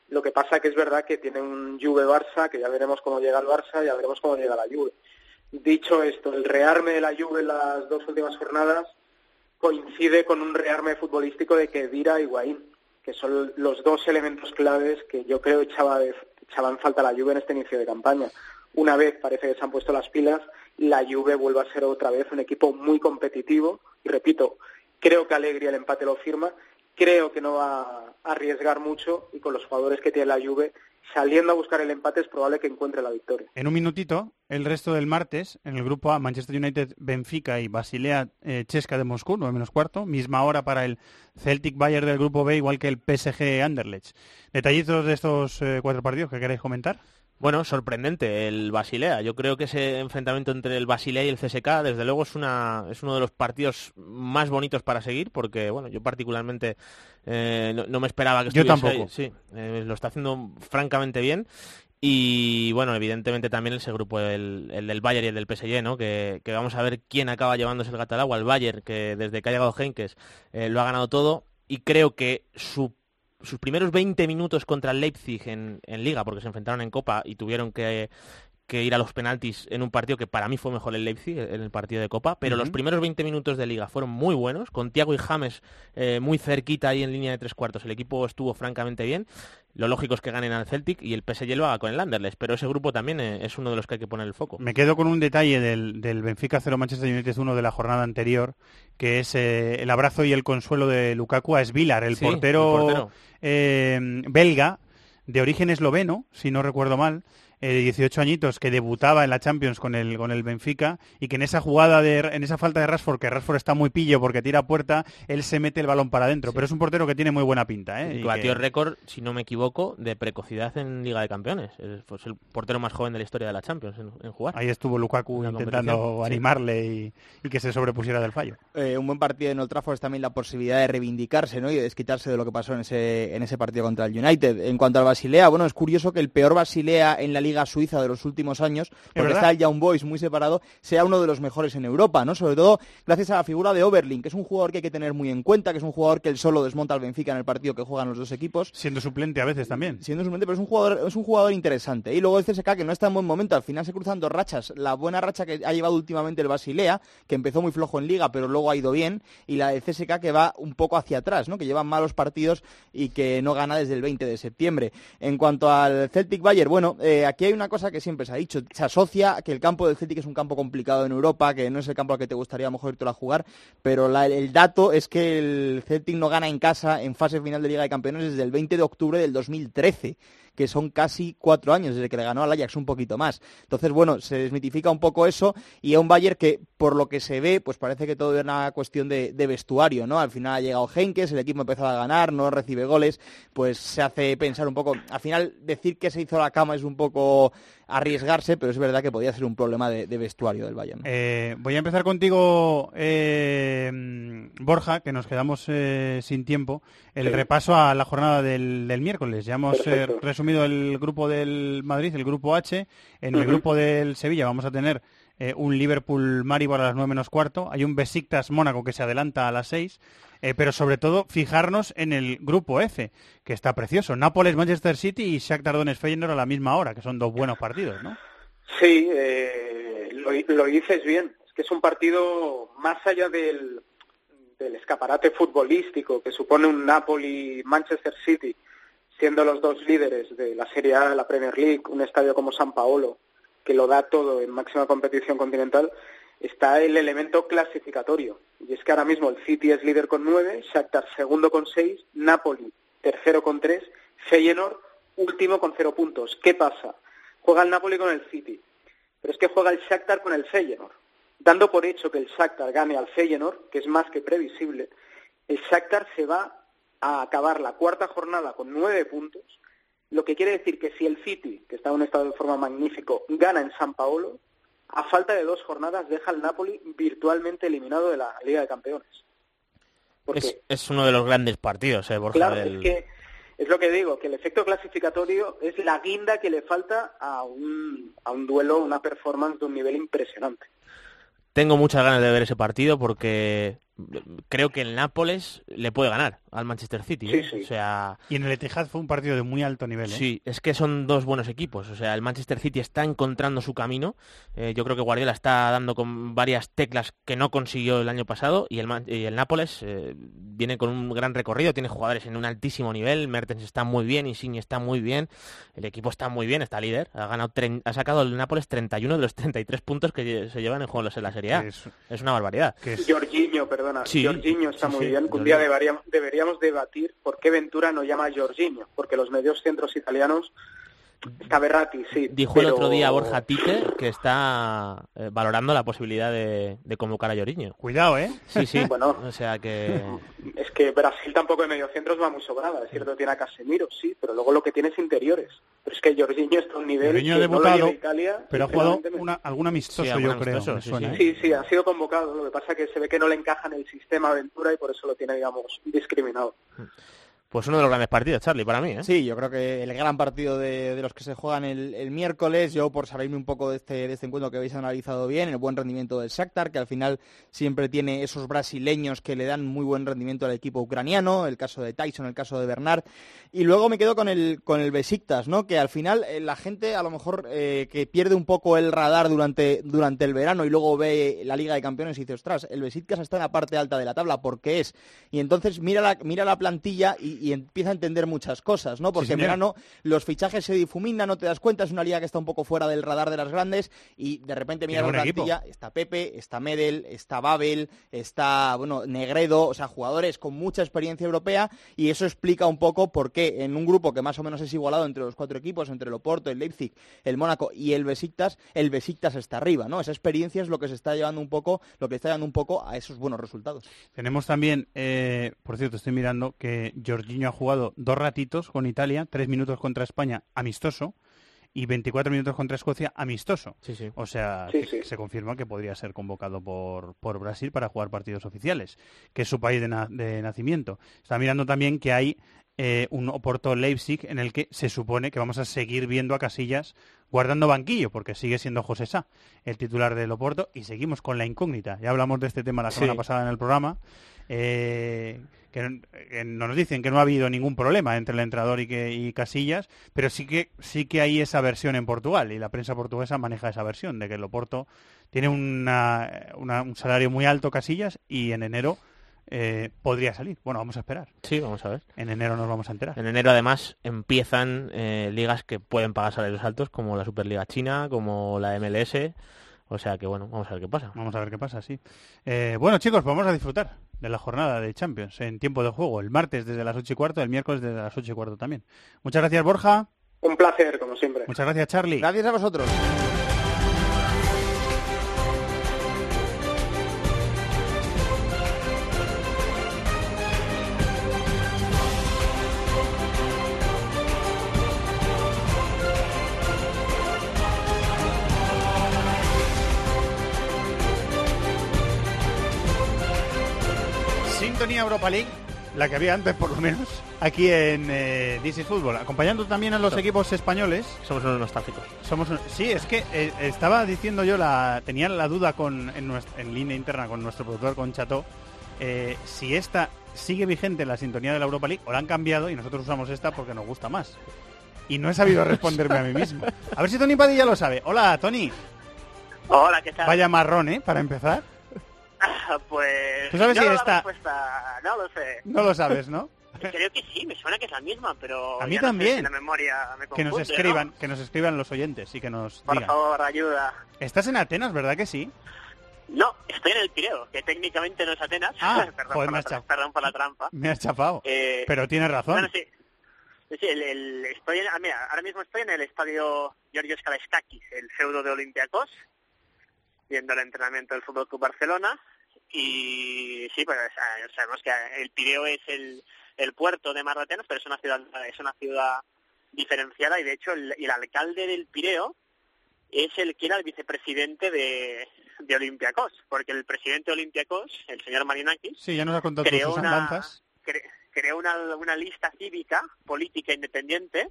Lo que pasa que es verdad que tiene un Juve-Barça, que ya veremos cómo llega el Barça, ya veremos cómo llega la Juve. Dicho esto, el rearme de la Juve en las dos últimas jornadas coincide con un rearme futbolístico de Kedira y Higuaín, que son los dos elementos claves que yo creo echaba, de- echaba en falta la Juve en este inicio de campaña. Una vez parece que se han puesto las pilas, la Juve vuelve a ser otra vez un equipo muy competitivo y repito, creo que Alegría el empate lo firma, creo que no va a arriesgar mucho y con los jugadores que tiene la Juve saliendo a buscar el empate es probable que encuentre la victoria. En un minutito, el resto del martes, en el grupo A, Manchester United, Benfica y Basilea eh, Chesca de Moscú, 9 menos cuarto, misma hora para el Celtic Bayern del grupo B, igual que el PSG Anderlecht. Detallitos de estos eh, cuatro partidos que queréis comentar. Bueno, sorprendente el Basilea. Yo creo que ese enfrentamiento entre el Basilea y el CSK, desde luego, es una es uno de los partidos más bonitos para seguir, porque bueno, yo particularmente eh, no, no me esperaba que Yo estuviese tampoco. ahí. Sí, eh, lo está haciendo francamente bien. Y bueno, evidentemente también ese grupo, el, el del Bayern y el del PSG, ¿no? Que, que vamos a ver quién acaba llevándose el gato al agua. El Bayern, que desde que ha llegado Henkes eh, lo ha ganado todo. Y creo que su sus primeros 20 minutos contra el Leipzig en, en Liga, porque se enfrentaron en Copa y tuvieron que, que ir a los penaltis en un partido que para mí fue mejor el Leipzig, en el partido de Copa, pero los primeros 20 minutos de Liga fueron muy buenos, con Thiago y James eh, muy cerquita ahí en línea de tres cuartos. El equipo estuvo francamente bien. Lo lógico es que ganen al Celtic y el PSG lo haga con el Anderlecht, pero ese grupo también eh, es uno de los que hay que poner el foco. Me quedo con un detalle del, del Benfica 0 Manchester United 1 de la jornada anterior, que es eh, el abrazo y el consuelo de Lukaku a Svilar, el Sí, portero, el portero. belga, de origen esloveno, si no recuerdo mal, de 18 añitos, que debutaba en la Champions con el, con el Benfica, y que en esa jugada, de, en esa falta de Rashford, que Rashford está muy pillo porque tira a puerta, él se mete el balón para adentro. Pero es un portero que tiene muy buena pinta. ¿eh? Y batió que- récord, si no me equivoco, de precocidad en Liga de Campeones. Es, pues, el portero más joven de la historia de la Champions en, en jugar. Ahí estuvo Lukaku Una intentando sí. animarle y, y que se sobrepusiera del fallo. Eh, un buen partido en Old Trafford es también la posibilidad de reivindicarse ¿no? y de desquitarse de lo que pasó en ese, en ese partido contra el United. En cuanto al Basilea, bueno, es curioso que el peor Basilea en la Liga Suiza de los últimos años, porque está el Young Boys muy separado, sea uno de los mejores en Europa, ¿no? Sobre todo gracias a la figura de Oberlin, que es un jugador que hay que tener muy en cuenta, que es un jugador que él solo desmonta al Benfica en el partido que juegan los dos equipos. Siendo suplente a veces también. Siendo suplente, pero es un jugador, es un jugador interesante. Y luego el CSK, que no está en buen momento, al final se cruzan dos rachas. La buena racha que ha llevado últimamente el Basilea, que empezó muy flojo en liga, pero luego ha ido bien, y la del CSK que va un poco hacia atrás, ¿no? que lleva malos partidos y que no gana desde el 20 de septiembre. En cuanto al Celtic Bayern, bueno, eh, aquí hay una cosa que siempre se ha dicho, se asocia que el campo del Celtic es un campo complicado en Europa, que no es el campo al que te gustaría a lo mejor irte a jugar, pero el dato es que el Celtic no gana en casa en fase final de Liga de Campeones desde el 20 de octubre del 2013 que son casi cuatro años desde que le ganó al Ajax un poquito más. Entonces, bueno, se desmitifica un poco eso y a un Bayern que, por lo que se ve, pues parece que todo es una cuestión de, de vestuario, ¿no? Al final ha llegado Henkes, el equipo empezó a ganar, no recibe goles, pues se hace pensar un poco, al final decir que se hizo la cama es un poco arriesgarse, pero es verdad que podía ser un problema de, de vestuario del Bayern. Eh, voy a empezar contigo, eh, Borja, que nos quedamos eh, sin tiempo. El Sí. repaso a la jornada del, del miércoles. Ya hemos eh, resumido el grupo del Madrid, el grupo H. En el grupo del Sevilla vamos a tener eh, un Liverpool-Maribor a las 9 menos cuarto. Hay un Besiktas-Mónaco que se adelanta a las 6. Eh, pero sobre todo fijarnos en el grupo F, que está precioso. Nápoles-Manchester City y Shakhtar Donetsk-Feyenoord a la misma hora, que son dos buenos partidos, ¿no? Sí, eh, lo, lo dices bien. Es que es un partido más allá del, del escaparate futbolístico que supone un Napoli-Manchester City, siendo los dos líderes de la Serie A, la Premier League, un estadio como San Paolo, que lo da todo en máxima competición continental, está el elemento clasificatorio. Y es que ahora mismo el City es líder con nueve, Shakhtar segundo con seis, Napoli tercero con tres, Feyenoord último con cero puntos. ¿Qué pasa? Juega el Napoli con el City, pero es que juega el Shakhtar con el Feyenoord. dando por hecho que el Shakhtar gane al Feyenoord, que es más que previsible, el Shakhtar se va a acabar la cuarta jornada con nueve puntos, lo que quiere decir que si el City, que está en un estado de forma magnífico, gana en San Paolo, a falta de dos jornadas deja al Napoli virtualmente eliminado de la Liga de Campeones. Es, es uno de los grandes partidos, eh, Borja. Claro, del- es que es lo que digo, que el efecto clasificatorio es la guinda que le falta a un, a un duelo, una performance de un nivel impresionante. Tengo muchas ganas de ver ese partido porque creo que el Nápoles le puede ganar al Manchester City. ¿eh? O sea, Y en el Etihad fue un partido de muy alto nivel. ¿eh? Sí, es que son dos buenos equipos. O sea, el Manchester City está encontrando su camino. Eh, yo creo que Guardiola está dando con varias teclas que no consiguió el año pasado y el, Man- y el Nápoles eh, viene con un gran recorrido, tiene jugadores en un altísimo nivel. Mertens está muy bien, Insigne está muy bien, el equipo está muy bien, está líder. Ha ganado, ha sacado el Nápoles 31 de los 33 puntos que se llevan en juegos en la Serie A. Es- Es una barbaridad. Jorginho, perdona, Sí, Jorginho está sí, muy sí, bien. Un día deberíamos, deberíamos debatir por qué Ventura no llama a Jorginho, porque los medios centros italianos está Berratti, sí. Dijo el pero- otro día Borja Tite que está eh, valorando la posibilidad de, de convocar a Lloriño. Cuidado, ¿eh? Sí, sí. Bueno. O sea que... Es que Brasil tampoco de mediocentros va muy sobrada, es cierto tiene a Casemiro, sí, pero luego lo que tiene es interiores. Pero es que Jorginho está a un nivel Jorginho ha no debutado, lleva Italia. pero ha jugado una, algún amistoso, Sí, yo creo. amistoso, sí, suena, Sí, ¿eh? sí, ha sido convocado. Lo que pasa es que se ve que no le encaja en el sistema Aventura y por eso lo tiene, digamos, discriminado. Pues uno de los grandes partidos, Charlie, para mí, ¿eh? Sí, yo creo que el gran partido de, los que se juegan el, miércoles, yo por salirme un poco de este, de este encuentro que habéis analizado bien, el buen rendimiento del Shakhtar, que al final siempre tiene esos brasileños que le dan muy buen rendimiento al equipo ucraniano, el caso de Tyson, el caso de Bernard, y luego me quedo con el, con el Besiktas, ¿no? que al final eh, la gente a lo mejor eh, que pierde un poco el radar durante, durante el verano y luego ve la Liga de Campeones y dice, ostras, el Besiktas está en la parte alta de la tabla, ¿por qué es? Y entonces mira la, mira la plantilla y empieza a entender muchas cosas, ¿no? Porque en señor. verano los fichajes se difuminan, no te das cuenta, es una liga que está un poco fuera del radar de las grandes y de repente Tiene la plantilla, está Pepe, está Medel, está Babel, está, bueno, Negredo, o sea, jugadores con mucha experiencia europea y eso explica un poco por qué en un grupo que más o menos es igualado entre los cuatro equipos, entre el Oporto, el Leipzig, el Mónaco y el Besiktas, el Besiktas está arriba, ¿no? Esa experiencia es lo que se está llevando un poco, lo que está llevando un poco a esos buenos resultados. Tenemos también, eh, por cierto, estoy mirando que Jorginho ha jugado dos ratitos con Italia, tres minutos contra España, amistoso, y 24 minutos contra Escocia, amistoso. Sí, sí. O sea, Sí, que sí. se confirma que podría ser convocado por, por Brasil para jugar partidos oficiales, que es su país de, na- de nacimiento. Está mirando también que hay eh, un Oporto Leipzig en el que se supone que vamos a seguir viendo a Casillas guardando banquillo, porque sigue siendo José Sá el titular del Oporto, y seguimos con la incógnita. Ya hablamos de este tema la semana Sí. pasada en el programa. Eh, que, no- que nos dicen que no ha habido ningún problema entre el entrenador y, que, y Casillas, pero sí que sí que hay esa versión en Portugal y la prensa portuguesa maneja esa versión de que el Oporto tiene una- una- un salario muy alto Casillas y en enero eh, podría salir. Bueno, vamos a esperar. Sí, vamos a ver. En enero nos vamos a enterar. En enero además empiezan eh, ligas que pueden pagar salarios altos, como la Superliga China, como la MLS. O sea que bueno, vamos a ver qué pasa. Vamos a ver qué pasa, sí. Eh, bueno, chicos, pues vamos a disfrutar de la jornada de Champions en tiempo de juego. El martes desde las ocho y cuarto, el miércoles desde las ocho y cuarto también. Muchas gracias, Borja. Un placer, como siempre. Muchas gracias, Charlie. Gracias a vosotros. Europa League, la que había antes por lo menos, aquí en eh, This is Football, acompañando también a los So- equipos españoles. Somos unos nostálgicos. Somos un- Sí, es que eh, estaba diciendo yo, la tenía la duda con, en, nues- en línea interna con nuestro productor, con Chato, eh, si esta sigue vigente la sintonía de la Europa League o la han cambiado y nosotros usamos esta porque nos gusta más. Y no he sabido responderme a mí mismo. A ver si Tony Padilla lo sabe. Hola, Tony. Hola, ¿qué tal? Vaya marrón, ¿eh? Para empezar. Ah, Pues... ¿Tú sabes yo si la está- respuesta no lo sé. No lo sabes, ¿no? Creo que sí, me suena que es la misma, pero... A mí no sé también. si la memoria me Que nos confunde, ¿no? escriban, que nos escriban los oyentes y que nos Por digan. favor, ayuda. Estás en Atenas, ¿verdad que sí? No, estoy en el Pireo, que técnicamente no es Atenas. Ah, perdón, joder, por me la, has chaf- perdón por la trampa. Me has chafado. Eh, Pero tienes razón. Bueno, sí. Sí, el, el- estoy en- ah, mira, ahora mismo estoy en el estadio Georgios Kalaiskakis, el feudo de Olympiacos. Viendo el entrenamiento del Fútbol Club Barcelona y sí, pues eh, sabemos que el Pireo es el, el puerto de Mar de Atenas, pero es una ciudad es una ciudad diferenciada y de hecho el, el alcalde del Pireo es el que era el vicepresidente de, de Olympiacos, porque el presidente de Olympiacos, el señor Marinakis, Sí, ya nos ha contado creó sus una, cre- creó una, una lista cívica, política independiente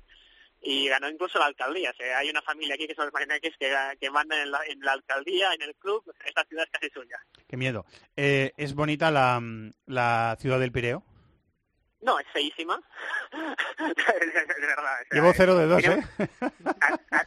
y ganó incluso la alcaldía. Hay una familia aquí que son los Marinakis que, que mandan en la, en la alcaldía, en el club. Esta ciudad es casi suya. Qué miedo. Eh, ¿Es bonita la, la ciudad del Pireo? No, es feísima. es verdad. Llevo cero de dos, ¿eh?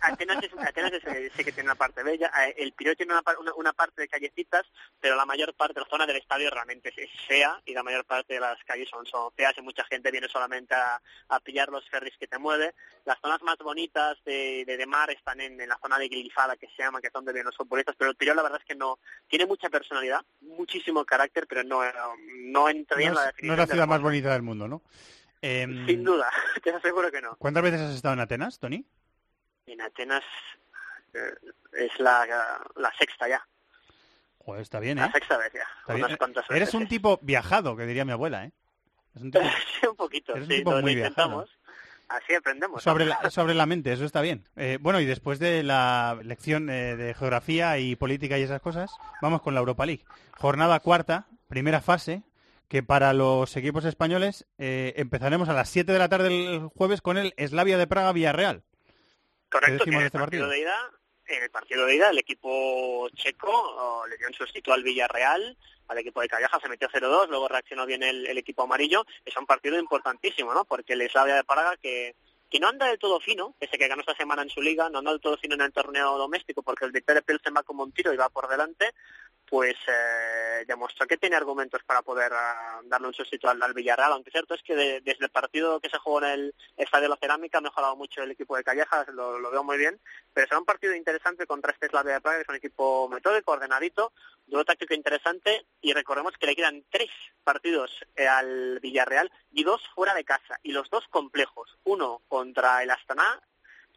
Atenas, es, Atenas es- eh, que tiene una parte bella. El Pireo tiene una, una, una parte de callecitas, pero la mayor parte, la zona del estadio realmente es, fea y la mayor parte de las calles son, son feas y mucha gente viene solamente a, a pillar los ferries que te mueve. Las zonas más bonitas de, de, de mar están en, en la zona de Grilifada, que se llama, que es donde vienen los futbolistas, pero el Pireo la verdad es que no tiene mucha personalidad, muchísimo carácter, pero no, no entraría No en la definición no es la de ciudad más bonita del mundo, ¿no? Em, Sin duda, te aseguro que no. ¿Cuántas veces has estado en Atenas, Tony? En Atenas eh, es la, la sexta ya, Joder, está bien, ¿eh? la sexta vez ya, Está unas bien. cuantas Eres un tipo viajado, que diría mi abuela, ¿eh? Es un tipo sí, un poquito, eres un sí, tipo lo, lo muy viajado. intentamos. Así aprendemos. sobre la, sobre la mente, eso está bien. Eh, bueno, y después de la lección eh, de geografía y política y esas cosas, vamos con la Europa League. Jornada cuarta, primera fase, que para los equipos españoles eh, empezaremos a las 7 de la tarde el jueves con el Slavia de Praga Villarreal. Correcto, que en el este partido partido? de ida, en el partido de ida, el equipo checo oh, le dio un sustituto al Villarreal, al equipo de Calleja se metió 0-2, luego reaccionó bien el, el equipo amarillo. Es un partido importantísimo, ¿no? Porque el Slavia de Praga que que no anda del todo fino, pese que ganó esta semana en su liga, no anda del todo fino en el torneo doméstico, porque el Victoria Pilsen va como un tiro y va por delante, pues eh, demostró que tiene argumentos para poder ah, darle un sustituto al, al Villarreal, aunque cierto es que de- desde el partido que se jugó en el Estadio de la Cerámica ha mejorado mucho el equipo de Callejas, lo, veo muy bien, pero será un partido interesante contra este Slavia de Praga, que es un equipo metódico, ordenadito, duelo táctico interesante, y recordemos que le quedan tres partidos eh, al Villarreal y dos fuera de casa, y los dos complejos, uno contra el Astana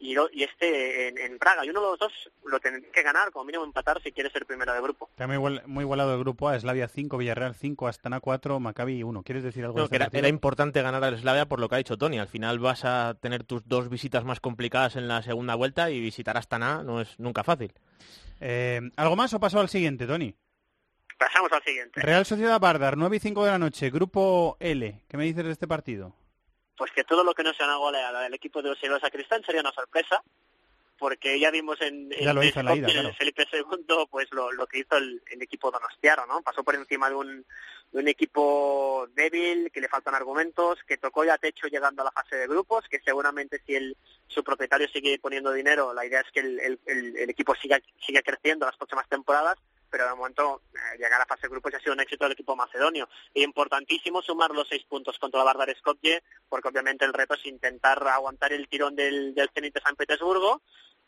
y, lo- y este en, en Praga, y uno de los dos lo tendrá que ganar, como mínimo empatar si quiere ser primero de grupo. Está muy, igual- muy igualado el grupo A, Slavia 5, Villarreal 5, Astana 4, Maccabi 1. ¿Quieres decir algo No, de que este era, era importante ganar al Slavia por lo que ha dicho Tony. Al final vas a tener tus dos visitas más complicadas en la segunda vuelta y visitar Astana no es nunca fácil. Eh, ¿Algo más o paso al siguiente, Tony? Pasamos al siguiente. Real Sociedad Bardar, 9 y 5 de la noche, grupo L. ¿Qué me dices de este partido? Pues que todo lo que no sea una goleada del equipo de Eusebio Sacristán sería una sorpresa, porque ya vimos en, Ya lo hizo en la ida, Skopje, claro. Felipe II, pues lo, lo que hizo el, el equipo donostiaro, ¿no? Pasó por encima de un, de un equipo débil, que le faltan argumentos, que tocó ya techo llegando a la fase de grupos, que seguramente si el, su propietario sigue poniendo dinero, la idea es que el, el- el- el equipo siga, siga creciendo las próximas temporadas, pero de momento eh, llegar a fase de grupos ha sido un éxito del equipo macedonio. E importantísimo sumar los seis puntos contra la Bardar Skopje, porque obviamente el reto es intentar aguantar el tirón del, del Zenit de San Petersburgo,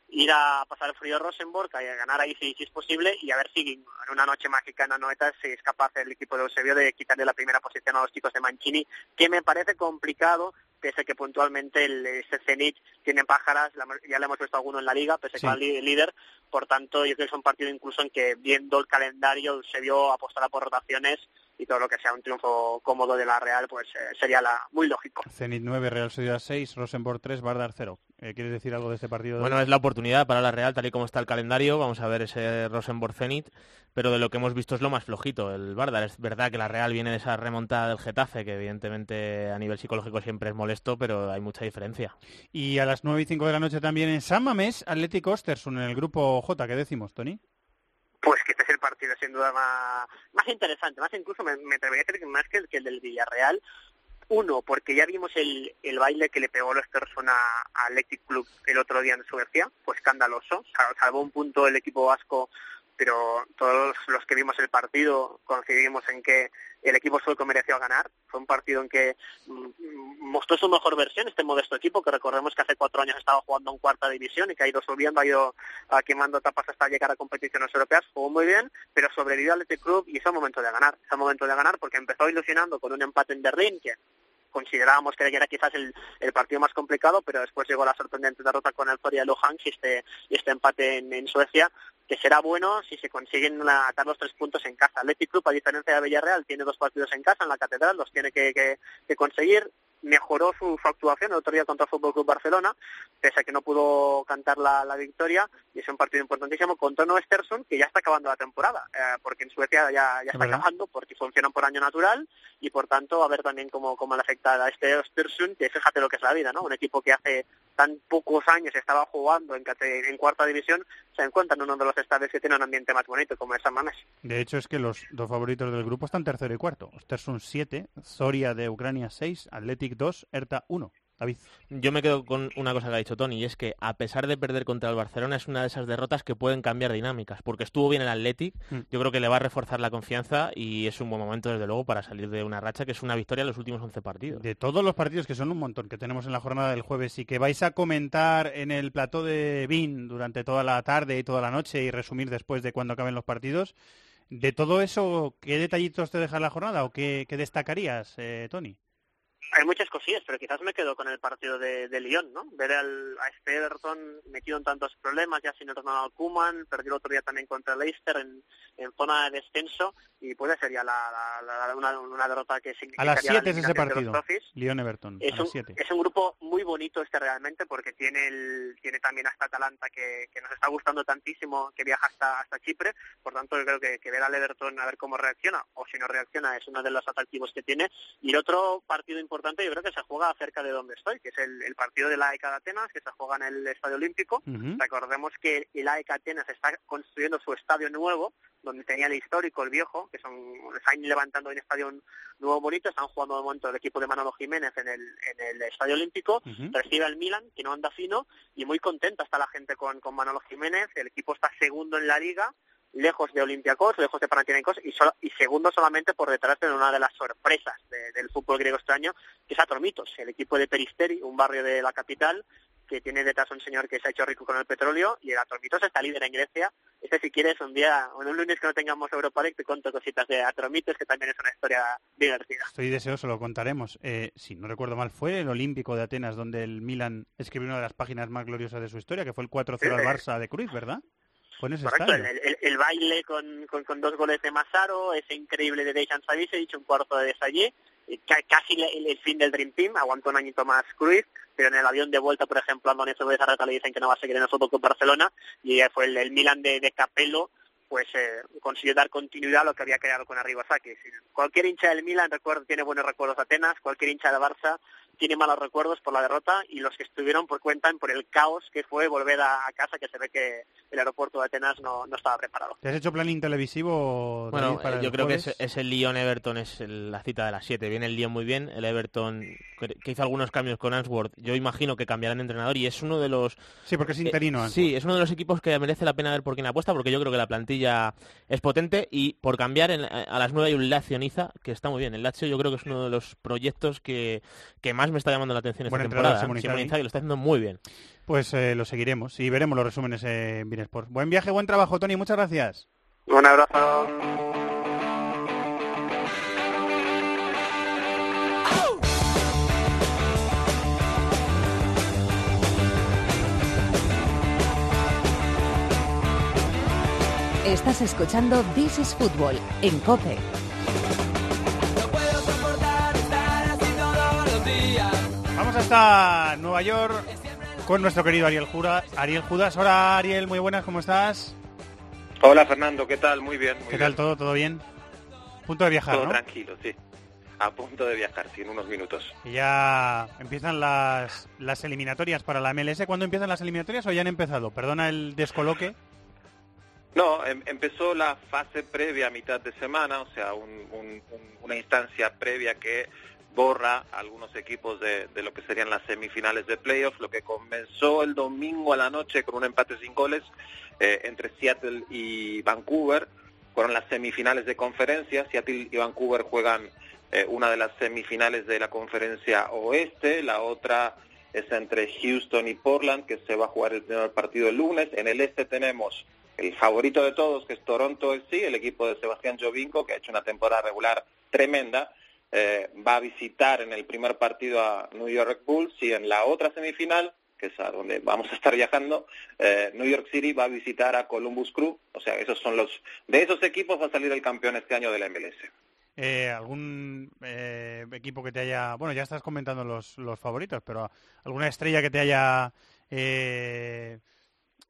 ir a pasar el frío a Rosenborg, a ganar ahí si, si es posible, y a ver si en una noche mágica en Anoeta se es capaz el equipo de Eusebio de quitarle la primera posición a los chicos de Mancini, que me parece complicado, pese a que puntualmente el, ese Zenit tiene pájaras, la- ya le hemos visto alguno en la liga, pese a que Sí. va líder, por tanto yo creo que es un partido incluso en que viendo el calendario Eusebio apostará por rotaciones y todo lo que sea un triunfo cómodo de la Real pues eh, sería la muy lógico. Zenit 9, Real Sociedad 6, Rosenborg 3, Bardar 0. Eh, ¿Quieres decir algo de este partido? Bueno, es la oportunidad para la Real, tal y como está el calendario. Vamos a ver ese Rosenborg Zenit, pero de lo que hemos visto es lo más flojito. El Bardar es verdad que la Real viene de esa remontada del Getafe, que evidentemente a nivel psicológico siempre es molesto, pero hay mucha diferencia. Y a las 9 y 5 de la noche también en San Mamés, Atlético Ostersund en el grupo J. ¿Qué decimos, Tony? Pues que este es el partido sin duda más, más interesante, más incluso me, me atrevería a decir que más que el, que el del Villarreal. Uno, porque ya vimos el, el baile que le pegó el Östersund a, a Club el otro día en Suecia, fue escandaloso, Sal- salvó un punto el equipo vasco, pero todos los que vimos el partido coincidimos en que el equipo sueco mereció ganar. Fue un partido en que mm, mostró su mejor versión este modesto equipo, que recordemos que hace cuatro años estaba jugando en cuarta división y que ha ido subiendo, ha ido quemando etapas hasta llegar a competiciones europeas. Jugó muy bien, pero sobrevivió al Athletic Club y es el momento de ganar. Es el momento de ganar porque empezó ilusionando con un empate en Berlín, que considerábamos que era quizás el, el partido más complicado, pero después llegó la sorprendente derrota con el Zoria Luhansk y este, y este empate en Suecia, que será bueno si se consiguen una- atar los tres puntos en casa. Athletic Club, a diferencia de Villarreal, tiene dos partidos en casa, en la Catedral, los tiene que, que- que conseguir. Mejoró su, su actuación el otro día contra el Fútbol Club Barcelona, pese a que no pudo cantar la, la victoria, y es un partido importantísimo contra un Östersund que ya está acabando la temporada, eh, porque en Suecia ya, ya está verdad. acabando, porque funcionan por año natural, y por tanto a ver también cómo, cómo le afecta a este Östersund, que fíjate lo que es la vida, ¿no? Un equipo que hace tan pocos años estaba jugando en, en cuarta división, se encuentra en uno de los estadios que tiene un ambiente más bonito, como es San Mamés. De hecho, es que los dos favoritos del grupo están tercero y cuarto. Ostersund 7, Zoria de Ucrania 6, Athletic 2, Erta 1. David. Yo me quedo con una cosa que ha dicho Tony, y es que a pesar de perder contra el Barcelona, es una de esas derrotas que pueden cambiar dinámicas, porque estuvo bien el Athletic, Mm. yo creo que le va a reforzar la confianza y es un buen momento, desde luego, para salir de una racha que es una victoria en los últimos 11 partidos. De todos los partidos, que son un montón, que tenemos en la jornada del jueves y que vais a comentar en el plató de BIN durante toda la tarde y toda la noche y resumir después de cuando acaben los partidos, de todo eso, ¿qué detallitos te deja la jornada o qué, qué destacarías, eh, Tony? Hay muchas cosillas, pero quizás me quedo con el partido de, de Lyon, ¿no? Ver al, a este Everton metido en tantos problemas, ya sin Ronald Koeman, perdió el otro día también contra Leicester en, en zona de descenso y puede ser ya la, la- la- una, una derrota que A significaría las la 7 es ese partido. Lyon-Everton, a Es las un, 7. es un grupo muy bonito este realmente porque tiene el, tiene también hasta Atalanta que, que nos está gustando tantísimo que viaja hasta hasta Chipre por tanto yo creo que, que ver al Everton a ver cómo reacciona o si no reacciona es uno de los atractivos que tiene y el otro partido importante yo creo que se juega cerca de donde estoy que es el, el partido de la AEK de Atenas que se juega en el Estadio Olímpico recordemos que el AEK Atenas está construyendo su estadio nuevo donde tenía el histórico, el viejo, que son están levantando un estadio nuevo bonito, están jugando de momento el equipo de Manolo Jiménez en el, en el Estadio Olímpico, Ujú. recibe al Milan, que no anda fino, y muy contenta está la gente con, con Manolo Jiménez, el equipo está segundo en la liga, lejos de Olympiacos, lejos de Panathinaikos y, solo- y segundo solamente por detrás de una de las sorpresas de- del fútbol griego este año, que es Atromitos, el equipo de Peristeri, un barrio de la capital, que tiene detrás un señor que se ha hecho rico con el petróleo y el Atromitos está líder en Grecia. Este si quieres un día, o en un lunes que no tengamos Europa League, te cuento cositas de Atromitos, que también es una historia divertida. Estoy deseoso, lo contaremos. Eh, si no recuerdo mal, fue el Olímpico de Atenas donde el Milan escribió una de las páginas más gloriosas de su historia, que fue el 4-0 al Sí. Barça de Cruz, ¿verdad? Ese Correcto, el, el- el baile con, con, con dos goles de Massaro, ese increíble de Dejan Savicevic, un cuarto de Desallé, y ca- casi el, el fin del Dream Team, aguantó un añito más Cruz, pero en el avión de vuelta, por ejemplo, a Andonés de Zarrata le dicen que no va a seguir en el fútbol con Barcelona, y fue el, el Milan de, de Capello, pues eh, consiguió dar continuidad a lo que había creado con Arribasaki. Cualquier hincha del Milan recuerdo, tiene buenos recuerdos de Atenas, cualquier hincha de Barça tiene malos recuerdos por la derrota y los que estuvieron por cuentan por el caos que fue volver a, a casa, que se ve que el aeropuerto de Atenas no, no estaba preparado. ¿Te has hecho planning televisivo, Bueno, para yo creo que es, es el Lyon-Everton, es el- la cita de las 7. Viene el Lyon muy bien, el Everton que que hizo algunos cambios con Answorth. Yo imagino que cambiarán de entrenador y es uno de los... Sí, porque es interino. Eh, Answorth. sí, es uno de los equipos que merece la pena ver por quién apuesta, porque yo creo que la plantilla es potente y por cambiar en- a las 9 hay un Lazio Niza, que está muy bien. El Lazio yo creo que es uno de los proyectos que, que más me está llamando la atención esta Buen entrenador, temporada. Simone Simone Inzaghi. Inzaghi lo está haciendo muy bien. Pues eh, lo seguiremos y veremos los resúmenes en Binesport. Buen viaje, buen trabajo, Tony. Muchas gracias. Un abrazo. Estás escuchando This is Football en COPE. Vamos hasta Nueva York con nuestro querido Ariel Judas. Ariel Judas. Hola, Ariel. Muy buenas. ¿Cómo estás? Hola Fernando, ¿qué tal? Muy bien, muy ¿Qué bien. tal todo? ¿Todo bien? Punto de viajar, Todo ¿no? tranquilo, sí. A punto de viajar, sí, en unos minutos. Y ya empiezan las, las eliminatorias para la MLS. ¿Cuándo empiezan las eliminatorias o ya han empezado? Perdona el descoloque. No, em- empezó la fase previa a mitad de semana, o sea, un- un- un- una instancia previa que borra algunos equipos de, de lo que serían las semifinales de playoffs, lo que comenzó el domingo a la noche con un empate sin goles eh, entre Seattle y Vancouver. Fueron las semifinales de conferencia. Seattle y Vancouver juegan eh, una de las semifinales de la conferencia oeste, la otra es entre Houston y Portland, que se va a jugar el primer partido el lunes. En el este tenemos el favorito de todos, que es Toronto FC, el equipo de Sebastián Jovinko, que ha hecho una temporada regular tremenda. Eh, va a visitar en el primer partido a New York Bulls y en la otra semifinal, que es a donde vamos a estar viajando, eh, New York City va a visitar a Columbus Crew, o sea, esos son los, de esos equipos va a salir el campeón este año de la MLS. Eh, ¿Algún eh, equipo que te haya... Bueno, ya estás comentando los, los favoritos, pero ¿alguna estrella que te haya eh,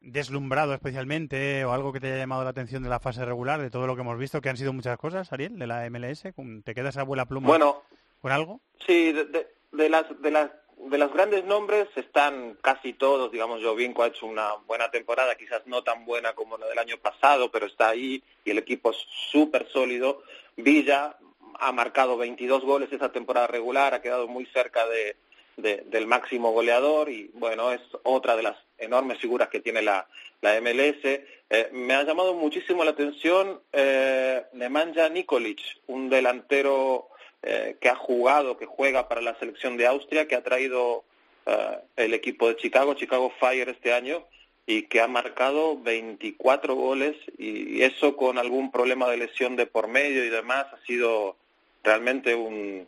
deslumbrado especialmente o algo que te haya llamado la atención de la fase regular, de todo lo que hemos visto, que han sido muchas cosas, Ariel, de la MLS? ¿Te quedas a vuela pluma Bueno, con algo? Sí, de, de- de las de las de los grandes nombres están casi todos, digamos, Jovinko ha hecho una buena temporada, quizás no tan buena como la del año pasado, pero está ahí y el equipo es súper sólido. Villa ha marcado 22 goles esa temporada regular, ha quedado muy cerca de, de- del máximo goleador y bueno, es otra de las enormes figuras que tiene la, la MLS. Eh, me ha llamado muchísimo la atención eh, Nemanja Nikolic, un delantero eh, que ha jugado, que juega para la selección de Austria, que ha traído eh, el equipo de Chicago, Chicago Fire este año, y que ha marcado 24 goles, y eso con algún problema de lesión de por medio y demás, ha sido realmente un,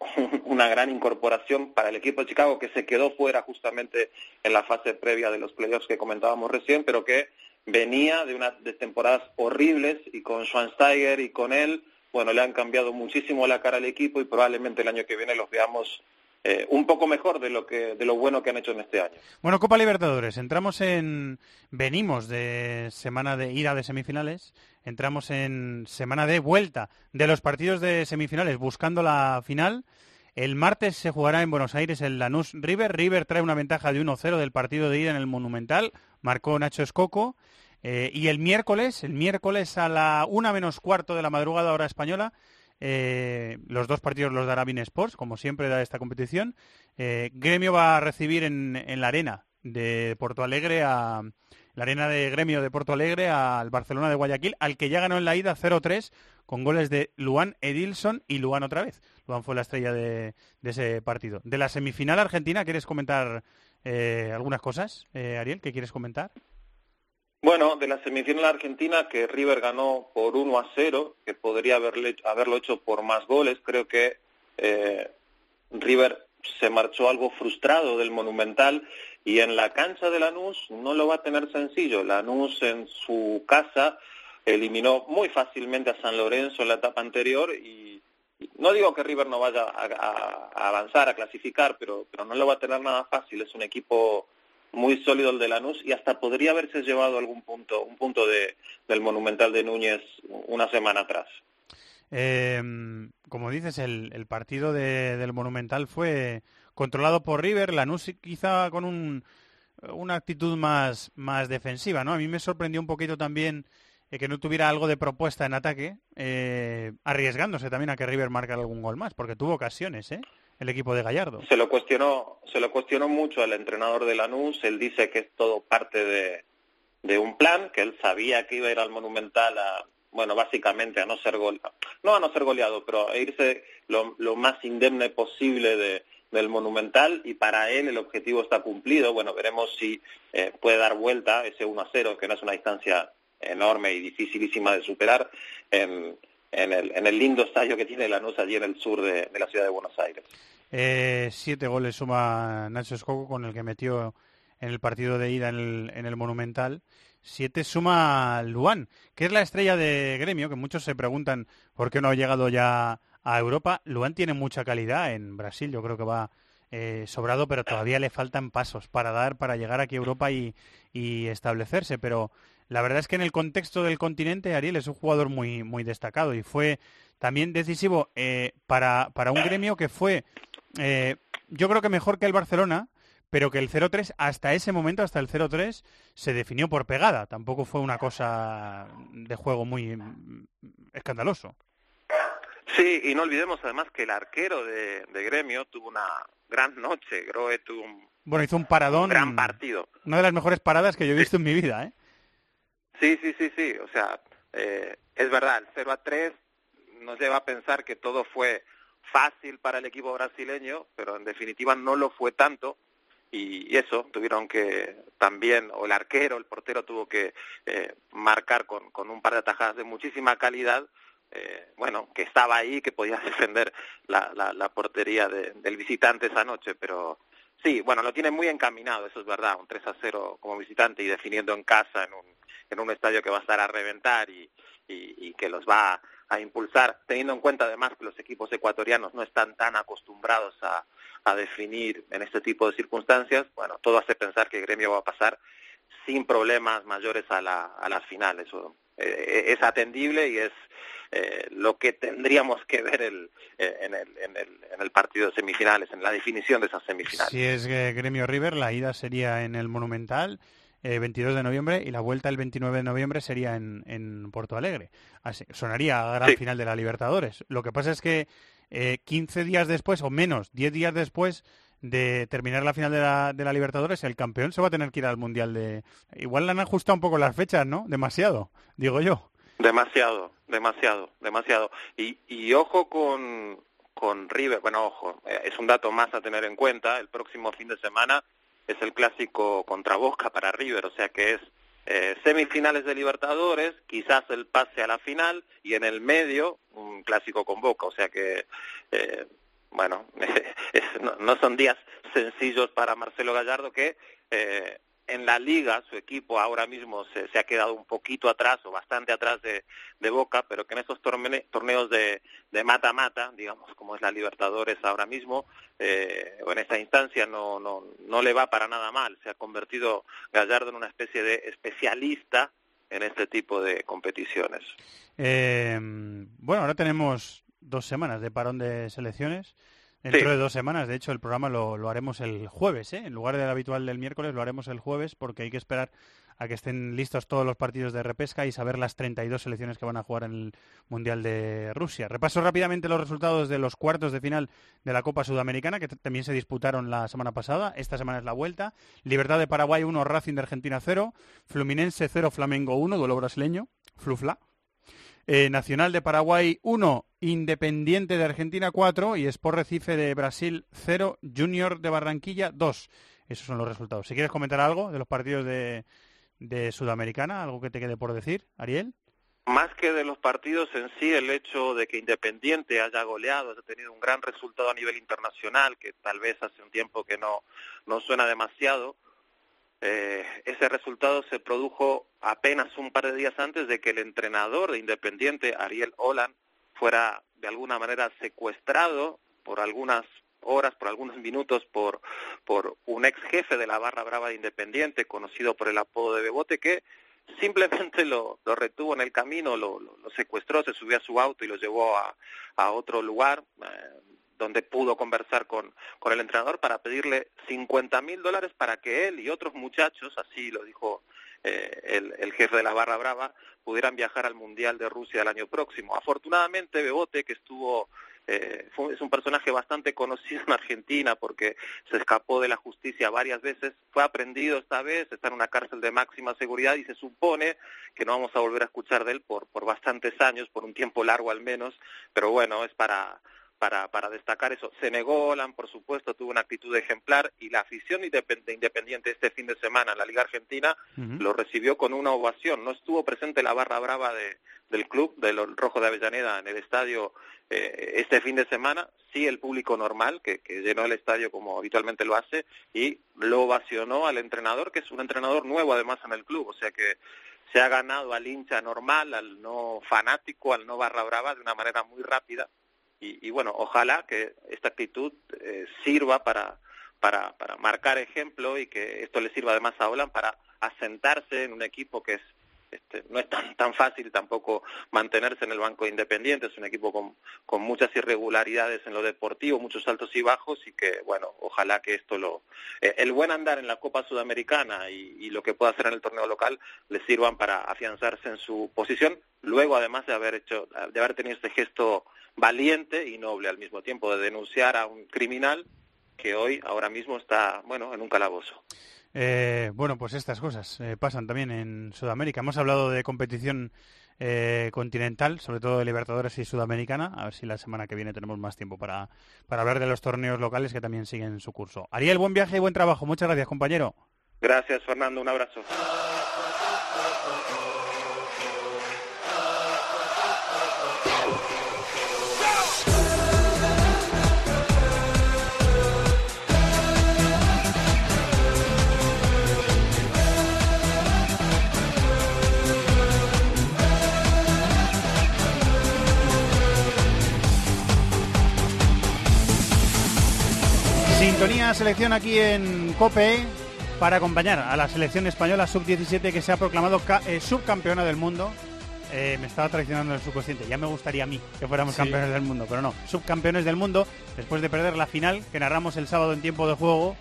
una gran incorporación para el equipo de Chicago, que se quedó fuera justamente en la fase previa de los playoffs que comentábamos recién, pero que venía de unas de temporadas horribles, y con Schweinsteiger y con él, bueno, le han cambiado muchísimo la cara al equipo y probablemente el año que viene los veamos eh, un poco mejor de lo que de lo bueno que han hecho en este año. Bueno, Copa Libertadores, entramos en... Venimos de semana de ida de semifinales, entramos en semana de vuelta de los partidos de semifinales buscando la final. El martes se jugará en Buenos Aires el Lanús River. River trae una ventaja de 1-0 del partido de ida en el Monumental. Marcó Nacho Escoco. Eh, y el miércoles, el miércoles a la una menos cuarto de la madrugada hora española, eh, los dos partidos los dará Bein Sports, como siempre da esta competición. Eh, Gremio va a recibir en, en la arena de Porto Alegre a la arena de Gremio de Porto Alegre al Barcelona de Guayaquil, al que ya ganó en la ida 0-3 con goles de Luan Edilson y Luan otra vez. Luan fue la estrella de, ese partido. De la semifinal argentina, ¿quieres comentar eh, algunas cosas, eh, Ariel? ¿Qué quieres comentar? Bueno, de la semifinal argentina que River ganó por 1 a 0, que podría haberle, haberlo hecho por más goles, creo que eh, River se marchó algo frustrado del Monumental y en la cancha de Lanús no lo va a tener sencillo. Lanús en su casa eliminó muy fácilmente a San Lorenzo en la etapa anterior y no digo que River no vaya a, avanzar, a clasificar, pero, pero no lo va a tener nada fácil. Es un equipo muy sólido el de Lanús y hasta podría haberse llevado algún punto, un punto de, del Monumental de Núñez una semana atrás. Eh, como dices, el, el partido de- del Monumental fue controlado por River, Lanús quizá con un, una actitud más, más defensiva, ¿no? A mí me sorprendió un poquito también eh, que no tuviera algo de propuesta en ataque, eh, arriesgándose también a que River marcara algún gol más, porque tuvo ocasiones, ¿eh? El equipo de Gallardo. Se lo cuestionó, se lo cuestionó mucho al entrenador de Lanús. Él dice que es todo parte de, de un plan, que él sabía que iba a ir al Monumental a, bueno, básicamente a no ser gol, no a no ser goleado, pero a irse lo, lo más indemne posible de, del Monumental y para él el objetivo está cumplido. Bueno, veremos si eh, puede dar vuelta ese 1 a 0, que no es una distancia enorme y dificilísima de superar en, en, el, en el lindo estadio que tiene Lanús allí en el sur de, de la ciudad de Buenos Aires. Eh, siete goles suma Nacho Escoco con el que metió en el partido de ida en el, en el Monumental. Siete suma Luan, que es la estrella de gremio, que muchos se preguntan por qué no ha llegado ya a Europa. Luan tiene mucha calidad en Brasil, yo creo que va eh, sobrado, pero todavía le faltan pasos para dar, para llegar aquí a Europa y, establecerse. Pero la verdad es que en el contexto del continente, Ariel es un jugador muy, muy destacado y fue también decisivo eh, para, para un gremio que fue, eh, yo creo que mejor que el Barcelona, pero que el 0-3 hasta ese momento, hasta el 0-3, se definió por pegada. Tampoco fue una cosa de juego muy mm, escandaloso. Sí, y no olvidemos además que el arquero de, de Gremio tuvo una gran noche. Groe tuvo un Bueno, hizo un paradón. gran partido. Una de las mejores paradas que yo he visto en mi vida, ¿eh? Sí, sí, sí, sí. O sea, eh, es verdad, el 0 a 3 nos lleva a pensar que todo fue fácil para el equipo brasileño, pero en definitiva no lo fue tanto. Y, y eso, tuvieron que también, o el arquero, el portero tuvo que eh, marcar con, con un par de atajadas de muchísima calidad. Eh, bueno, que estaba ahí, que podía defender la, la, la portería de- del visitante esa noche, pero Sí, bueno, lo tiene muy encaminado, eso es verdad, un 3 a 0 como visitante y definiendo en casa en un, en un estadio que va a estar a reventar y, y, que los va a impulsar, teniendo en cuenta además que los equipos ecuatorianos no están tan acostumbrados a, a definir en este tipo de circunstancias, bueno, todo hace pensar que Gremio va a pasar sin problemas mayores a la, a la final. Eso eh, es atendible y es eh, lo que tendríamos que ver el, eh, en, el, en, el, en el partido de semifinales, en la definición de esas semifinales. Si es eh, Gremio River, la ida sería en el Monumental. eh, 22 de noviembre y la vuelta el 29 de noviembre sería en, en Porto Alegre. Así, sonaría a gran Sí. final de la Libertadores. Lo que pasa es que eh, 15 días después, o menos, 10 días después de terminar la final de la, de la Libertadores, el campeón se va a tener que ir al Mundial de... Igual le han ajustado un poco las fechas, ¿no? Demasiado, digo yo. Demasiado, demasiado, demasiado. Y, y ojo con, con River, bueno, ojo, eh, es un dato más a tener en cuenta, el próximo fin de semana es el clásico contra Boca para River, o sea que es eh, semifinales de Libertadores, quizás el pase a la final y en el medio un clásico con Boca, o sea que, eh, bueno, es- no, no son días sencillos para Marcelo Gallardo que eh, en la liga su equipo ahora mismo se, ha quedado un poquito atrás o bastante atrás de, de Boca, pero que en esos torne- torneos de de mata-mata, digamos, como es la Libertadores ahora mismo, eh, o en esta instancia no, no, no le va para nada mal. Se ha convertido Gallardo en una especie de especialista en este tipo de competiciones. Eh, bueno, ahora tenemos dos semanas de parón de selecciones. Dentro de dos semanas, de hecho, el programa lo, haremos el jueves, ¿eh? En lugar del habitual del miércoles, lo haremos el jueves porque hay que esperar a que estén listos todos los partidos de repesca y saber las 32 selecciones que van a jugar en el Mundial de Rusia. Repaso rápidamente los resultados de los cuartos de final de la Copa Sudamericana, que también se disputaron la semana pasada. Esta semana es la vuelta. Libertad de Paraguay 1, Racing de Argentina 0. Fluminense 0, Flamengo 1, duelo brasileño. Flufla. Eh, Nacional de Paraguay 1, Independiente de Argentina 4 y Sport Recife de Brasil 0, Junior de Barranquilla 2. Esos son los resultados. Si quieres comentar algo de los partidos de, de Sudamericana, algo que te quede por decir, Ariel. Más que de los partidos en sí, el hecho de que Independiente haya goleado, haya tenido un gran resultado a nivel internacional, que tal vez hace un tiempo que no, no suena demasiado, eh, ese resultado se produjo apenas un par de días antes de que el entrenador de Independiente, Ariel Holland, fuera de alguna manera secuestrado por algunas horas, por algunos minutos, por, por un ex jefe de la barra brava de Independiente, conocido por el apodo de Bebote, que simplemente lo, lo retuvo en el camino, lo secuestró, se subió a su auto y lo llevó a, a otro lugar eh, donde pudo conversar con, con el entrenador para pedirle 50 mil dólares para que él y otros muchachos, así lo dijo eh, el, el jefe de la barra brava, pudieran viajar al Mundial de Rusia el año próximo. Afortunadamente, Bebote, que estuvo eh, fue, es un personaje bastante conocido en Argentina porque se escapó de la justicia varias veces, fue aprendido esta vez, está en una cárcel de máxima seguridad y se supone que no vamos a volver a escuchar de él por, por bastantes años, por un tiempo largo al menos, pero bueno, es para, para, para destacar eso. Se negó Olan, por supuesto, tuvo una actitud ejemplar y la afición independ- independiente este fin de semana en la Liga Argentina lo recibió con una ovación. No estuvo presente la barra brava de, del club, del Rojo de Avellaneda, en el estadio eh, este fin de semana. Sí, el público normal, que, que llenó el estadio como habitualmente lo hace, y lo ovacionó al entrenador, que es un entrenador nuevo además en el club. O sea que se ha ganado al hincha normal, al no fanático, al no barra brava de una manera muy rápida. Y, y bueno, ojalá que esta actitud eh, sirva para, para, para marcar ejemplo y que esto le sirva además a Olan para asentarse en un equipo que es este, no es tan, tan fácil tampoco mantenerse en el banco independiente, es un equipo con, con muchas irregularidades en lo deportivo, muchos altos y bajos y que, bueno, ojalá que esto lo... Eh, el buen andar en la Copa Sudamericana y, y lo que pueda hacer en el torneo local le sirvan para afianzarse en su posición, luego además de haber hecho, de haber tenido este gesto valiente y noble al mismo tiempo, de denunciar a un criminal que hoy, ahora mismo, está, bueno, en un calabozo. Eh, bueno, pues estas cosas eh, pasan también en Sudamérica. Hemos hablado de competición eh, continental, sobre todo de Libertadores y Sudamericana. A ver si la semana que viene tenemos más tiempo para, para hablar de los torneos locales que también siguen su curso. Ariel, buen viaje y buen trabajo. Muchas gracias, compañero. Gracias, Fernando. Un abrazo. Sintonía selección aquí en COPE para acompañar a la selección española sub-17 que se ha proclamado eh, subcampeona del mundo. Eh, me estaba traicionando el subconsciente. Ya me gustaría a mí que fuéramos Sí. campeones del mundo, pero no. Subcampeones del mundo después de perder la final que narramos el sábado en tiempo de juego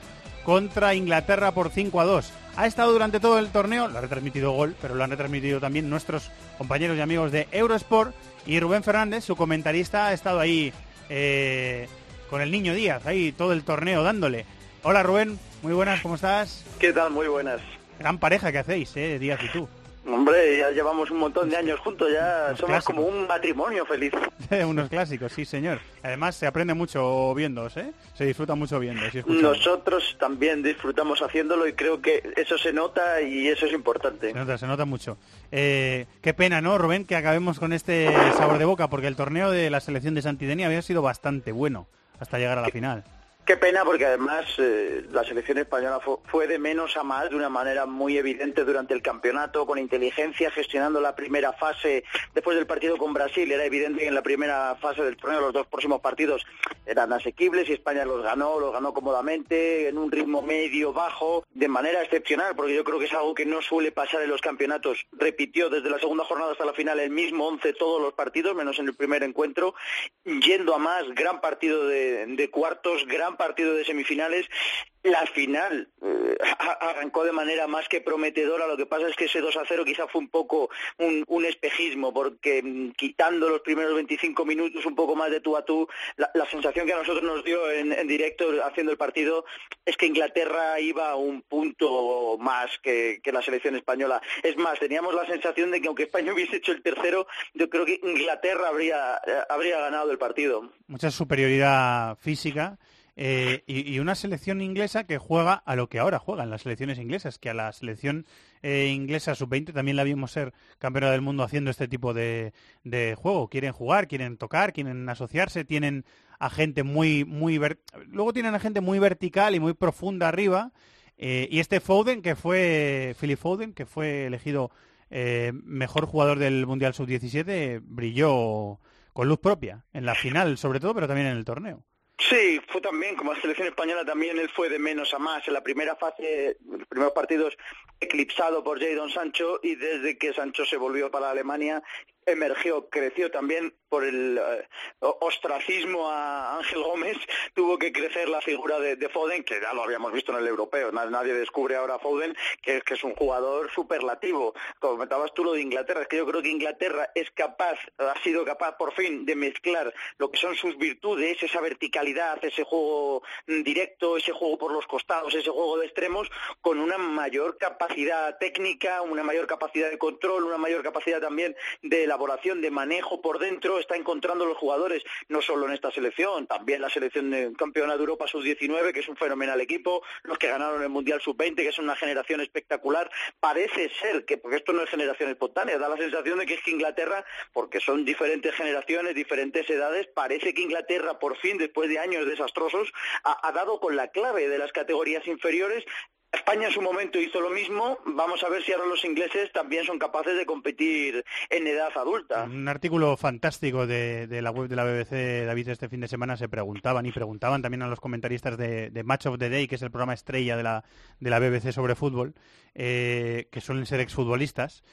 contra Inglaterra por 5 a 2. Ha estado durante todo el torneo, lo ha retransmitido Gol, pero lo han retransmitido también nuestros compañeros y amigos de Eurosport. Y Rubén Fernández, su comentarista, ha estado ahí eh, con el niño Díaz, ahí todo el torneo dándole. Hola Rubén, muy buenas, ¿cómo estás? ¿Qué tal? Muy buenas. Gran pareja que hacéis, eh, Díaz y tú. Hombre, ya llevamos un montón de años juntos, ya somos clásicos. como un matrimonio feliz. Unos clásicos, sí señor. Además se aprende mucho viéndoos, ¿eh? Se disfruta mucho viendo. Nosotros también disfrutamos haciéndolo y creo que eso se nota y eso es importante. Se nota, se nota mucho. Eh, qué pena, ¿no, Rubén, que acabemos con este sabor de boca, porque el torneo de la selección de Santidenia había sido bastante bueno hasta llegar a la final. Qué pena porque además eh, la selección española fu- fue de menos a más de una manera muy evidente durante el campeonato, con inteligencia, gestionando la primera fase. Después del partido con Brasil era evidente que en la primera fase del torneo los dos próximos partidos eran asequibles y España los ganó, los ganó cómodamente, en un ritmo medio, bajo, de manera excepcional, porque yo creo que es algo que no suele pasar en los campeonatos. Repitió desde la segunda jornada hasta la final el mismo 11 todos los partidos, menos en el primer encuentro, yendo a más, gran partido de, de cuartos, gran partido de semifinales. La final eh, arrancó de manera más que prometedora, lo que pasa es que ese 2 a 0 quizá fue un poco un, un espejismo, porque mm, quitando los primeros 25 minutos un poco más de tú a tú, la, sensación que a nosotros nos dio en, en directo haciendo el partido es que Inglaterra iba a un punto más que, que la selección española. Es más, teníamos la sensación de que aunque España hubiese hecho el tercero, yo creo que Inglaterra habría, eh, habría ganado el partido. Mucha superioridad física eh, y, una selección inglesa que juega a lo que ahora juegan las selecciones inglesas, que a la selección eh, inglesa sub-20 también la vimos ser campeona del mundo haciendo este tipo de, de juego. Quieren jugar, quieren tocar, quieren asociarse, tienen a gente muy, muy... ver- Luego tienen a gente muy vertical y muy profunda arriba. eh, y este Foden, que fue Philip Foden, que fue elegido mejor jugador del Mundial Sub-17, brilló con luz propia en la final, sobre todo, pero también en el torneo. Sí, fue también, como la selección española, también él fue de menos a más. En la primera fase, los primeros partidos, eclipsado por Jadon Sancho y desde que Sancho se volvió para Alemania, emergió, creció también por el eh, ostracismo a Ángel Gómez, tuvo que crecer la figura de, de Foden, que ya lo habíamos visto en el europeo, Na- nadie descubre ahora a Foden, que es, que es un jugador superlativo. Comentabas tú lo de Inglaterra, es que yo creo que Inglaterra es capaz, ha sido capaz por fin de mezclar lo que son sus virtudes, esa verticalidad, ese juego directo, ese juego por los costados, ese juego de extremos, con una mayor capacidad técnica, una mayor capacidad de control, una mayor capacidad también de elaboración, de manejo por dentro, está encontrando los jugadores, no solo en esta selección, también la selección de campeona de Europa sub-19, que es un fenomenal equipo, los que ganaron el Mundial sub-20, que es una generación espectacular. Parece ser que, porque esto no es generación espontánea, da la sensación de que es que Inglaterra, porque son diferentes generaciones, diferentes edades, parece que Inglaterra, por fin, después de años desastrosos, ha, ha dado con la clave de las categorías inferiores España en su momento hizo lo mismo. Vamos a ver si ahora los ingleses también son capaces de competir en edad adulta. Un artículo fantástico de, la web de la BBC, David, este fin de semana se preguntaban y preguntaban también a los comentaristas de, de Match of the Day, que es el programa estrella de la, de la BBC sobre fútbol, eh, que suelen ser exfutbolistas.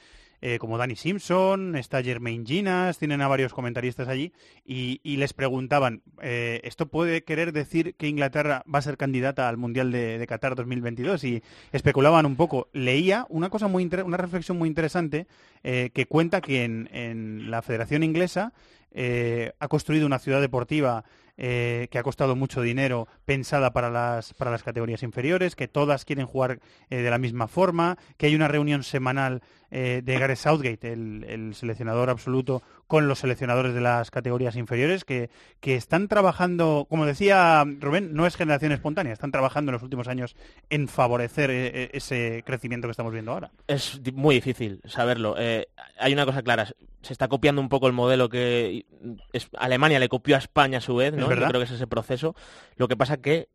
Eh, como Danny Simpson, está Jermaine Ginas, tienen a varios comentaristas allí, y, les preguntaban, eh, ¿esto puede querer decir que Inglaterra va a ser candidata al Mundial de, Qatar 2022? Y especulaban un poco. Leía una cosa muy una reflexión muy interesante eh, que cuenta que en, en la Federación Inglesa ha construido una ciudad deportiva que ha costado mucho dinero pensada para las, para las categorías inferiores, que todas quieren jugar de la misma forma, que hay una reunión semanal eh, de Gareth Southgate, el, el seleccionador absoluto, con los seleccionadores de las categorías inferiores, que, que están trabajando, como decía Rubén, no es generación espontánea, están trabajando en los últimos años en favorecer eh, eh, ese crecimiento que estamos viendo ahora. Es muy difícil saberlo. Eh, hay una cosa clara, se está copiando un poco el modelo que es- Alemania le copió a España a su vez, ¿no? Es. Yo creo que es ese proceso. Lo que pasa que,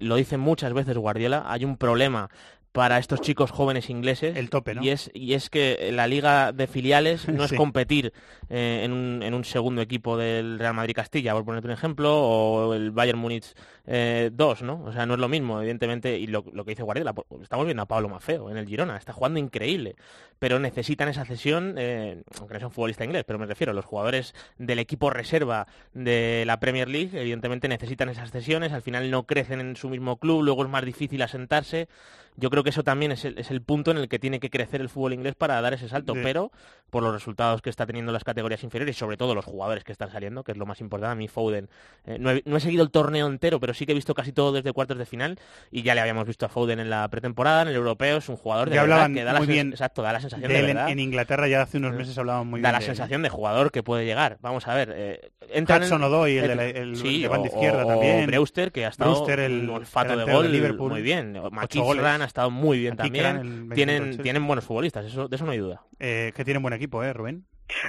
lo dice muchas veces Guardiola, hay un problema para estos chicos jóvenes ingleses. El tope, ¿no? Y es, y es que la liga de filiales no Sí. es competir eh, en, un, en un segundo equipo del Real Madrid Castilla, por ponerte un ejemplo, o el Bayern Múnich 2, ¿no? O sea, no es lo mismo, evidentemente, y lo, lo que dice Guardiola, po- estamos viendo a Pablo Mafeo en el Girona, está jugando increíble, pero necesitan esa cesión, eh, aunque no sea un futbolista inglés, pero me refiero a los jugadores del equipo reserva de la Premier League, evidentemente necesitan esas cesiones, al final no crecen en su mismo club, luego es más difícil asentarse. Yo creo que eso también es el, es el punto en el que tiene que crecer el fútbol inglés para dar ese salto, Sí. pero por los resultados que está teniendo las categorías inferiores y sobre todo los jugadores que están saliendo, que es lo más importante. A mí Foden, eh, no, he, no he seguido el torneo entero, pero sí que he visto casi todo desde cuartos de final y ya le habíamos visto a Foden en la pretemporada, en el europeo, es un jugador de verdad que da la bien exacto, da la sensación de de, en, Inglaterra ya hace unos meses hablaban muy da bien la de él. sensación de jugador que puede llegar. Vamos a ver, eh, en- Hudson-Odoi, el de la- el sí, de banda o- izquierda o también. Brewster, que ha estado Brewster, el olfato de gol de Liverpool. muy bien. McKeithran goles. Ha estado muy bien también. el 25 del Tienen, tienen buenos futbolistas, eso, de eso no hay duda. Eh, que tienen buen equipo, ¿eh, Rubén?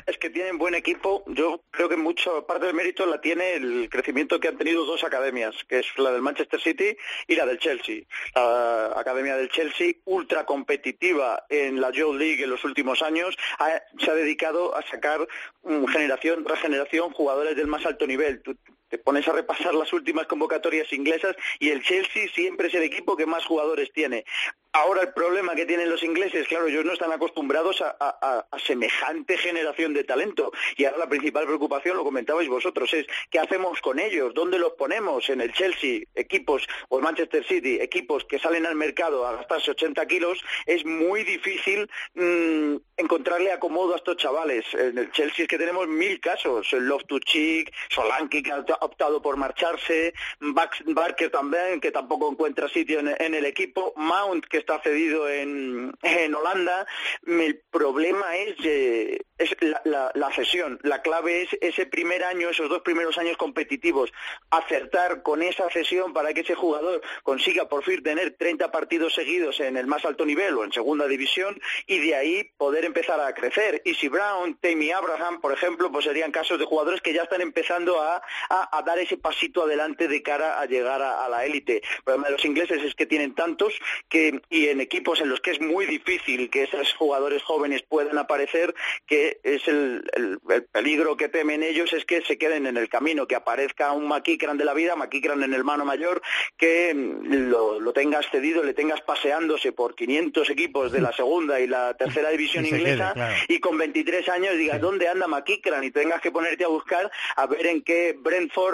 Es que tienen buen equipo. Yo creo que mucho parte del mérito la tiene el crecimiento que han tenido dos academias, que es la del Manchester City y la del Chelsea. La academia del Chelsea, ultra competitiva en la Youth League en los últimos años, ha- se ha dedicado a sacar mm, generación tras generación jugadores del más alto nivel. Tú- te pones a repasar las últimas convocatorias inglesas y el Chelsea siempre es el equipo que más jugadores tiene. Ahora el problema que tienen los ingleses, claro, ellos no están acostumbrados a, a- semejante generación de talento. Y ahora la principal preocupación, lo comentabais vosotros, es ¿qué hacemos con ellos? ¿Dónde los ponemos? En el Chelsea, equipos, o el Manchester City, equipos que salen al mercado a gastarse 80 kilos, es muy difícil mm, encontrarle acomodo a estos chavales. En el Chelsea es que tenemos mil casos. El Love to Cheek, Solanke optado por marcharse, Barker también, que tampoco encuentra sitio en, el equipo, Mount, que está cedido en, en Holanda. El problema es, eh, la, cesión. La clave es ese primer año, esos dos primeros años competitivos, acertar con esa cesión para que ese jugador consiga por fin tener 30 partidos seguidos en el más alto nivel o en segunda división y de ahí poder empezar a crecer. Y si Brown, Tammy Abraham, por ejemplo, pues serían casos de jugadores que ya están empezando a- a dar ese pasito adelante de cara a llegar a, a la élite. El problema de los ingleses es que tienen tantos que y en equipos en los que es muy difícil que esos jugadores jóvenes puedan aparecer, que es el, el- el peligro que temen ellos es que se queden en el camino, que aparezca un McKickran de la vida, McKickran en el mano mayor, que mm, lo, lo tengas cedido, le tengas paseándose por 500 equipos de la segunda y la tercera división Y inglesa quede, claro. y con 23 años digas, ¿dónde anda McKickran? Y tengas que ponerte a buscar a ver en qué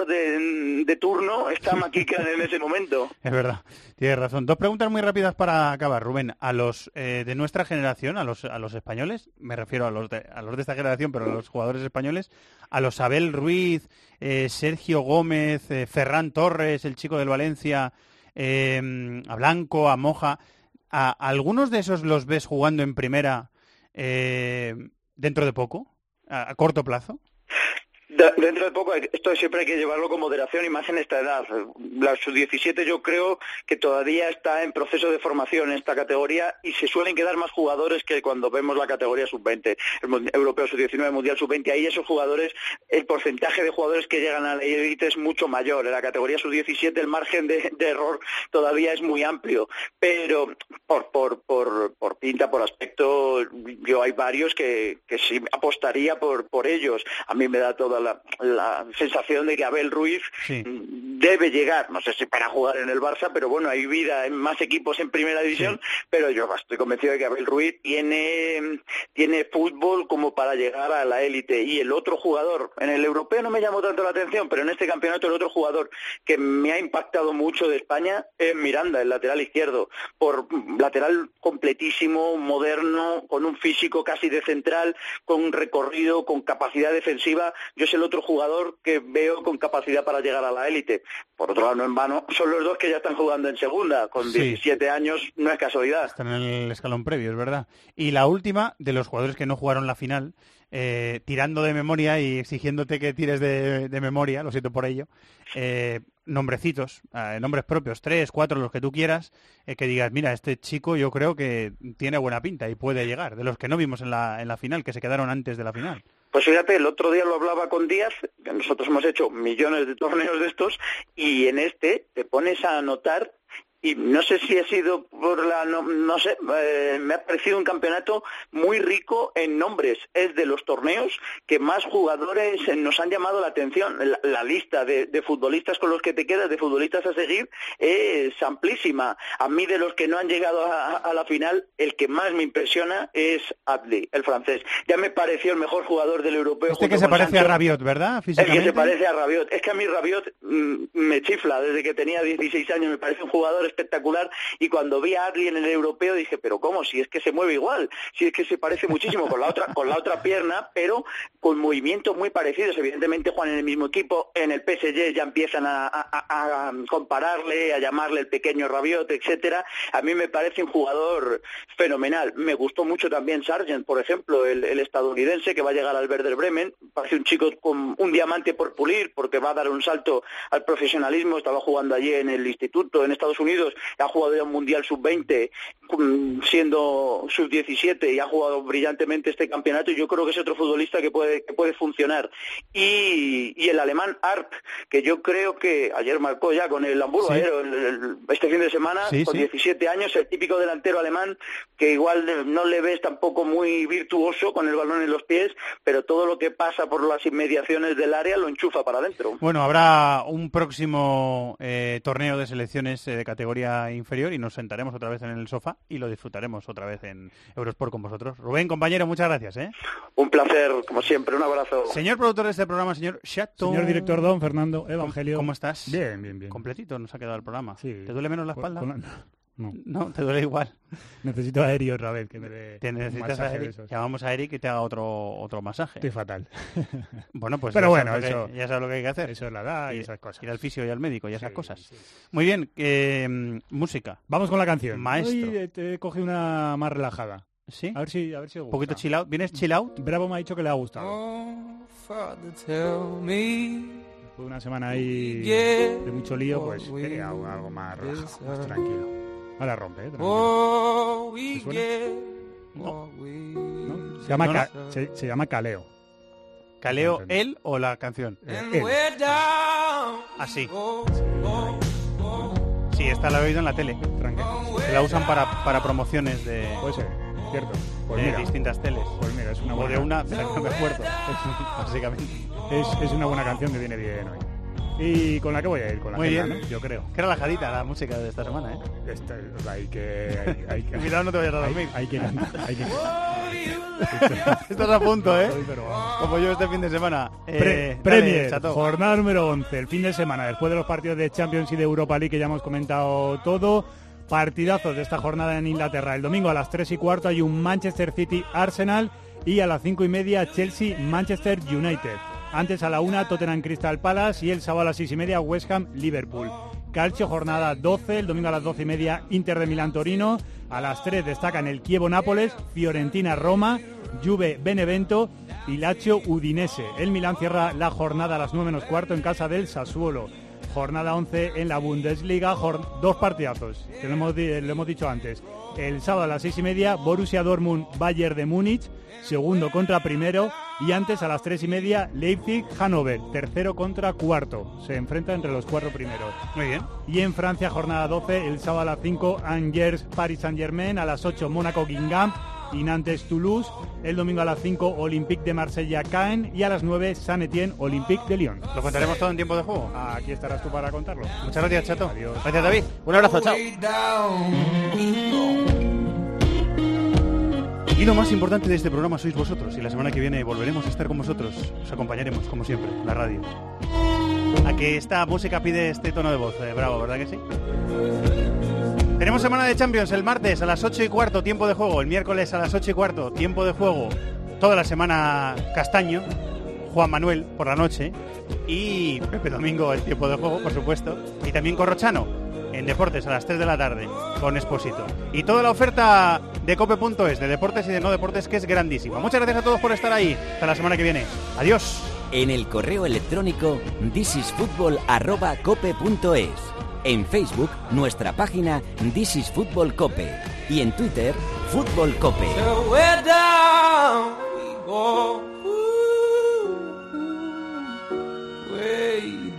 De, turno está McKickran en ese momento. Es verdad, tienes razón. Dos preguntas muy rápidas para acabar, Rubén. A los eh, de nuestra generación, a los, a los españoles, me refiero a los, de, a los de esta generación, pero a los jugadores españoles, a los Abel Ruiz, eh, Sergio Gómez, eh, Ferran Torres, el chico del Valencia, eh, a Blanco, a Moja, ¿a algunos de esos los ves jugando en primera eh, dentro de poco, a corto plazo? De- Dentro de poco, esto siempre hay que llevarlo con moderación y más en esta edad. La sub-17 yo creo que todavía está en proceso de formación en esta categoría y se suelen quedar más jugadores que cuando vemos la categoría sub-20, el Europeo sub-19, Mundial sub-20. Ahí esos jugadores, el porcentaje de jugadores que llegan a la élite es mucho mayor. En la categoría sub-17 el margen de, de error todavía es muy amplio, pero por, por, por, por pinta, por aspecto, yo hay varios que, que sí apostaría por, por ellos. A mí me da toda la, la sensación de que Abel Ruiz debe llegar, no sé si para jugar en el Barça, pero bueno, hay vida en más equipos en primera división, pero yo estoy convencido de que Abel Ruiz tiene, tiene fútbol como para llegar a la élite. Y el otro jugador, en el europeo no me llamó tanto la atención, pero en este campeonato el otro jugador que me ha impactado mucho de España es Miranda, el lateral izquierdo, por lateral completísimo, moderno, con un físico casi de central, con un recorrido, con capacidad defensiva. Yo es el otro jugador que veo con capacidad para llegar a la élite. Por otro lado, no en vano, son los dos que ya están jugando en segunda, con Sí. 17 años, no es casualidad. Están en el escalón previo, es verdad. Y la última, de los jugadores que no jugaron la final, eh, tirando de memoria y exigiéndote que tires de, de memoria, lo siento por ello, eh, nombrecitos, eh, nombres propios, tres, cuatro, los que tú quieras, eh, que digas, mira, este chico yo creo que tiene buena pinta y puede llegar, de los que no vimos en la, en la final, que se quedaron antes de la final. Pues fíjate, el otro día lo hablaba con Díaz, nosotros hemos hecho millones de torneos de estos, y en este te pones a anotar y no sé si ha sido por la, no, no sé, eh, me ha parecido un campeonato muy rico en nombres. Es de los torneos que más jugadores nos han llamado la atención. La, la lista de, de futbolistas con los que te quedas, de futbolistas a seguir, es amplísima. A mí de los que no han llegado a, a la final, el que más me impresiona es Adli, el francés. Ya me pareció el mejor jugador del europeo. Este que se parece a. Rabiot, ¿verdad? El que se parece a Rabiot. Es que a mí Rabiot mm, me chifla desde que tenía 16 años. Me parece un jugador espectacular. Y cuando vi a Adli en el europeo dije, pero ¿cómo? Si es que se mueve igual. Si es que se parece muchísimo con la otra, con la otra pierna, pero con movimientos muy parecidos. Evidentemente juegan en el mismo equipo. En el PSG ya empiezan a, a- a- compararle, a llamarle el pequeño Rabiot, etcétera. A mí me parece un jugador fenomenal. Me gustó mucho también Sargent, por ejemplo, el, el estadounidense que va a llegar al Werder Bremen. Parece un chico con un diamante por pulir porque va a dar un salto al profesionalismo. Estaba jugando allí en el instituto en Estados Unidos, ha jugado ya un Mundial Sub-20 mm, siendo Sub-17 y ha jugado brillantemente este campeonato y yo creo que es otro futbolista que puede, que puede funcionar. Y, y el alemán Arp, que yo creo que ayer marcó ya con el Hamburgo, Sí. ayer, el- el- este fin de semana, Sí, con sí. 17 años, el típico delantero alemán que igual no le ves tampoco muy virtuoso con el balón en los pies, pero todo lo que pasa por las inmediaciones del área lo enchufa para adentro. Bueno, habrá un próximo eh, torneo de selecciones eh, de categoría inferior y nos sentaremos otra vez en el sofá y lo disfrutaremos otra vez en Eurosport con vosotros. Rubén, compañero, muchas gracias. ¿eh? Un placer, como siempre, un abrazo. Señor productor de este programa, señor Chato. Señor director Don Fernando Evangelio. ¿Cómo estás? Bien, bien, bien. Completito nos ha quedado el programa. Sí. ¿Te duele menos la Con- espalda? con No. No, te duele igual. Necesito a Eri otra vez que me dé Te un necesitas a esos. Llamamos a Eric que te haga otro otro masaje. Estoy fatal. Bueno, pues Pero ya bueno, sabes eso- que, ya sabes lo que hay que hacer. Eso es la edad y esas cosas. Ir al fisio y al médico y esas Sí, cosas. sí, Muy bien, eh, música. Vamos con la canción. Maestro. Hoy eh, te coge una más relajada. ¿Sí? A ver si, a ver si Un poquito chill out. ¿Vienes chill out? Bravo me ha dicho que le ha gustado. Oh, Father, tell me Después de una semana ahí de mucho lío, pues quería algo, algo más relajado, más tranquilo. Ahora rompe, ¿eh? Tranquilo. Oh, No. ¿No? Se, llama No, Ca- no. se, se llama Caleo. ¿Caleo él o la canción? And Él. Así. Sí, esta la he oído en la tele. Tranquilo. Que la usan para, para promociones de, Puede ser, cierto. Pues de mira, distintas teles. pues mira, es una O buena, de una de la que no me acuerdo, básicamente. es, es una buena canción que viene bien hoy. ¿Y con la que voy a ir? Con la Muy agenda, bien. ¿no? Yo creo. Qué relajadita la música de esta semana, ¿eh? Hay que... Hay, hay que Cuidado, no te vayas a dormir. Hay, hay que cantar, hay que Estás a punto, ¿eh? Pero. Como yo este fin de semana. Eh, Pre- Premier, jornada número 11, el fin de semana, después de los partidos de Champions y de Europa League que ya hemos comentado todo. Partidazos de esta jornada en Inglaterra. El domingo a las 3 y cuarto hay un Manchester City Arsenal y a las 5 y media Chelsea Manchester United. Antes a la 1 Tottenham Crystal Palace y el sábado a las 6 y media West Ham Liverpool. Calcio jornada 12, el domingo a las 12 y media Inter de Milán Torino. A las 3 destacan el Kievo Nápoles, Fiorentina Roma, Juve Benevento y Lazio Udinese. El Milán cierra la jornada a las 9 menos cuarto en casa del Sassuolo. Jornada 11 en la Bundesliga, dos partidazos, que lo hemos, di- lo hemos dicho antes. El sábado a las 6 y media, Borussia Dortmund Bayern de Múnich, segundo contra primero, y antes a las 3 y media, Leipzig Hannover, tercero contra cuarto. Se enfrenta entre los cuatro primeros. Muy bien. Y en Francia, jornada 12, el sábado a las 5, Angers Paris Saint Germain, a las 8, Mónaco Guingamp y Nantes Toulouse, el domingo a las 5, Olympique de Marsella Caen y a las 9, San Etienne Olympique de Lyon. ¿Lo contaremos todo en tiempo de juego? Aquí estarás tú para contarlo. Muchas gracias, Chato. Adiós. Gracias, David. Un abrazo, chao. Y lo más importante de este programa sois vosotros. Y la semana que viene volveremos a estar con vosotros. Os acompañaremos, como siempre, la radio. A que esta música pide este tono de voz. eh, bravo, ¿verdad que sí? Tenemos semana de Champions el martes a las 8 y cuarto, tiempo de juego. El miércoles a las 8 y cuarto, tiempo de juego. Toda la semana Castaño, Juan Manuel por la noche y Pepe Domingo el tiempo de juego, por supuesto. Y también Corrochano en Deportes a las 3 de la tarde con Esposito. Y toda la oferta de cope.es, de deportes y de no deportes, que es grandísima. Muchas gracias a todos por estar ahí. Hasta la semana que viene. Adiós. En el correo electrónico thisisfutbol@cope.es. En Facebook, nuestra página This is Football Cope. Y en Twitter, Fútbol Cope.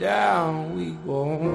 down we go.